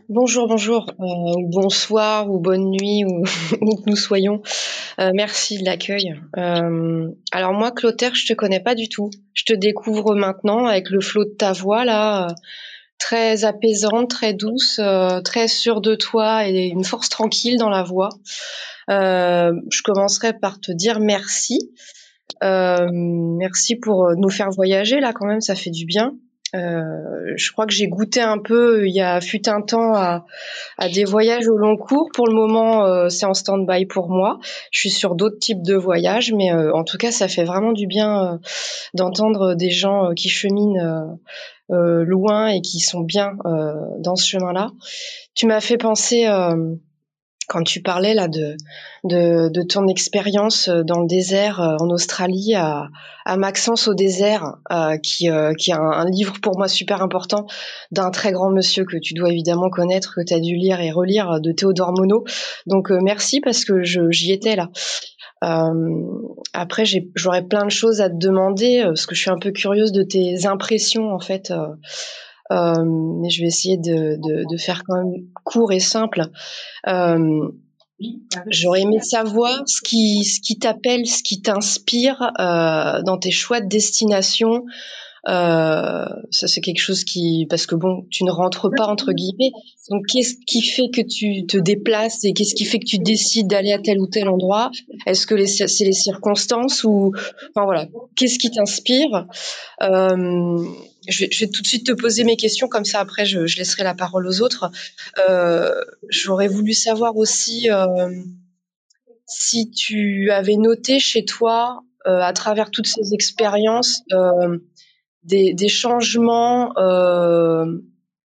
[SPEAKER 7] Bonjour, bonjour, euh, ou bonsoir, ou bonne nuit, ou où que nous soyons. Euh, merci de l'accueil. Euh, alors moi, Clotaire, je te connais pas du tout. Je te découvre maintenant avec le flot de ta voix là, très apaisante, très douce, très sûre de toi et une force tranquille dans la voix. Je commencerai par te dire merci. Merci pour nous faire voyager là quand même, ça fait du bien. Euh, je crois que j'ai goûté un peu, il y a fut un temps à, à des voyages au long cours. Pour le moment, euh, c'est en stand-by pour moi. Je suis sur d'autres types de voyages, mais euh, en tout cas, ça fait vraiment du bien euh, d'entendre des gens euh, qui cheminent euh, euh, loin et qui sont bien euh, dans ce chemin-là. Tu m'as fait penser euh, quand tu parlais là de de, de ton expérience euh, dans le désert euh, en Australie à, à Maxence au désert, euh, qui euh, qui est un, livre pour moi super important d'un très grand monsieur que tu dois évidemment connaître, que tu as dû lire et relire, euh, de Théodore Monod. Donc euh, merci parce que j'y étais là. Euh, après, j'aurais plein de choses à te demander parce que je suis un peu curieuse de tes impressions en fait. Euh, mais je vais essayer de, faire quand même court et simple. Euh, J'aurais aimé savoir ce qui, ce qui t'appelle, ce qui t'inspire euh, dans tes choix de destination. Ça, c'est quelque chose qui, parce que bon, tu ne rentres pas entre guillemets. Donc, qu'est-ce qui fait que tu te déplaces et qu'est-ce qui fait que tu décides d'aller à tel ou tel endroit? Est-ce que c'est les circonstances ou, enfin voilà, qu'est-ce qui t'inspire? Je, vais, je vais tout de suite te poser mes questions, comme ça après je, je laisserai la parole aux autres. Euh, J'aurais voulu savoir aussi euh, si tu avais noté chez toi, euh, à travers toutes ces expériences, des, des changements,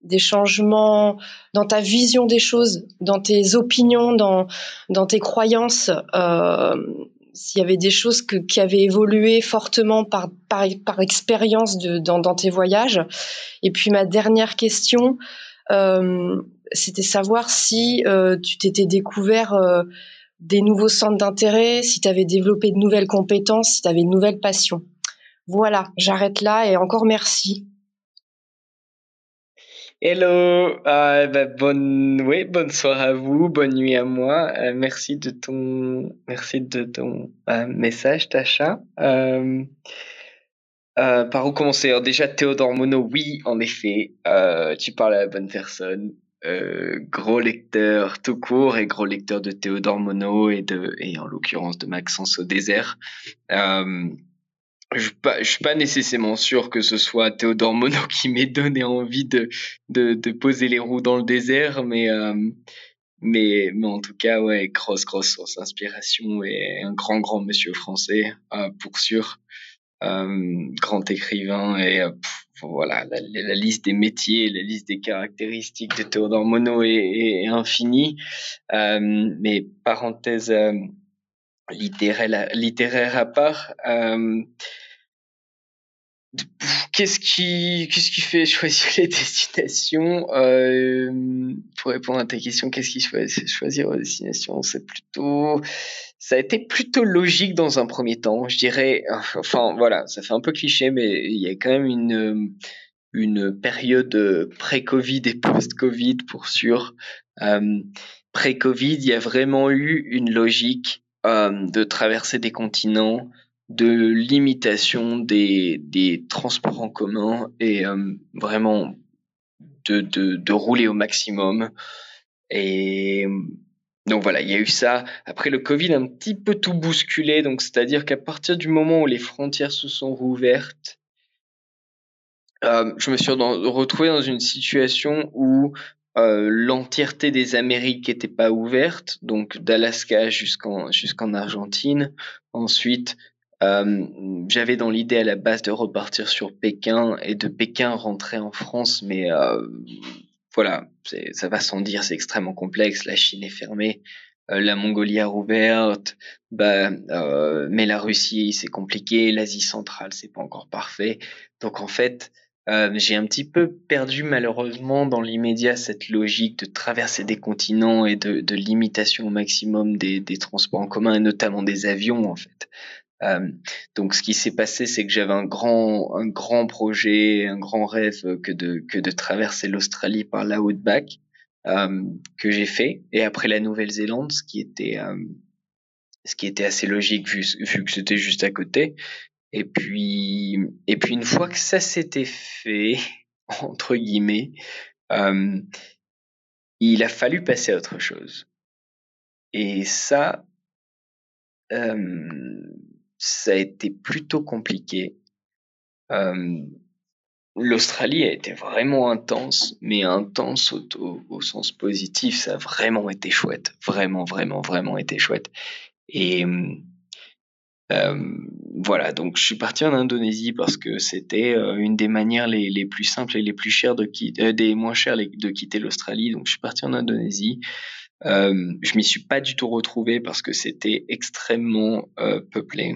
[SPEAKER 7] des changements dans ta vision des choses, dans tes opinions, dans, dans tes croyances. Euh, s'il y avait des choses qui avaient évolué fortement par, expérience dans, tes voyages. Et puis ma dernière question, euh, c'était savoir si euh, tu t'étais découvert euh, des nouveaux centres d'intérêt, si tu avais développé de nouvelles compétences, si tu avais de nouvelles passions. Voilà, j'arrête là et encore merci.
[SPEAKER 3] Hello, euh, bah, bonne, oui, bonne soirée à vous, bonne nuit à moi. Euh, merci de ton, merci de ton euh, message, Tacha. Euh, par où commencer? Déjà Théodore Monod, oui, en effet, tu parles à la bonne personne. Gros lecteur tout court et gros lecteur de Théodore Monod et de et en l'occurrence de Maxence au désert. Euh, je je suis pas nécessairement sûr que ce soit Théodore Monod qui m'ait donné envie de, de, de poser les roues dans le désert, mais, euh, mais, mais en tout cas, ouais, grosse, grosse source d'inspiration et un grand, grand monsieur français, euh, pour sûr. grand écrivain et voilà, la, liste des métiers, la liste des caractéristiques de Théodore Monod est, est infinie. mais parenthèse littéraire, littéraire à part, Qu'est-ce qui, qu'est-ce qui fait choisir les destinations euh, Pour répondre à ta question, qu'est-ce qui fait choisir les destinations C'est plutôt, ça a été plutôt logique dans un premier temps, je dirais. Enfin voilà, ça fait un peu cliché, mais il y a quand même une une période pré-Covid et post-Covid pour sûr. Euh, pré-Covid, il y a vraiment eu une logique euh, de traverser des continents de limitation des, des transports en commun et euh, vraiment de, de, de, rouler au maximum. Et donc voilà, il y a eu ça. Après le Covid, un petit peu tout bousculé. Donc c'est-à-dire qu'à partir du moment où les frontières se sont rouvertes, euh, je me suis retrouvé dans une situation où euh, l'entièreté des Amériques n'était pas ouverte, donc d'Alaska jusqu'en Argentine. Ensuite, euh, j'avais dans l'idée à la base de repartir sur Pékin et de Pékin rentrer en France, mais euh, voilà, ça va sans dire, c'est extrêmement complexe. La Chine est fermée, la Mongolie a rouverte, bah, mais la Russie c'est compliqué, l'Asie centrale c'est pas encore parfait. Donc en fait, euh, j'ai un petit peu perdu malheureusement dans l'immédiat cette logique de traverser des continents et de, de limitation au maximum des, des, transports en commun et notamment des avions en fait. Euh, donc, ce qui s'est passé, c'est que j'avais un grand, un grand projet, un grand rêve que de que de traverser l'Australie par la Outback, euh, que j'ai fait. Et après la Nouvelle-Zélande, ce qui était euh, ce qui était assez logique vu, vu que c'était juste à côté. Et puis, et puis une fois que ça s'était fait, entre guillemets, euh, il a fallu passer à autre chose. Et ça, euh, ça a été plutôt compliqué. Euh, L'Australie a été vraiment intense, mais intense au, au, sens positif. Ça a vraiment été chouette, vraiment, vraiment, vraiment été chouette. Et voilà, donc je suis parti en Indonésie parce que c'était euh, une des manières les, les, plus simples et les plus chères de quitter, euh, des moins chères de quitter l'Australie. Donc je suis parti en Indonésie. Euh, je m'y suis pas du tout retrouvé parce que c'était extrêmement euh, peuplé.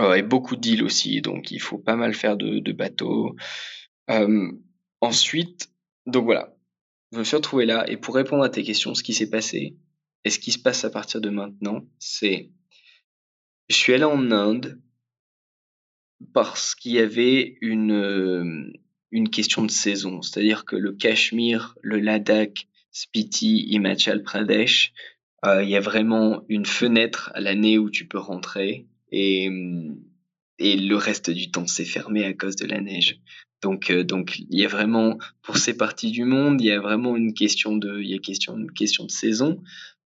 [SPEAKER 3] Euh, et beaucoup d'îles aussi, donc il faut pas mal faire de, de bateaux. Euh, ensuite, donc voilà, je me suis retrouvé là. Et pour répondre à tes questions, ce qui s'est passé et ce qui se passe à partir de maintenant, c'est je suis allé en Inde parce qu'il y avait une une question de saison, c'est-à-dire que le Cachemire, le Ladakh, Spiti, Himachal Pradesh, euh, il y a vraiment une fenêtre à l'année où tu peux rentrer et, et le reste du temps c'est fermé à cause de la neige. Donc, euh, donc il y a vraiment pour ces parties du monde, il y a vraiment une question de, il y a question, une question de saison.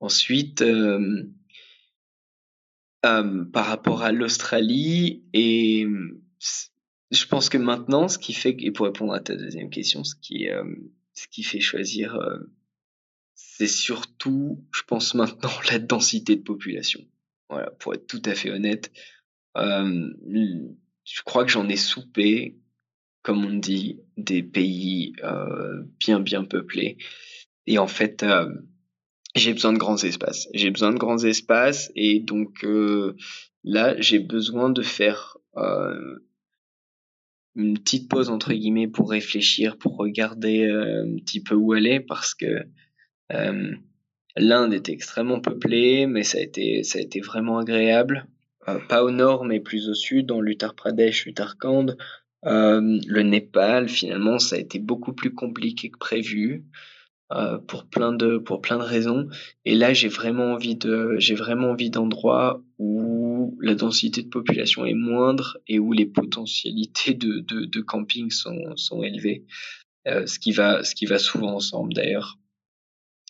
[SPEAKER 3] Ensuite, euh, euh, par rapport à l'Australie et je pense que maintenant, ce qui fait et pour répondre à ta deuxième question, ce qui euh, ce qui fait choisir, euh, c'est surtout, je pense maintenant, la densité de population. Voilà, pour être tout à fait honnête, je crois que j'en ai soupé, comme on dit, des pays bien bien peuplés. Et en fait, j'ai besoin de grands espaces. J'ai besoin de grands espaces et donc euh, là, j'ai besoin de faire euh, une petite pause entre guillemets pour réfléchir, pour regarder un petit peu où aller parce que L'Inde était extrêmement peuplée, mais ça a été, ça a été vraiment agréable. Euh, pas au nord, mais plus au sud, dans l'Uttar Pradesh, l'Uttarakhand. Euh, le Népal, finalement, ça a été beaucoup plus compliqué que prévu. Euh, pour plein de pour plein de raisons. Et là j'ai vraiment envie de j'ai vraiment envie d'endroits où la densité de population est moindre et où les potentialités de de, de camping sont sont élevées. Euh, ce qui va ce qui va souvent ensemble d'ailleurs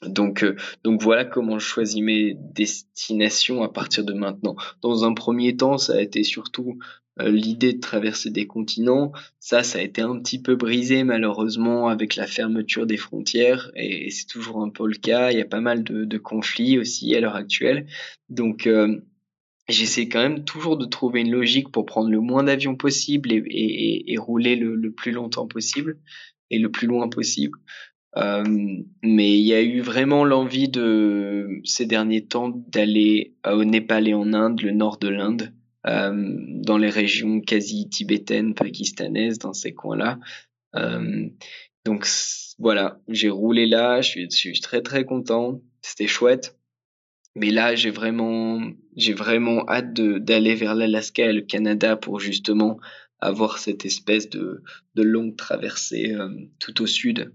[SPEAKER 3] donc, euh, donc voilà comment je choisis mes destinations à partir de maintenant. Dans un premier temps, ça a été surtout euh, l'idée de traverser des continents. Ça, ça a été un petit peu brisé malheureusement avec la fermeture des frontières et, c'est toujours un peu le cas. Il y a pas mal de, de conflits aussi à l'heure actuelle. Donc, euh, j'essaie quand même toujours de trouver une logique pour prendre le moins d'avions possible et, et, et rouler le, le, plus longtemps possible et le plus loin possible. Euh, mais il y a eu vraiment l'envie de ces derniers temps d'aller au Népal et en Inde, le nord de l'Inde, euh, dans les régions quasi tibétaines, pakistanaises, dans ces coins-là. Euh, donc voilà, j'ai roulé là, je suis, très très content, c'était chouette. Mais là, j'ai vraiment, j'ai vraiment hâte d'aller vers l'Alaska et le Canada pour justement avoir cette espèce de, longue traversée euh, tout au sud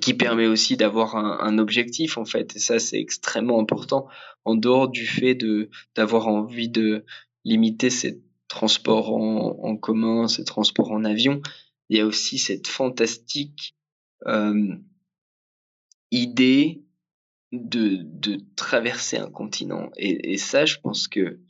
[SPEAKER 3] qui permet aussi d'avoir un, un, objectif en fait. Et ça c'est extrêmement important. En dehors du fait de d'avoir envie de limiter ces transports en, en, commun ces transports en avion il y a aussi cette fantastique euh, idée de, de traverser un continent. Et, et ça je pense que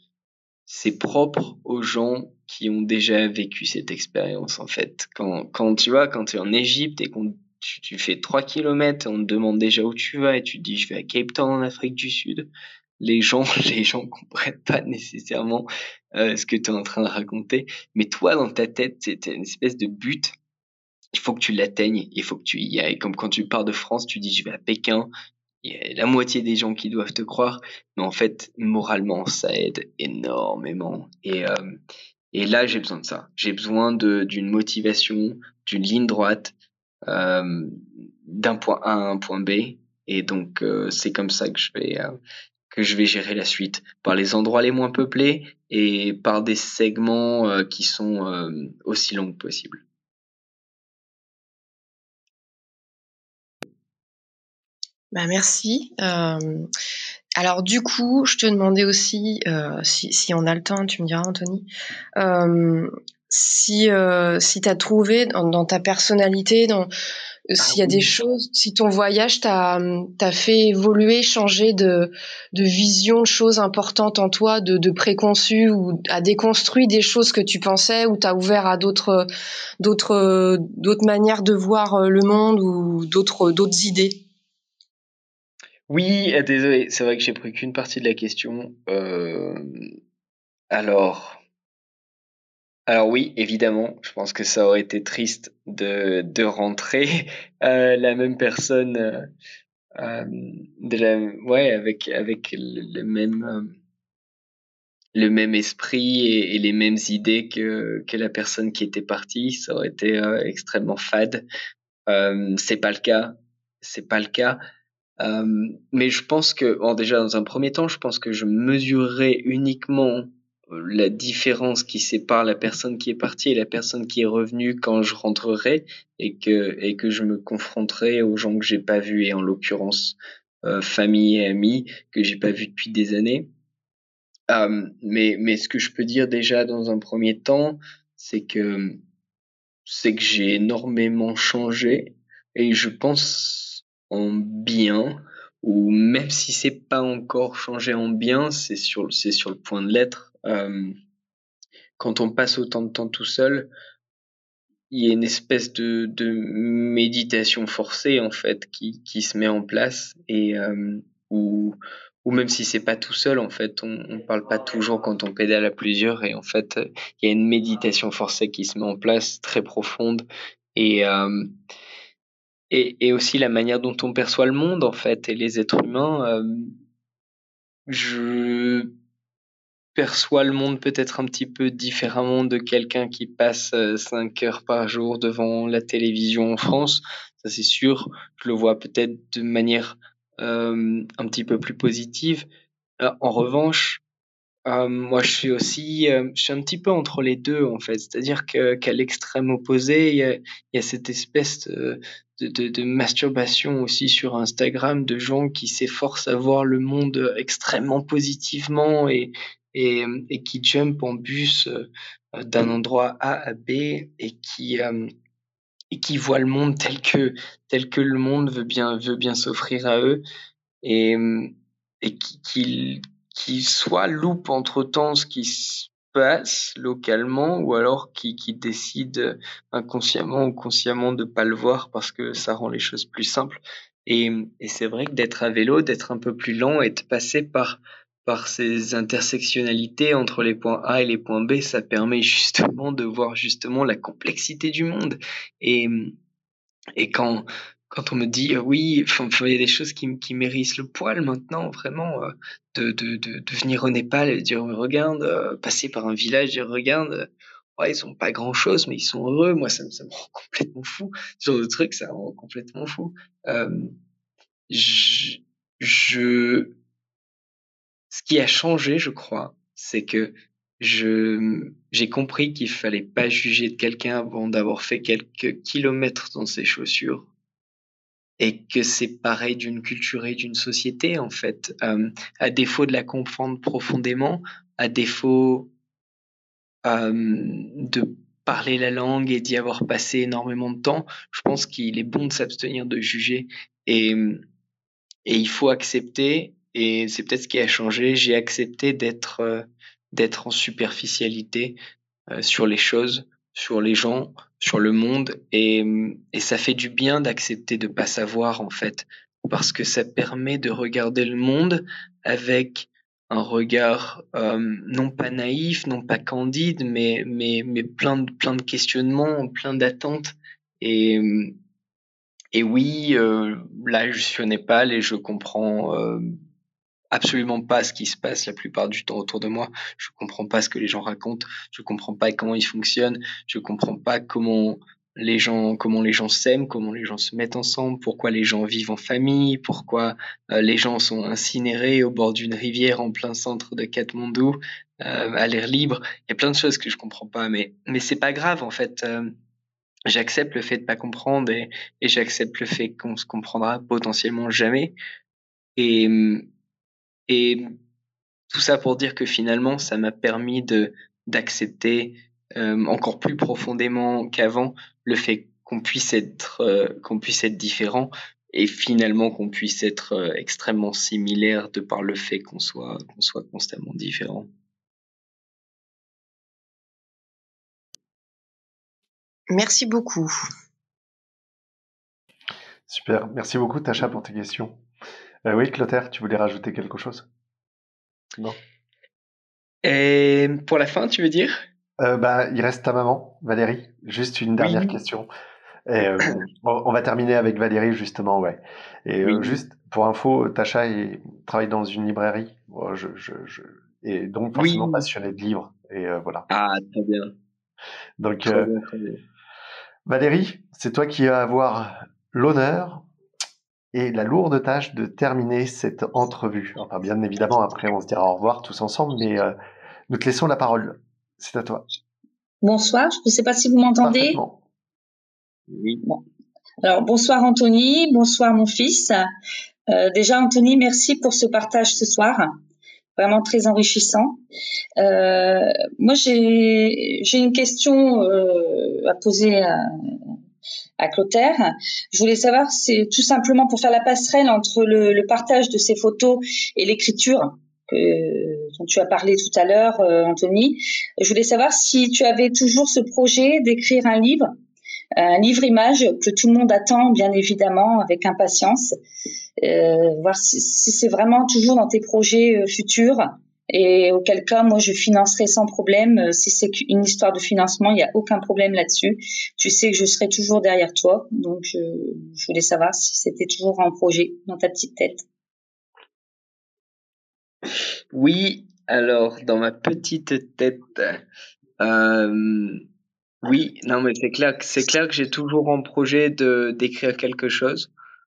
[SPEAKER 3] c'est propre aux gens qui ont déjà vécu cette expérience en fait. Quand, quand tu vois, quand tu es en Égypte et qu'on tu, fais 3 km on te demande déjà où tu vas et tu dis je vais à Cape Town en Afrique du Sud, les gens les gens comprennent pas nécessairement euh, ce que tu es en train de raconter, mais toi dans ta tête c'est une espèce de but. Il faut que tu l'atteignes, il faut que tu y ailles. Comme quand tu pars de France, tu dis je vais à Pékin, il y a la moitié des gens qui doivent te croire, mais en fait, moralement, ça aide énormément. Et, euh, et là, j'ai besoin de ça. J'ai besoin d'une motivation, d'une ligne droite, d'un point A à un point B. Et donc, euh, c'est comme ça que je vais euh, que je vais gérer la suite par les endroits les moins peuplés et par des segments euh, qui sont euh, aussi longs que possible.
[SPEAKER 7] Bah merci. Euh, alors du coup, je te demandais aussi, euh, si, on a le temps, tu me diras Anthony, euh, si, euh, si tu as trouvé dans, dans, ta personnalité, dans s'il y a des choses, si ton voyage t'a fait évoluer, changer de, de vision, de choses importantes en toi, de, de préconçues ou a déconstruit des choses que tu pensais ou t'as ouvert à d'autres d'autres d'autres manières de voir le monde ou d'autres d'autres idées?
[SPEAKER 3] Oui, désolé, c'est vrai que j'ai pris qu'une partie de la question. Euh, alors, alors oui, évidemment, je pense que ça aurait été triste de, de rentrer euh, la même personne, euh, euh, de la, ouais, avec avec le, même euh, le même esprit et, les mêmes idées que que la personne qui était partie. Ça aurait été euh, extrêmement fade. c'est pas le cas. C'est pas le cas. Mais je pense que, bon, déjà dans un premier temps, je pense que je mesurerai uniquement la différence qui sépare la personne qui est partie et la personne qui est revenue quand je rentrerai et que et que je me confronterai aux gens que j'ai pas vus et en l'occurrence euh, famille et amis que j'ai pas vus depuis des années. Euh, mais mais ce que je peux dire déjà dans un premier temps, c'est que c'est que j'ai énormément changé et je pense en bien ou même si c'est pas encore changé en bien, c'est sur c'est sur le point de l'être. Euh, quand on passe autant de temps tout seul, il y a une espèce de, méditation forcée en fait qui, se met en place et euh, ou même si c'est pas tout seul en fait on, on parle pas toujours quand on pédale à plusieurs et en fait il y a une méditation forcée qui se met en place très profonde et euh, et, aussi la manière dont on perçoit le monde en fait et les êtres humains. Euh, je perçois le monde peut-être un petit peu différemment de quelqu'un qui passe euh, cinq heures par jour devant la télévision en France. Ça c'est sûr. Je le vois peut-être de manière euh, un petit peu plus positive. Euh, en revanche, euh, moi, je suis aussi, euh, je suis un petit peu entre les deux en fait. C'est-à-dire qu'à l'extrême opposé, il y a, cette espèce de, de, masturbation aussi sur Instagram de gens qui s'efforcent à voir le monde extrêmement positivement et et, et qui jump en bus euh, d'un endroit A à B et qui et qui voient le monde tel que tel que le monde veut bien veut bien s'offrir à eux et et qui, qui qui soit loupe entre-temps ce qui se passe localement ou alors qui, qui décide inconsciemment ou consciemment de pas le voir parce que ça rend les choses plus simples. Et, et c'est vrai que d'être à vélo, d'être un peu plus lent et de passer par par ces intersectionnalités entre les points A et les points B, ça permet justement de voir justement la complexité du monde. Et, et quand, quand on me dit euh, oui, il y a des choses qui, qui mérissent le poil maintenant, vraiment, euh, de, de, de, venir au Népal et dire regarde, euh, passer par un village, dire regarde, ouais, ils ont pas grand chose, mais ils sont heureux. Moi, ça, ça me rend complètement fou. Ce genre de truc, ça me rend complètement fou. Je, je, ce qui a changé, je crois, c'est que j'ai compris qu'il fallait pas juger de quelqu'un avant d'avoir fait quelques kilomètres dans ses chaussures et que c'est pareil d'une culture et d'une société en fait. À défaut de la comprendre profondément, à défaut de parler la langue et d'y avoir passé énormément de temps, je pense qu'il est bon de s'abstenir de juger et il faut accepter. Et c'est peut-être ce qui a changé. J'ai accepté d'être euh, d'être en superficialité euh, sur les choses, sur les gens, sur le monde et, et ça fait du bien d'accepter de pas savoir en fait parce que ça permet de regarder le monde avec un regard euh, non pas naïf, non pas candide, mais mais mais plein de plein de questionnements, plein d'attentes et et oui, euh, là je suis au Népal et je comprends euh, absolument pas ce qui se passe la plupart du temps autour de moi. Je comprends pas ce que les gens racontent. Je comprends pas comment ils fonctionnent. Je comprends pas comment les gens, comment les gens s'aiment, comment les gens se mettent ensemble, pourquoi les gens vivent en famille, pourquoi euh, les gens sont incinérés au bord d'une rivière en plein centre de Katmandou, euh, à l'air libre. Il y a plein de choses que je comprends pas, mais mais c'est pas grave en fait. Euh, j'accepte le fait de pas comprendre et, et j'accepte le fait qu'on se comprendra potentiellement jamais. Et et tout ça pour dire que finalement, ça m'a permis de d'accepter euh, encore plus profondément qu'avant le fait qu'on puisse être euh, qu'on puisse être différent et finalement qu'on puisse être euh, extrêmement similaire de par le fait qu'on soit qu'on soit constamment différent.
[SPEAKER 7] Merci beaucoup.
[SPEAKER 2] Super, merci beaucoup Tacha pour tes questions. Euh, oui, Clotaire, tu voulais rajouter quelque chose?
[SPEAKER 3] Non? Et pour la fin, tu veux dire?
[SPEAKER 2] Euh, bah, Il reste ta maman, Valérie. Juste une dernière oui. question. Et, euh, on va terminer avec Valérie, justement, ouais. Et oui. juste pour info, Tacha est, travaille dans une librairie. Bon, je, je, je, et donc forcément oui. passionnée de livres. Et voilà.
[SPEAKER 3] Ah, très bien.
[SPEAKER 2] Donc, très bien, très bien. Valérie, c'est toi qui vas avoir l'honneur et la lourde tâche de terminer cette entrevue. Enfin, bien évidemment, après, on se dira au revoir tous ensemble, mais euh, nous te laissons la parole. C'est à toi.
[SPEAKER 8] Bonsoir, je ne sais pas si vous m'entendez.
[SPEAKER 3] Oui.
[SPEAKER 8] Bon. Alors, bonsoir Anthony, bonsoir mon fils. Euh, déjà, Anthony, merci pour ce partage ce soir. Vraiment très enrichissant. Euh, moi, j'ai une question euh, à poser à, à Clotaire. Je voulais savoir, c'est tout simplement pour faire la passerelle entre le, le partage de ces photos et l'écriture dont tu as parlé tout à l'heure, euh, Anthony. Je voulais savoir si tu avais toujours ce projet d'écrire un livre, un livre-image que tout le monde attend, bien évidemment, avec impatience. Euh, voir si, si c'est vraiment toujours dans tes projets euh, futurs et auquel cas, moi, je financerai sans problème. Si c'est une histoire de financement, il n'y a aucun problème là-dessus. Tu sais que je serai toujours derrière toi. Donc, je, je voulais savoir si c'était toujours un projet dans ta petite tête.
[SPEAKER 3] Oui, alors, dans ma petite tête, euh, oui, non, mais c'est clair, c'est clair que j'ai toujours en projet de d'écrire quelque chose.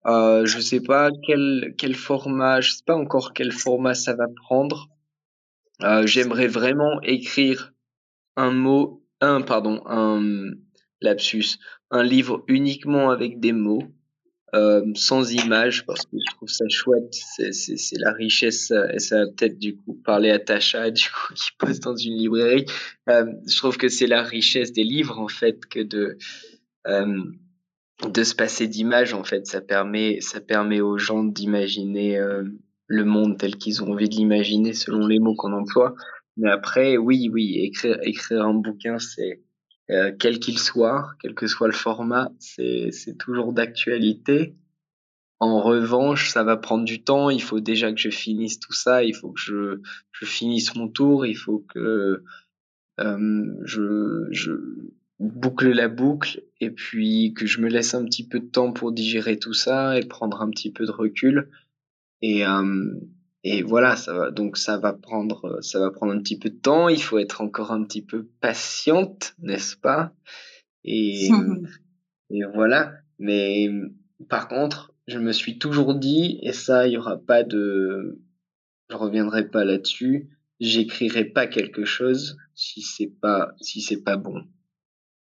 [SPEAKER 3] Euh, je sais pas quel quel format, je sais pas encore quel format ça va prendre. Euh, J'aimerais vraiment écrire un mot, un pardon, un lapsus, un livre uniquement avec des mots, euh, sans images, parce que je trouve ça chouette. C'est la richesse, et ça va peut-être du coup parler à Tacha, du coup, qui poste dans une librairie. Euh, je trouve que c'est la richesse des livres en fait que de euh, de se passer d'images en fait. Ça permet, ça permet aux gens d'imaginer euh, le monde tel qu'ils ont envie de l'imaginer selon les mots qu'on emploie. Mais après, oui, oui, écrire, écrire un bouquin, c'est euh, quel qu'il soit, quel que soit le format, c'est toujours d'actualité. En revanche, ça va prendre du temps. Il faut déjà que je finisse tout ça. Il faut que je, je finisse mon tour. Il faut que euh, je, je boucle la boucle et puis que je me laisse un petit peu de temps pour digérer tout ça et prendre un petit peu de recul. Et, euh, et voilà, ça va. Donc ça va prendre, ça va prendre un petit peu de temps. Il faut être encore un petit peu patiente, n'est-ce pas? Et et voilà. Mais par contre, je me suis toujours dit, et ça, il y aura pas de, je reviendrai pas là-dessus. J'écrirai pas quelque chose si c'est pas, si c'est pas bon.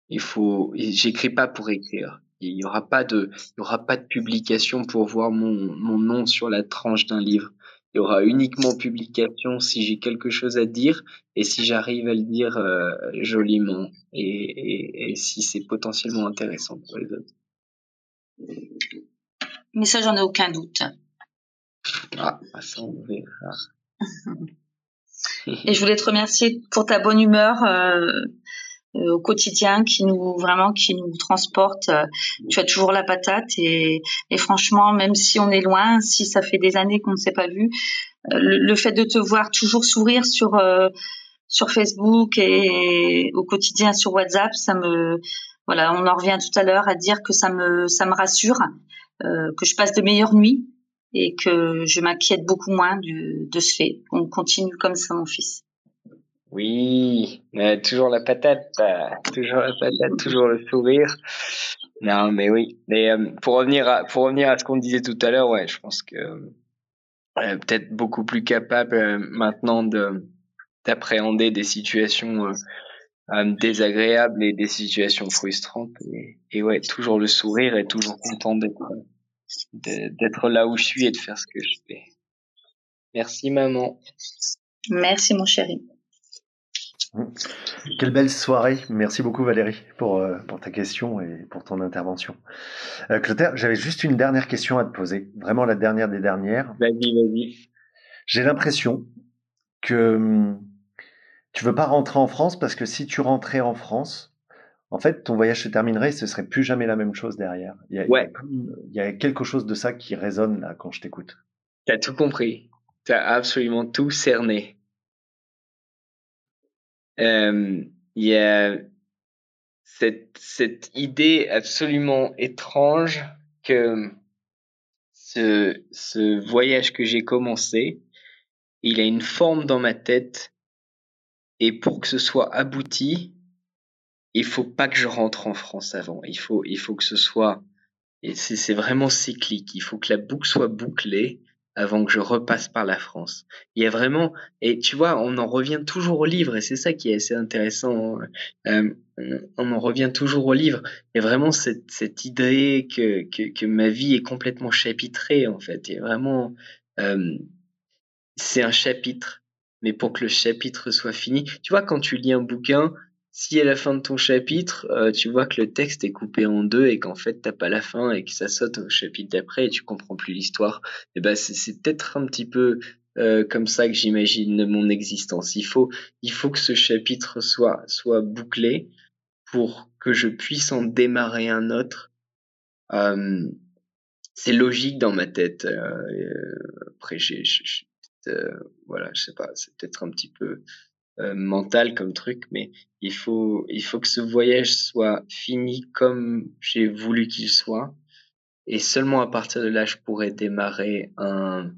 [SPEAKER 3] Il faut, j'écris pas pour écrire. Il y aura pas de, il y aura pas de publication pour voir mon, mon nom sur la tranche d'un livre. Il y aura uniquement publication si j'ai quelque chose à dire et si j'arrive à le dire euh, joliment et, et, et si c'est potentiellement intéressant pour les autres.
[SPEAKER 8] Mais ça, j'en ai aucun doute.
[SPEAKER 3] Ah, bah, ça on verra.
[SPEAKER 8] Et je voulais te remercier pour ta bonne humeur euh, au quotidien qui nous vraiment qui nous transporte. Euh, tu as toujours la patate et, et franchement, même si on est loin, si ça fait des années qu'on ne s'est pas vu, euh, le, le, fait de te voir toujours sourire sur euh, sur Facebook et au quotidien sur WhatsApp, ça me voilà, on en revient tout à l'heure à dire que ça me ça me rassure, euh, que je passe de meilleures nuits et que je m'inquiète beaucoup moins de, de ce fait. On continue comme ça, mon fils.
[SPEAKER 3] Oui, toujours la patate, toujours la patate, toujours le sourire. Non, mais oui. Mais euh, pour revenir à pour revenir à ce qu'on disait tout à l'heure, ouais, je pense que euh, peut-être beaucoup plus capable euh, maintenant de d'appréhender des situations euh, désagréables et des situations frustrantes. Et, et, ouais, toujours le sourire et toujours content d'être d'être là où je suis et de faire ce que je fais. Merci maman.
[SPEAKER 8] Merci mon chéri.
[SPEAKER 2] Quelle belle soirée. Merci beaucoup Valérie pour, euh, pour ta question et pour ton intervention. Euh, Clotaire, j'avais juste une dernière question à te poser. Vraiment la dernière des dernières.
[SPEAKER 3] Vas-y, vas-y.
[SPEAKER 2] J'ai l'impression que hum, tu veux pas rentrer en France parce que si tu rentrais en France, en fait, ton voyage se terminerait et ce serait plus jamais la même chose derrière. Il y a,
[SPEAKER 3] ouais.
[SPEAKER 2] il y a quelque chose de ça qui résonne là quand je t'écoute.
[SPEAKER 3] T'as tout compris. T'as absolument tout cerné. Euh, il y a cette, cette idée absolument étrange que ce, ce voyage que j'ai commencé, il a une forme dans ma tête et pour que ce soit abouti, il faut pas que je rentre en France avant. Il faut, il faut que ce soit, et c'est vraiment cyclique. Il faut que la boucle soit bouclée avant que je repasse par la France. Il y a vraiment, et tu vois, on en revient toujours au livre, et c'est ça qui est assez intéressant. Euh, on en revient toujours au livre. Il y a vraiment cette, idée que, que, que ma vie est complètement chapitrée, en fait. Il y a vraiment, euh, c'est un chapitre. Mais pour que le chapitre soit fini, tu vois, quand tu lis un bouquin, si à la fin de ton chapitre, euh, tu vois que le texte est coupé en deux et qu'en fait t'as pas la fin et que ça saute au chapitre d'après et tu comprends plus l'histoire, et eh ben c'est peut-être un petit peu euh, comme ça que j'imagine mon existence. Il faut, il faut que ce chapitre soit soit bouclé pour que je puisse en démarrer un autre. Euh, c'est logique dans ma tête. Après, j'ai, voilà, je sais pas, c'est peut-être un petit peu euh, mental comme truc, mais il faut, il faut que ce voyage soit fini comme j'ai voulu qu'il soit. Et seulement à partir de là, je pourrais démarrer un,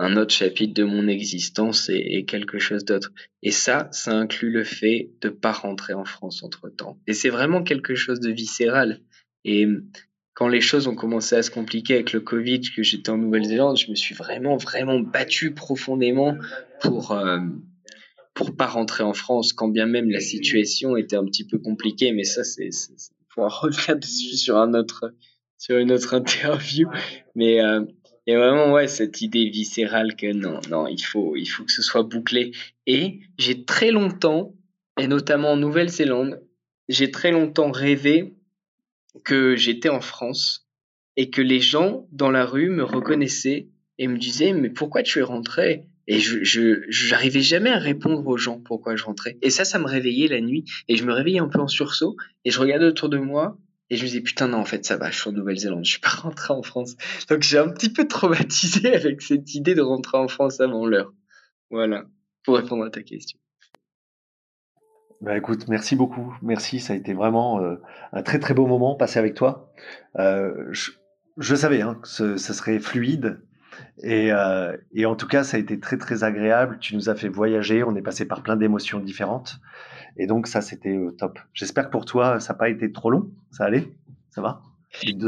[SPEAKER 3] un autre chapitre de mon existence et, quelque chose d'autre. Et ça, ça inclut le fait de pas rentrer en France entre temps. Et c'est vraiment quelque chose de viscéral. Et quand les choses ont commencé à se compliquer avec le Covid, que j'étais en Nouvelle-Zélande, je me suis vraiment, vraiment battu profondément pour, euh, pour pas rentrer en France, quand bien même la situation était un petit peu compliquée, mais ça, c'est, faut revenir dessus sur un autre, sur une autre interview. Mais euh, il y a vraiment ouais cette idée viscérale que non, non, il faut, il faut que ce soit bouclé. Et j'ai très longtemps, et notamment en Nouvelle-Zélande, j'ai très longtemps rêvé que j'étais en France et que les gens dans la rue me reconnaissaient et me disaient mais pourquoi tu es rentré? Et je, j'arrivais jamais à répondre aux gens pourquoi je rentrais. Et ça, ça me réveillait la nuit. Et je me réveillais un peu en sursaut. Et je regardais autour de moi. Et je me disais, putain, non, en fait, ça va, je suis en Nouvelle-Zélande, je suis pas rentré en France. Donc j'ai un petit peu traumatisé avec cette idée de rentrer en France avant l'heure. Voilà, pour répondre à ta question.
[SPEAKER 2] Bah écoute, merci beaucoup. Merci, ça a été vraiment euh, un très très beau moment passé avec toi. Euh, je, savais hein, que ce, ce, serait fluide et, euh, et, en tout cas, ça a été très très agréable. Tu nous as fait voyager, on est passé par plein d'émotions différentes et donc ça c'était top. J'espère que pour toi, ça n'a pas été trop long. Ça allait? Ça va?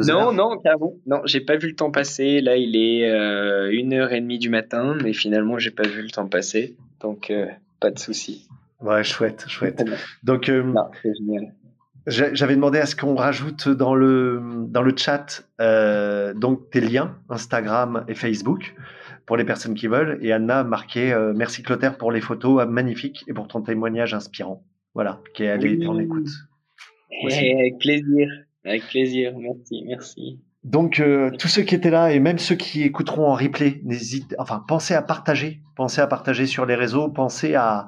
[SPEAKER 3] Non, non, carrément. Non, j'ai pas vu le temps passer. Là, il est euh, une heure et demie du matin, mais finalement, j'ai pas vu le temps passer. Donc, euh, pas de souci.
[SPEAKER 2] Ouais, chouette, chouette. Donc, euh, J'avais demandé à ce qu'on rajoute dans le, dans le chat euh, donc tes liens Instagram et Facebook pour les personnes qui veulent. Et Anna a marqué euh, merci Clotaire pour les photos magnifiques et pour ton témoignage inspirant. Voilà, qui est allé en écoute.
[SPEAKER 3] Et avec plaisir, avec plaisir. Merci, merci.
[SPEAKER 2] Donc euh, tous ceux qui étaient là et même ceux qui écouteront en replay, n'hésitez, enfin pensez à partager, pensez à partager sur les réseaux, pensez à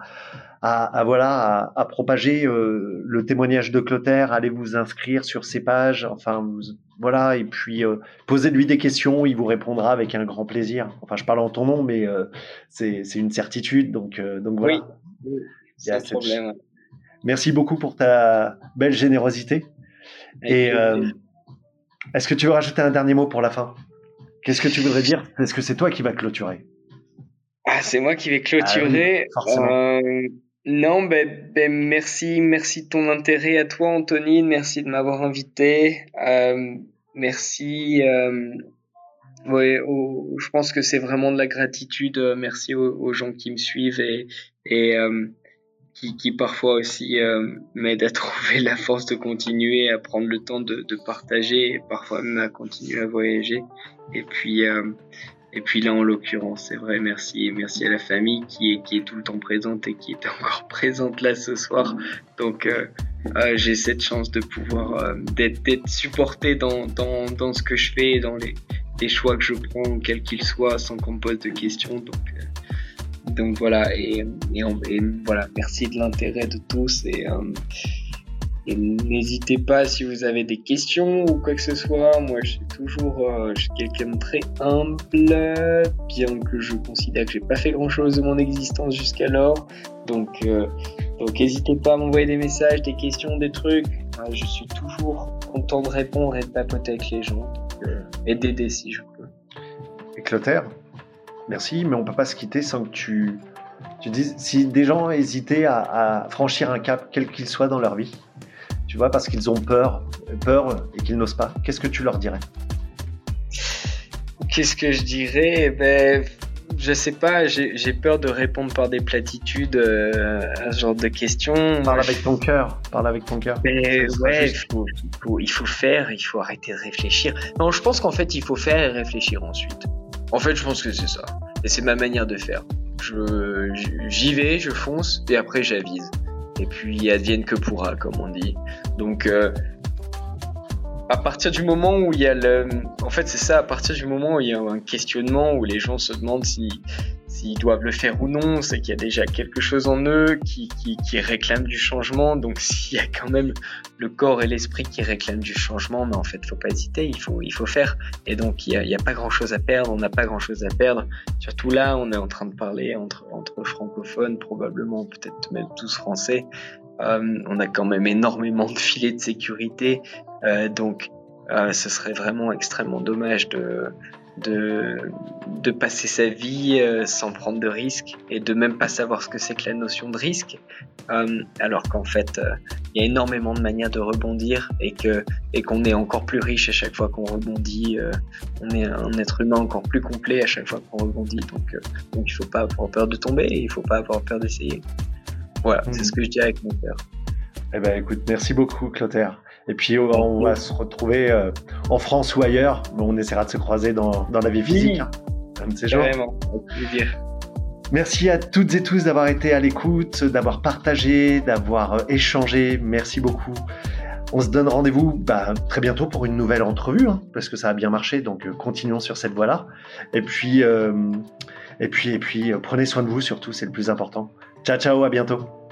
[SPEAKER 2] à, à voilà à, à propager euh, le témoignage de Clotaire, allez vous inscrire sur ses pages, enfin voilà et puis euh, posez-lui des questions, il vous répondra avec un grand plaisir. Enfin je parle en ton nom, mais euh, c'est c'est une certitude donc donc voilà.
[SPEAKER 3] Oui, sans problème.
[SPEAKER 2] Merci beaucoup pour ta belle générosité et est-ce que tu veux rajouter un dernier mot pour la fin? Qu'est-ce que tu voudrais dire? Est-ce que c'est toi qui vas clôturer?
[SPEAKER 3] Ah, c'est moi qui vais clôturer? Ah oui, euh, non, ben, ben, merci, merci de ton intérêt à toi, Anthony. Merci de m'avoir invité. Euh, merci. Euh, je pense que c'est vraiment de la gratitude. Merci aux, gens qui me suivent et, et euh, qui, qui parfois aussi euh, m'aident à trouver la force de continuer, à prendre le temps de, de partager et parfois même à continuer à voyager. Et puis, euh, et puis là, en l'occurrence, c'est vrai, merci, merci à la famille qui est, qui est tout le temps présente et qui est encore présente là ce soir. Donc, euh, euh, j'ai cette chance de pouvoir euh, d'être, supporté dans, dans, dans ce que je fais, dans les, choix que je prends, quels qu'ils soient, sans qu'on me pose de questions. Donc, euh, donc voilà. Et, et, on, voilà, merci de l'intérêt de tous et et n'hésitez pas si vous avez des questions ou quoi que ce soit. Moi, je suis toujours euh, quelqu'un de très humble, bien que je considère que j'ai pas fait grand chose de mon existence jusqu'alors. Donc, euh, donc n'hésitez pas à m'envoyer des messages, des questions, des trucs. Je suis toujours content de répondre et de papoter avec les gens donc, euh, et d'aider si je peux.
[SPEAKER 2] Et Clotaire, merci, mais on peut pas se quitter sans que tu tu dises si des gens hésitaient à franchir un cap, quel qu'il soit dans leur vie, tu vois, parce qu'ils ont peur, peur et qu'ils n'osent pas. Qu'est-ce que tu leur dirais?
[SPEAKER 3] Qu'est-ce que je dirais? Ben, je sais pas. J'ai peur de répondre par des platitudes euh, à ce genre de questions.
[SPEAKER 2] Parle avec ton cœur. Parle avec ton cœur.
[SPEAKER 3] Mais ouais, il faut, il, faut, il faut faire. Il faut arrêter de réfléchir. Non, je pense qu'en fait, il faut faire et réfléchir ensuite. En fait, je pense que c'est ça. Et c'est ma manière de faire. J'y vais, je fonce et après j'avise et puis advienne que pourra, comme on dit. Donc, euh, à partir du moment où il y a le, en fait, c'est ça, à partir du moment où il y a un questionnement, où les gens se demandent si s'ils doivent le faire ou non, c'est qu'il y a déjà quelque chose en eux qui, qui, réclame du changement. Donc, s'il y a quand même le corps et l'esprit qui réclament du changement, mais en fait, faut pas hésiter, il faut, il faut faire. Et donc, il y a, pas grand chose à perdre, on n'a pas grand chose à perdre. Surtout là, on est en train de parler entre, entre francophones, probablement, peut-être même tous français. Euh, on a quand même énormément de filets de sécurité, euh, donc euh, ce serait vraiment extrêmement dommage de, de, de passer sa vie euh, sans prendre de risques et de même pas savoir ce que c'est que la notion de risque, euh, alors qu'en fait euh, il y a énormément de manières de rebondir et que et qu'on est encore plus riche à chaque fois qu'on rebondit, on est un être humain encore plus complet à chaque fois qu'on rebondit, donc donc il faut pas avoir peur de tomber et il faut pas avoir peur d'essayer. Voilà, mmh. c'est ce que je dis avec mon père.
[SPEAKER 2] Eh ben écoute, merci beaucoup Clotaire. Et puis on va se retrouver euh, en France ou ailleurs, on essaiera de se croiser dans, dans la vie physique. Hein, un de ces jours.
[SPEAKER 3] Vraiment, plaisir.
[SPEAKER 2] Merci à toutes et tous d'avoir été à l'écoute, d'avoir partagé, d'avoir euh, échangé. Merci beaucoup. On se donne rendez-vous bah, très bientôt pour une nouvelle entrevue, hein, parce que ça a bien marché, donc euh, continuons sur cette voie-là. Et puis, euh, et puis, et puis, prenez soin de vous surtout, c'est le plus important. Ciao, ciao, à bientôt.